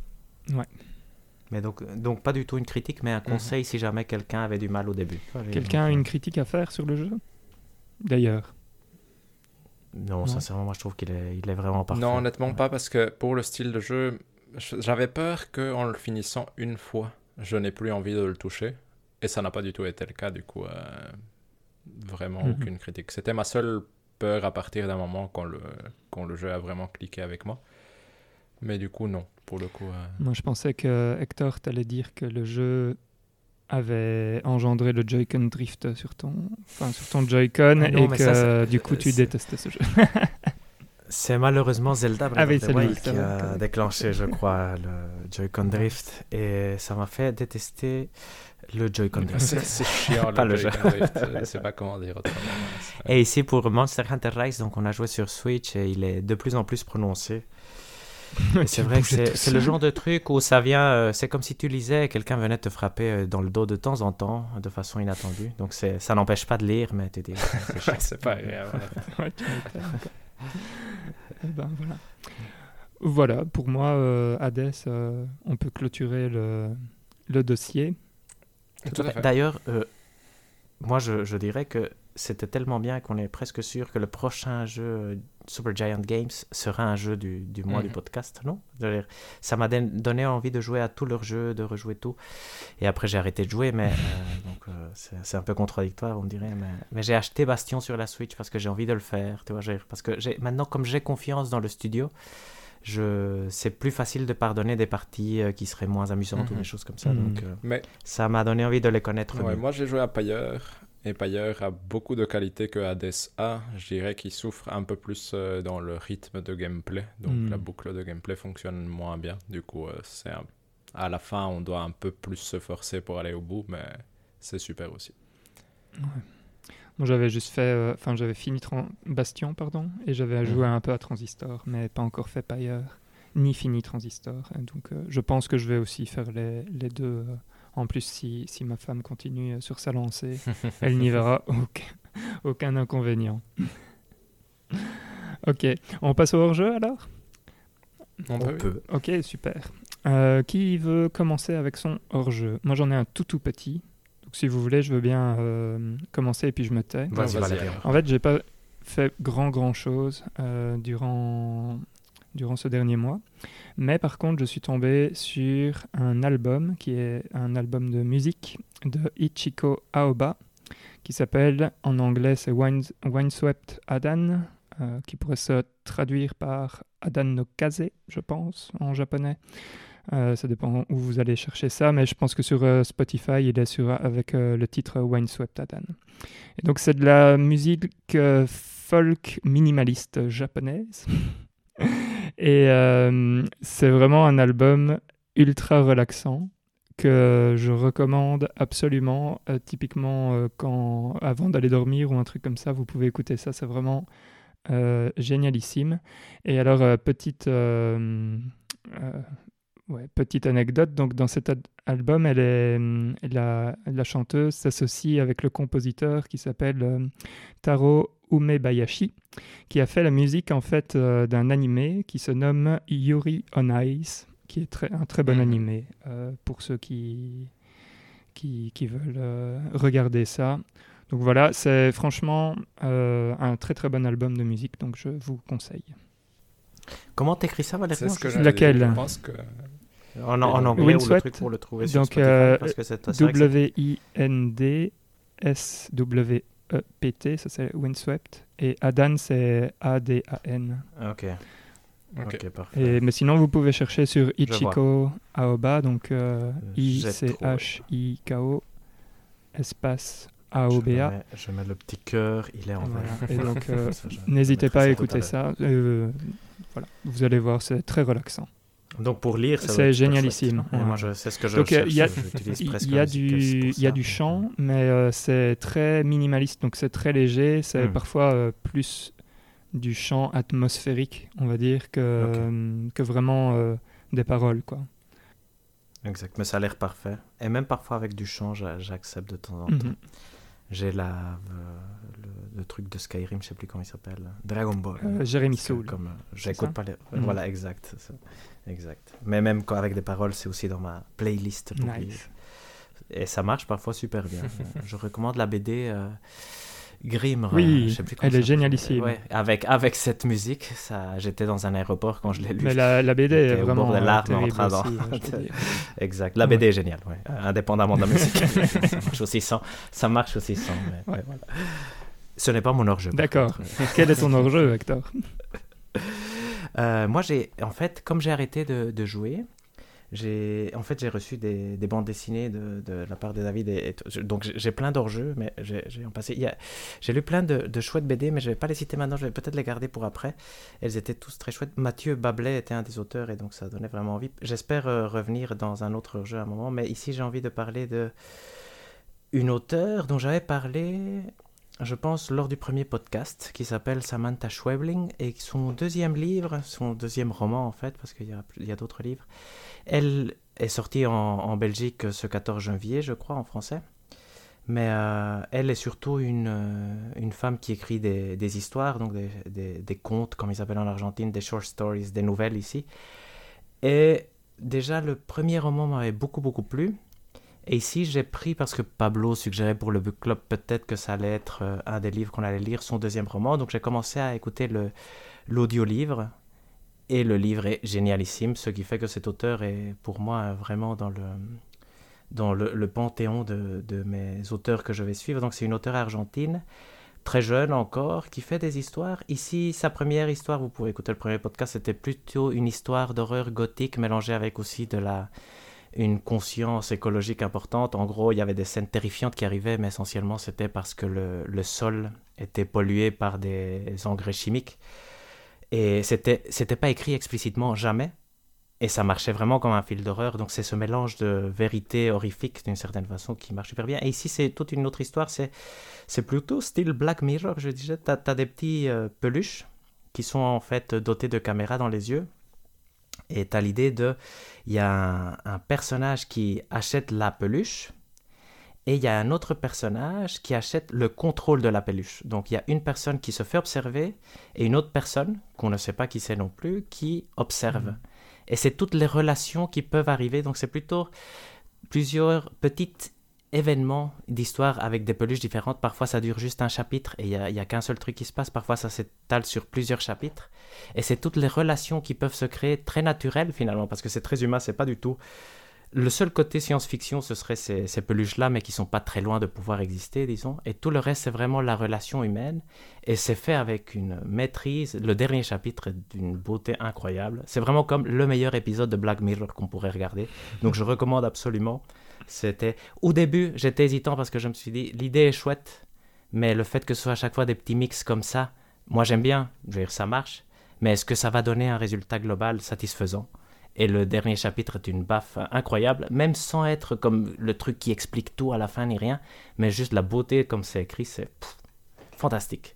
Mais donc, donc pas du tout une critique, mais un conseil si jamais quelqu'un avait du mal au début. Quelqu'un a une critique à faire sur le jeu? D'ailleurs. Non, Non. sincèrement, moi je trouve qu'il est, il est vraiment parfait. Non, honnêtement Ouais. pas, parce que pour le style de jeu, je- j'avais peur qu'en le finissant une fois, je n'ai plus envie de le toucher. Et ça n'a pas du tout été le cas, du coup, euh, vraiment Mhm. aucune critique. C'était ma seule peur à partir d'un moment quand le, quand le jeu a vraiment cliqué avec moi. Mais du coup, non, pour le coup. euh, Moi, je pensais que Hector, t'allais dire que le jeu avait engendré le Joy-Con drift sur ton, enfin, sur ton Joy-Con Ah non, et que ça, du coup tu détestais ce jeu. C'est malheureusement Zelda Breath Ah oui, of the c'est lui, Wild c'est qui a déclenché, je crois, le Joy-Con Drift. Et ça m'a fait détester le Joy-Con Drift. C'est c'est chiant, Pas le, le jeu. jeu. Je sais pas comment dire autrement. Et ici pour Monster Hunter Rise, donc on a joué sur Switch et il est de plus en plus prononcé. C'est vrai que c'est le genre de truc où ça vient, euh, c'est comme si tu lisais et quelqu'un venait te frapper euh, dans le dos de temps en temps, de façon inattendue. Donc ça n'empêche pas de lire, mais tu dis, c'est pas agréable. Eh ben, voilà. Voilà, pour moi, euh, Hades, euh, on peut clôturer le, le dossier. D'ailleurs, moi je, je dirais que c'était tellement bien qu'on est presque sûr que le prochain jeu Super Giant Games sera un jeu du, du mois du Mhm. podcast, non? Ça m'a don- donné envie de jouer à tous leurs jeux, de rejouer tout. Et après j'ai arrêté de jouer, mais euh, donc euh, c'est un peu contradictoire, on dirait. Mais, mais j'ai acheté Bastion sur la Switch parce que j'ai envie de le faire, tu vois. Parce que maintenant, comme j'ai confiance dans le studio, je c'est plus facile de pardonner des parties euh, qui seraient moins amusantes ou Mhm. des choses comme ça. Mhm. Donc euh, Mais ça m'a donné envie de les connaître Ouais, mieux. moi j'ai joué à Payer et Payer a beaucoup de qualités que Hades a. Je dirais qu'il souffre un peu plus euh, dans le rythme de gameplay. Donc Mm. la boucle de gameplay fonctionne moins bien. Du coup, euh, c'est un- à la fin, on doit un peu plus se forcer pour aller au bout, mais c'est super aussi. J'avais juste fait, euh, enfin, j'avais fini Tran- Bastion, pardon, et j'avais Mhm. joué un peu à Transistor, mais pas encore fait Pyre, ni fini Transistor. Et donc, euh, je pense que je vais aussi faire les, les deux. euh, en plus, si, si ma femme continue euh, sur sa lancée, elle n'y verra aucun, aucun inconvénient. ok, on passe au hors-jeu alors? On On peut. Ok, super. Euh, qui veut commencer avec son hors-jeu? Moi, j'en ai un tout tout petit. Donc, si vous voulez, je veux bien euh, commencer et puis je me tais. Vas-y, alors. En fait, j'ai pas fait grand grand chose euh, durant durant ce dernier mois, mais par contre, je suis tombé sur un album qui est un album de musique de Ichiko Aoba qui s'appelle en anglais c'est Wine, Wineswept Adan, euh, qui pourrait se traduire par Adan no Kaze, je pense, en japonais. Euh, ça dépend où vous allez chercher ça, mais je pense que sur euh, Spotify, il est sur, avec le titre Wineswept Adan. Et donc c'est de la musique folk minimaliste japonaise. Et euh, c'est vraiment un album ultra relaxant que je recommande absolument. Euh, typiquement, euh, quand, avant d'aller dormir ou un truc comme ça, vous pouvez écouter ça. C'est vraiment génialissime. Et alors, petite, petite anecdote. Donc, dans cet album, elle est, la, la chanteuse s'associe avec le compositeur qui s'appelle Taro Umebayashi, qui a fait la musique en fait euh, d'un animé qui se nomme Yuri on Ice. qui est très, un très bon Mhm. animé euh, pour ceux qui, qui, qui veulent euh, regarder ça. Donc voilà, c'est franchement euh, un très très bon album de musique, donc je vous conseille. Comment t'écris ça, Valérie? C'est ce que Je- j'allais Laquelle? Je pense que en, en anglais ou le truc pour le trouver sur Donc, Spotify euh, parce que c'est W-I-N-D-S-W-E-P-T, ça c'est Windswept. Et Adan, c'est A-D-A-N. Ok. Ok. Parfait. Et, mais sinon, vous pouvez chercher sur. Ichiko Aoba, donc euh. I-C-H-I-K-O, espace Je A-O-B-A. mets, je mets le petit cœur, il est en Voilà. Et donc, euh, je- N'hésitez je pas à écouter ça. euh, voilà, vous allez voir, c'est très relaxant. Donc pour lire, C'est génialissime, ouais. Moi, sais ce que je Donc, cherche. il y a- Il y du, il y a du chant, mais euh, c'est très minimaliste, donc c'est très léger. C'est Hmm. parfois euh, plus du chant atmosphérique, on va dire, que, euh, que vraiment euh, des paroles, quoi. Exact, mais ça a l'air parfait. Et même parfois avec du chant, j'a- j'accepte de temps en temps. Mhm. J'ai la, le, truc de Skyrim, je sais plus comment il s'appelle. Dragon Ball. Euh, Jérémy Soul. Comme, euh, j'écoute pas les... Mhm. Voilà, exact. Exact. Mais même quand avec des paroles, c'est aussi dans ma playlist pour. Et ça marche parfois super bien. Je recommande la BD euh, Grimm. Oui, je sais plus elle est génialissime. Ouais, avec, avec cette musique, ça, j'étais dans un aéroport quand je l'ai lu. Mais la, la BD est au vraiment bord euh, larmes en train aussi. Exact. La BD est géniale, ouais. Indépendamment de la musique. ça marche aussi sans. Ça marche aussi sans. mais- voilà. Ce n'est pas mon hors-jeu. D'accord. Quel est ton hors-jeu, Hector? Euh, moi, j'ai, en fait, comme j'ai arrêté de, de jouer, j'ai, en fait, j'ai reçu des, des bandes dessinées de, de la part de David. Et, donc, j'ai- j'ai plein d'hors-jeux, mais j'ai, j'ai en passé. il y a- j'ai lu plein de, de chouettes BD, mais je vais pas les citer maintenant. Je vais peut-être les garder pour après. Elles étaient tous très chouettes. Mathieu Bablet était un des auteurs, et donc ça donnait vraiment envie. J'espère euh, revenir dans un autre jeu à un moment, mais ici, j'ai envie de parler de une auteure dont j'avais parlé je pense, lors du premier podcast, qui s'appelle Samantha Schweblin, et son deuxième livre, son deuxième roman en fait, parce qu'il y a, d'autres livres, elle est sortie en, Belgique ce 14 janvier, je crois, en français. Mais euh, elle est surtout une, euh, une femme qui écrit des, histoires, donc des, des, des contes, comme ils appellent en Argentine, des short stories, des nouvelles ici. Et déjà, le premier roman m'avait beaucoup, beaucoup plu. Et ici, j'ai pris, parce que Pablo suggérait pour le book club peut-être que ça allait être euh, un des livres qu'on allait lire, son deuxième roman. Donc j'ai commencé à écouter l'audio-livre. Et le livre est génialissime, ce qui fait que cet auteur est pour moi vraiment dans le, dans le, le panthéon de, de mes auteurs que je vais suivre. Donc c'est une auteure argentine, très jeune encore, qui fait des histoires. Ici, sa première histoire, vous pouvez écouter le premier podcast, c'était plutôt une histoire d'horreur gothique mélangée avec aussi de la une conscience écologique importante. En gros, il y avait des scènes terrifiantes qui arrivaient, mais essentiellement, c'était parce que le, le sol était pollué par des engrais chimiques. Et c'était, c'était pas écrit explicitement jamais. Et ça marchait vraiment comme un fil d'horreur. Donc, c'est ce mélange de vérité horrifique, d'une certaine façon, qui marche super bien. Et ici, c'est toute une autre histoire. C'est, c'est plutôt style Black Mirror, je disais. Tu as, des petits euh, peluches qui sont en fait dotés de caméras dans les yeux. Et tu as l'idée de. Il y a un, un, personnage qui achète la peluche. Et il y a un autre personnage qui achète le contrôle de la peluche. Donc il y a une personne qui se fait observer et une autre personne, qu'on ne sait pas qui c'est non plus, qui observe. Mmh. Et c'est toutes les relations qui peuvent arriver. Donc c'est plutôt plusieurs petites événements d'histoire avec des peluches différentes. Parfois, ça dure juste un chapitre et il n'y a, a qu'un seul truc qui se passe. Parfois, ça s'étale sur plusieurs chapitres. Et c'est toutes les relations qui peuvent se créer très naturelles finalement, parce que c'est très humain, c'est pas du tout. Le seul côté science-fiction, ce serait ces, ces peluches-là, mais qui sont pas très loin de pouvoir exister, disons. Et tout le reste, c'est vraiment la relation humaine. Et c'est fait avec une maîtrise. Le dernier chapitre est d'une beauté incroyable. C'est vraiment comme le meilleur épisode de Black Mirror qu'on pourrait regarder. Donc je recommande absolument. C'était au début, j'étais hésitant parce que je me suis dit l'idée est chouette, mais le fait que ce soit à chaque fois des petits mix comme ça, moi j'aime bien, je veux dire ça marche, mais est-ce que ça va donner un résultat global satisfaisant? Et le dernier chapitre est une baffe incroyable, même sans être comme le truc qui explique tout à la fin ni rien, mais juste la beauté comme c'est écrit, c'est fantastique.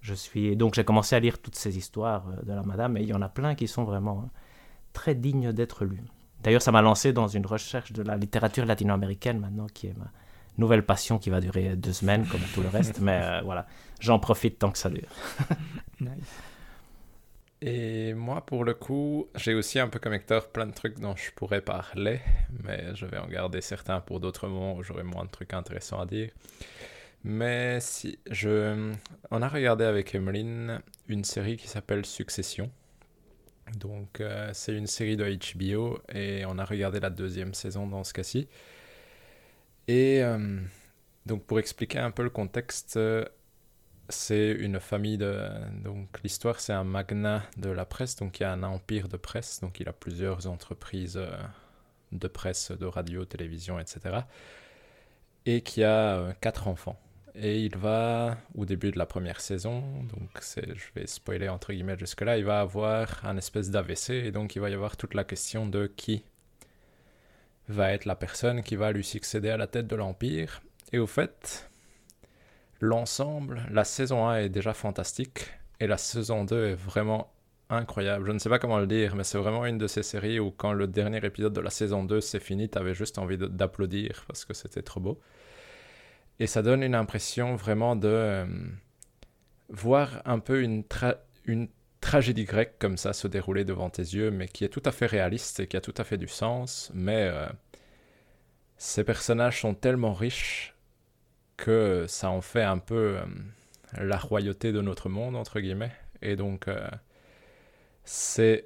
Je suis donc j'ai commencé à lire toutes ces histoires euh, de la madame et il y en a plein qui sont vraiment hein, très dignes d'être lues. D'ailleurs, ça m'a lancé dans une recherche de la littérature latino-américaine maintenant, qui est ma nouvelle passion qui va durer deux semaines, comme tout le reste. Mais euh, voilà, j'en profite tant que ça dure. nice. Et moi, pour le coup, j'ai aussi un peu comme Hector plein de trucs dont je pourrais parler, mais je vais en garder certains pour d'autres moments où j'aurai moins de trucs intéressants à dire. Mais si, je... on a regardé avec Emeline une série qui s'appelle Succession. Donc, euh, c'est une série de HBO et on a regardé la deuxième saison dans ce cas-ci. Et euh, donc, pour expliquer un peu le contexte, c'est une famille de. Donc, l'histoire, c'est un magnat de la presse. Donc, il y a un empire de presse. Donc, il a plusieurs entreprises euh, de presse, de radio, télévision, etc. Et qui a quatre enfants. Et il va, au début de la première saison, donc je vais spoiler entre guillemets jusque-là, il va avoir un espèce d'AVC. Et donc, il va y avoir toute la question de qui va être la personne qui va lui succéder à la tête de l'empire. Et au fait, l'ensemble, la saison 1 est déjà fantastique et la saison 2 est vraiment incroyable. Je ne sais pas comment le dire, mais c'est vraiment une de ces séries où quand le dernier épisode de la saison 2 s'est fini, tu avais juste envie d'applaudir parce que c'était trop beau. Et ça donne une impression vraiment de euh, voir un peu une, tragédie grecque comme ça se dérouler devant tes yeux, mais qui est tout à fait réaliste et qui a tout à fait du sens. Mais euh, ces personnages sont tellement riches que ça en fait un peu euh, la royauté de notre monde, entre guillemets. Et donc, c'est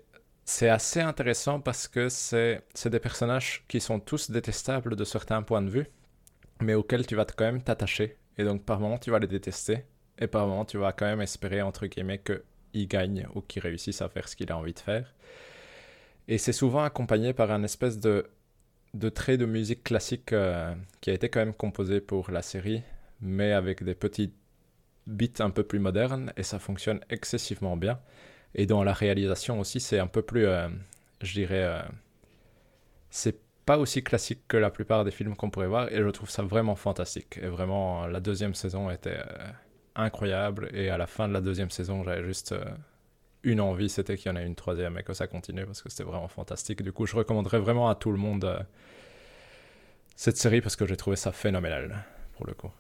assez intéressant parce que c'est des personnages qui sont tous détestables de certains points de vue, mais auxquels tu vas quand même t'attacher. Et donc, par moments, tu vas les détester, et par moments, tu vas quand même espérer, entre guillemets, qu'ils gagnent ou qu'ils réussissent à faire ce qu'il a envie de faire. Et c'est souvent accompagné par un espèce de de traits de musique classique euh, qui a été quand même composé pour la série, mais avec des petits beats un peu plus modernes, et ça fonctionne excessivement bien. Et dans la réalisation aussi, c'est un peu plus, euh, je dirais, euh, c'est pas aussi classique que la plupart des films qu'on pourrait voir, et je trouve ça vraiment fantastique. Et vraiment, la deuxième saison était incroyable, et à la fin de la deuxième saison, j'avais juste une envie, c'était qu'il y en ait une troisième et que ça continue parce que c'était vraiment fantastique. Du coup, je recommanderais vraiment à tout le monde euh, cette série parce que j'ai trouvé ça phénoménal pour le coup.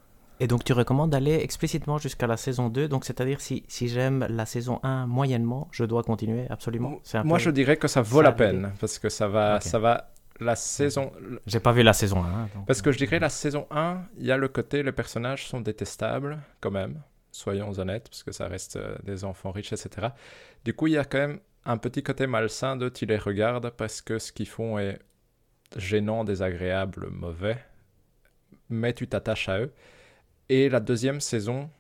Et donc, tu recommandes d'aller explicitement jusqu'à la saison 2. Donc, c'est-à-dire, si, si j'aime la saison 1 moyennement, je dois continuer absolument. Moi, je dirais que ça vaut la peine parce que ça va, ça va la saison. J'ai pas vu la saison 1. Parce que je dirais la saison 1, il y a le côté les personnages sont détestables quand même soyons honnêtes, parce que ça reste euh, des enfants riches, etc. Du coup, il y a quand même un petit côté malsain de tu les regardes parce que ce qu'ils font est gênant, désagréable, mauvais, mais tu t'attaches à eux. Et la deuxième saison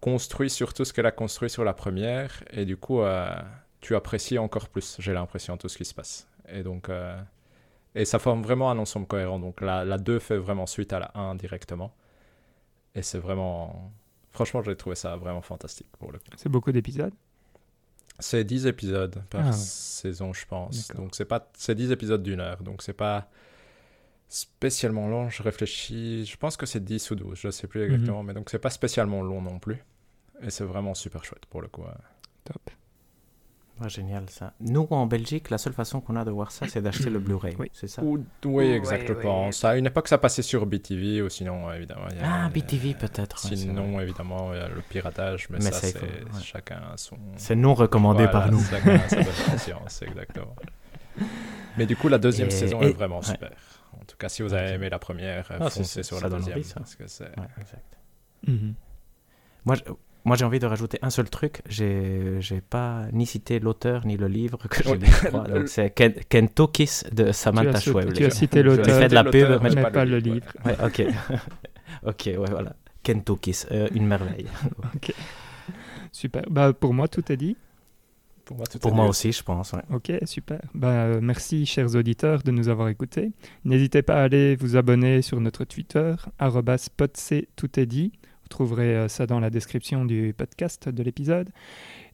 construit sur tout ce qu'elle a construit sur la première, et du coup, euh, tu apprécies encore plus, j'ai l'impression, tout ce qui se passe. Et donc, euh, et ça forme vraiment un ensemble cohérent. Donc la, la 2 fait vraiment suite à la 1 directement. Et c'est vraiment Franchement, j'ai trouvé ça vraiment fantastique pour le coup. C'est beaucoup d'épisodes? C'est 10 épisodes par ah saison, je pense. Donc c'est pas c'est 10 épisodes d'une heure. Donc c'est pas spécialement long. Je réfléchis. Je pense que c'est 10 ou 12. Je sais plus mhm. exactement. Mais donc c'est pas spécialement long non plus. Et c'est vraiment super chouette pour le coup. Top génial ça. Nous, en Belgique, la seule façon qu'on a de voir ça, c'est d'acheter le Blu-ray. Oui, c'est ça? oui, exactement. Ça, à une époque, ça passait sur BTV ou sinon, évidemment. Y a, ah, BTV peut-être. Sinon, évidemment, il y a le piratage, mais, ça, c'est chacun son. C'est non recommandé par nous. Chacun sa conscience, exactement. Mais du coup, la deuxième saison est vraiment super. En tout cas, si vous avez aimé la première, ah, foncez sur la deuxième. parce que c'est. exact. Mm Moi, je moi, j'ai envie de rajouter un seul truc. J'ai, j'ai pas ni cité l'auteur ni le livre que j'ai lu. c'est Ken, Kentokis de Samantha Schweblin. Tu as cité l'auteur. fait de la pub, mais, pas, pas le livre. Ouais, ok. ok, ouais, voilà. Kentokis, euh, une merveille. ok. Super. Bah, pour moi, tout est dit. Pour moi, pour moi aussi, je pense. Ouais. Ok, super. Bah, euh, merci, chers auditeurs, de nous avoir écoutés. N'hésitez pas à aller vous abonner sur notre Twitter, tout est dit. Vous trouverez euh, ça dans la description du podcast de l'épisode.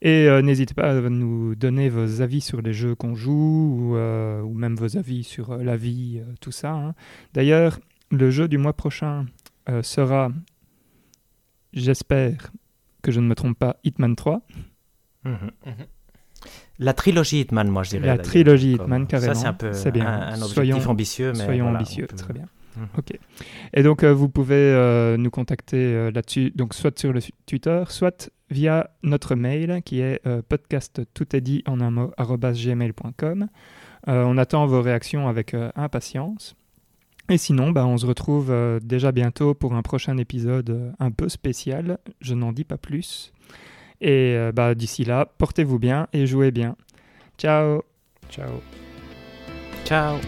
Et euh, n'hésitez pas à nous donner vos avis sur les jeux qu'on joue ou, euh, ou, même vos avis sur la vie, tout ça. Hein. D'ailleurs, le jeu du mois prochain sera, j'espère que je ne me trompe pas, Hitman 3. Mhm. Mhm. La trilogie Hitman, moi je dirais. La trilogie Hitman, carrément. Ça, c'est un peu. Un, objectif soyons, ambitieux. Mais soyons ambitieux, très bien. Mhm. Ok. Et donc, euh, vous pouvez euh, nous contacter euh, là-dessus, donc soit sur le Twitter, soit via notre mail qui est euh, podcast tout est dit en un mot gmail.com. on attend vos réactions avec impatience. Et sinon, bah, on se retrouve déjà bientôt pour un prochain épisode un peu spécial. Je n'en dis pas plus. Et bah, d'ici là, portez-vous bien et jouez bien. Ciao Ciao Ciao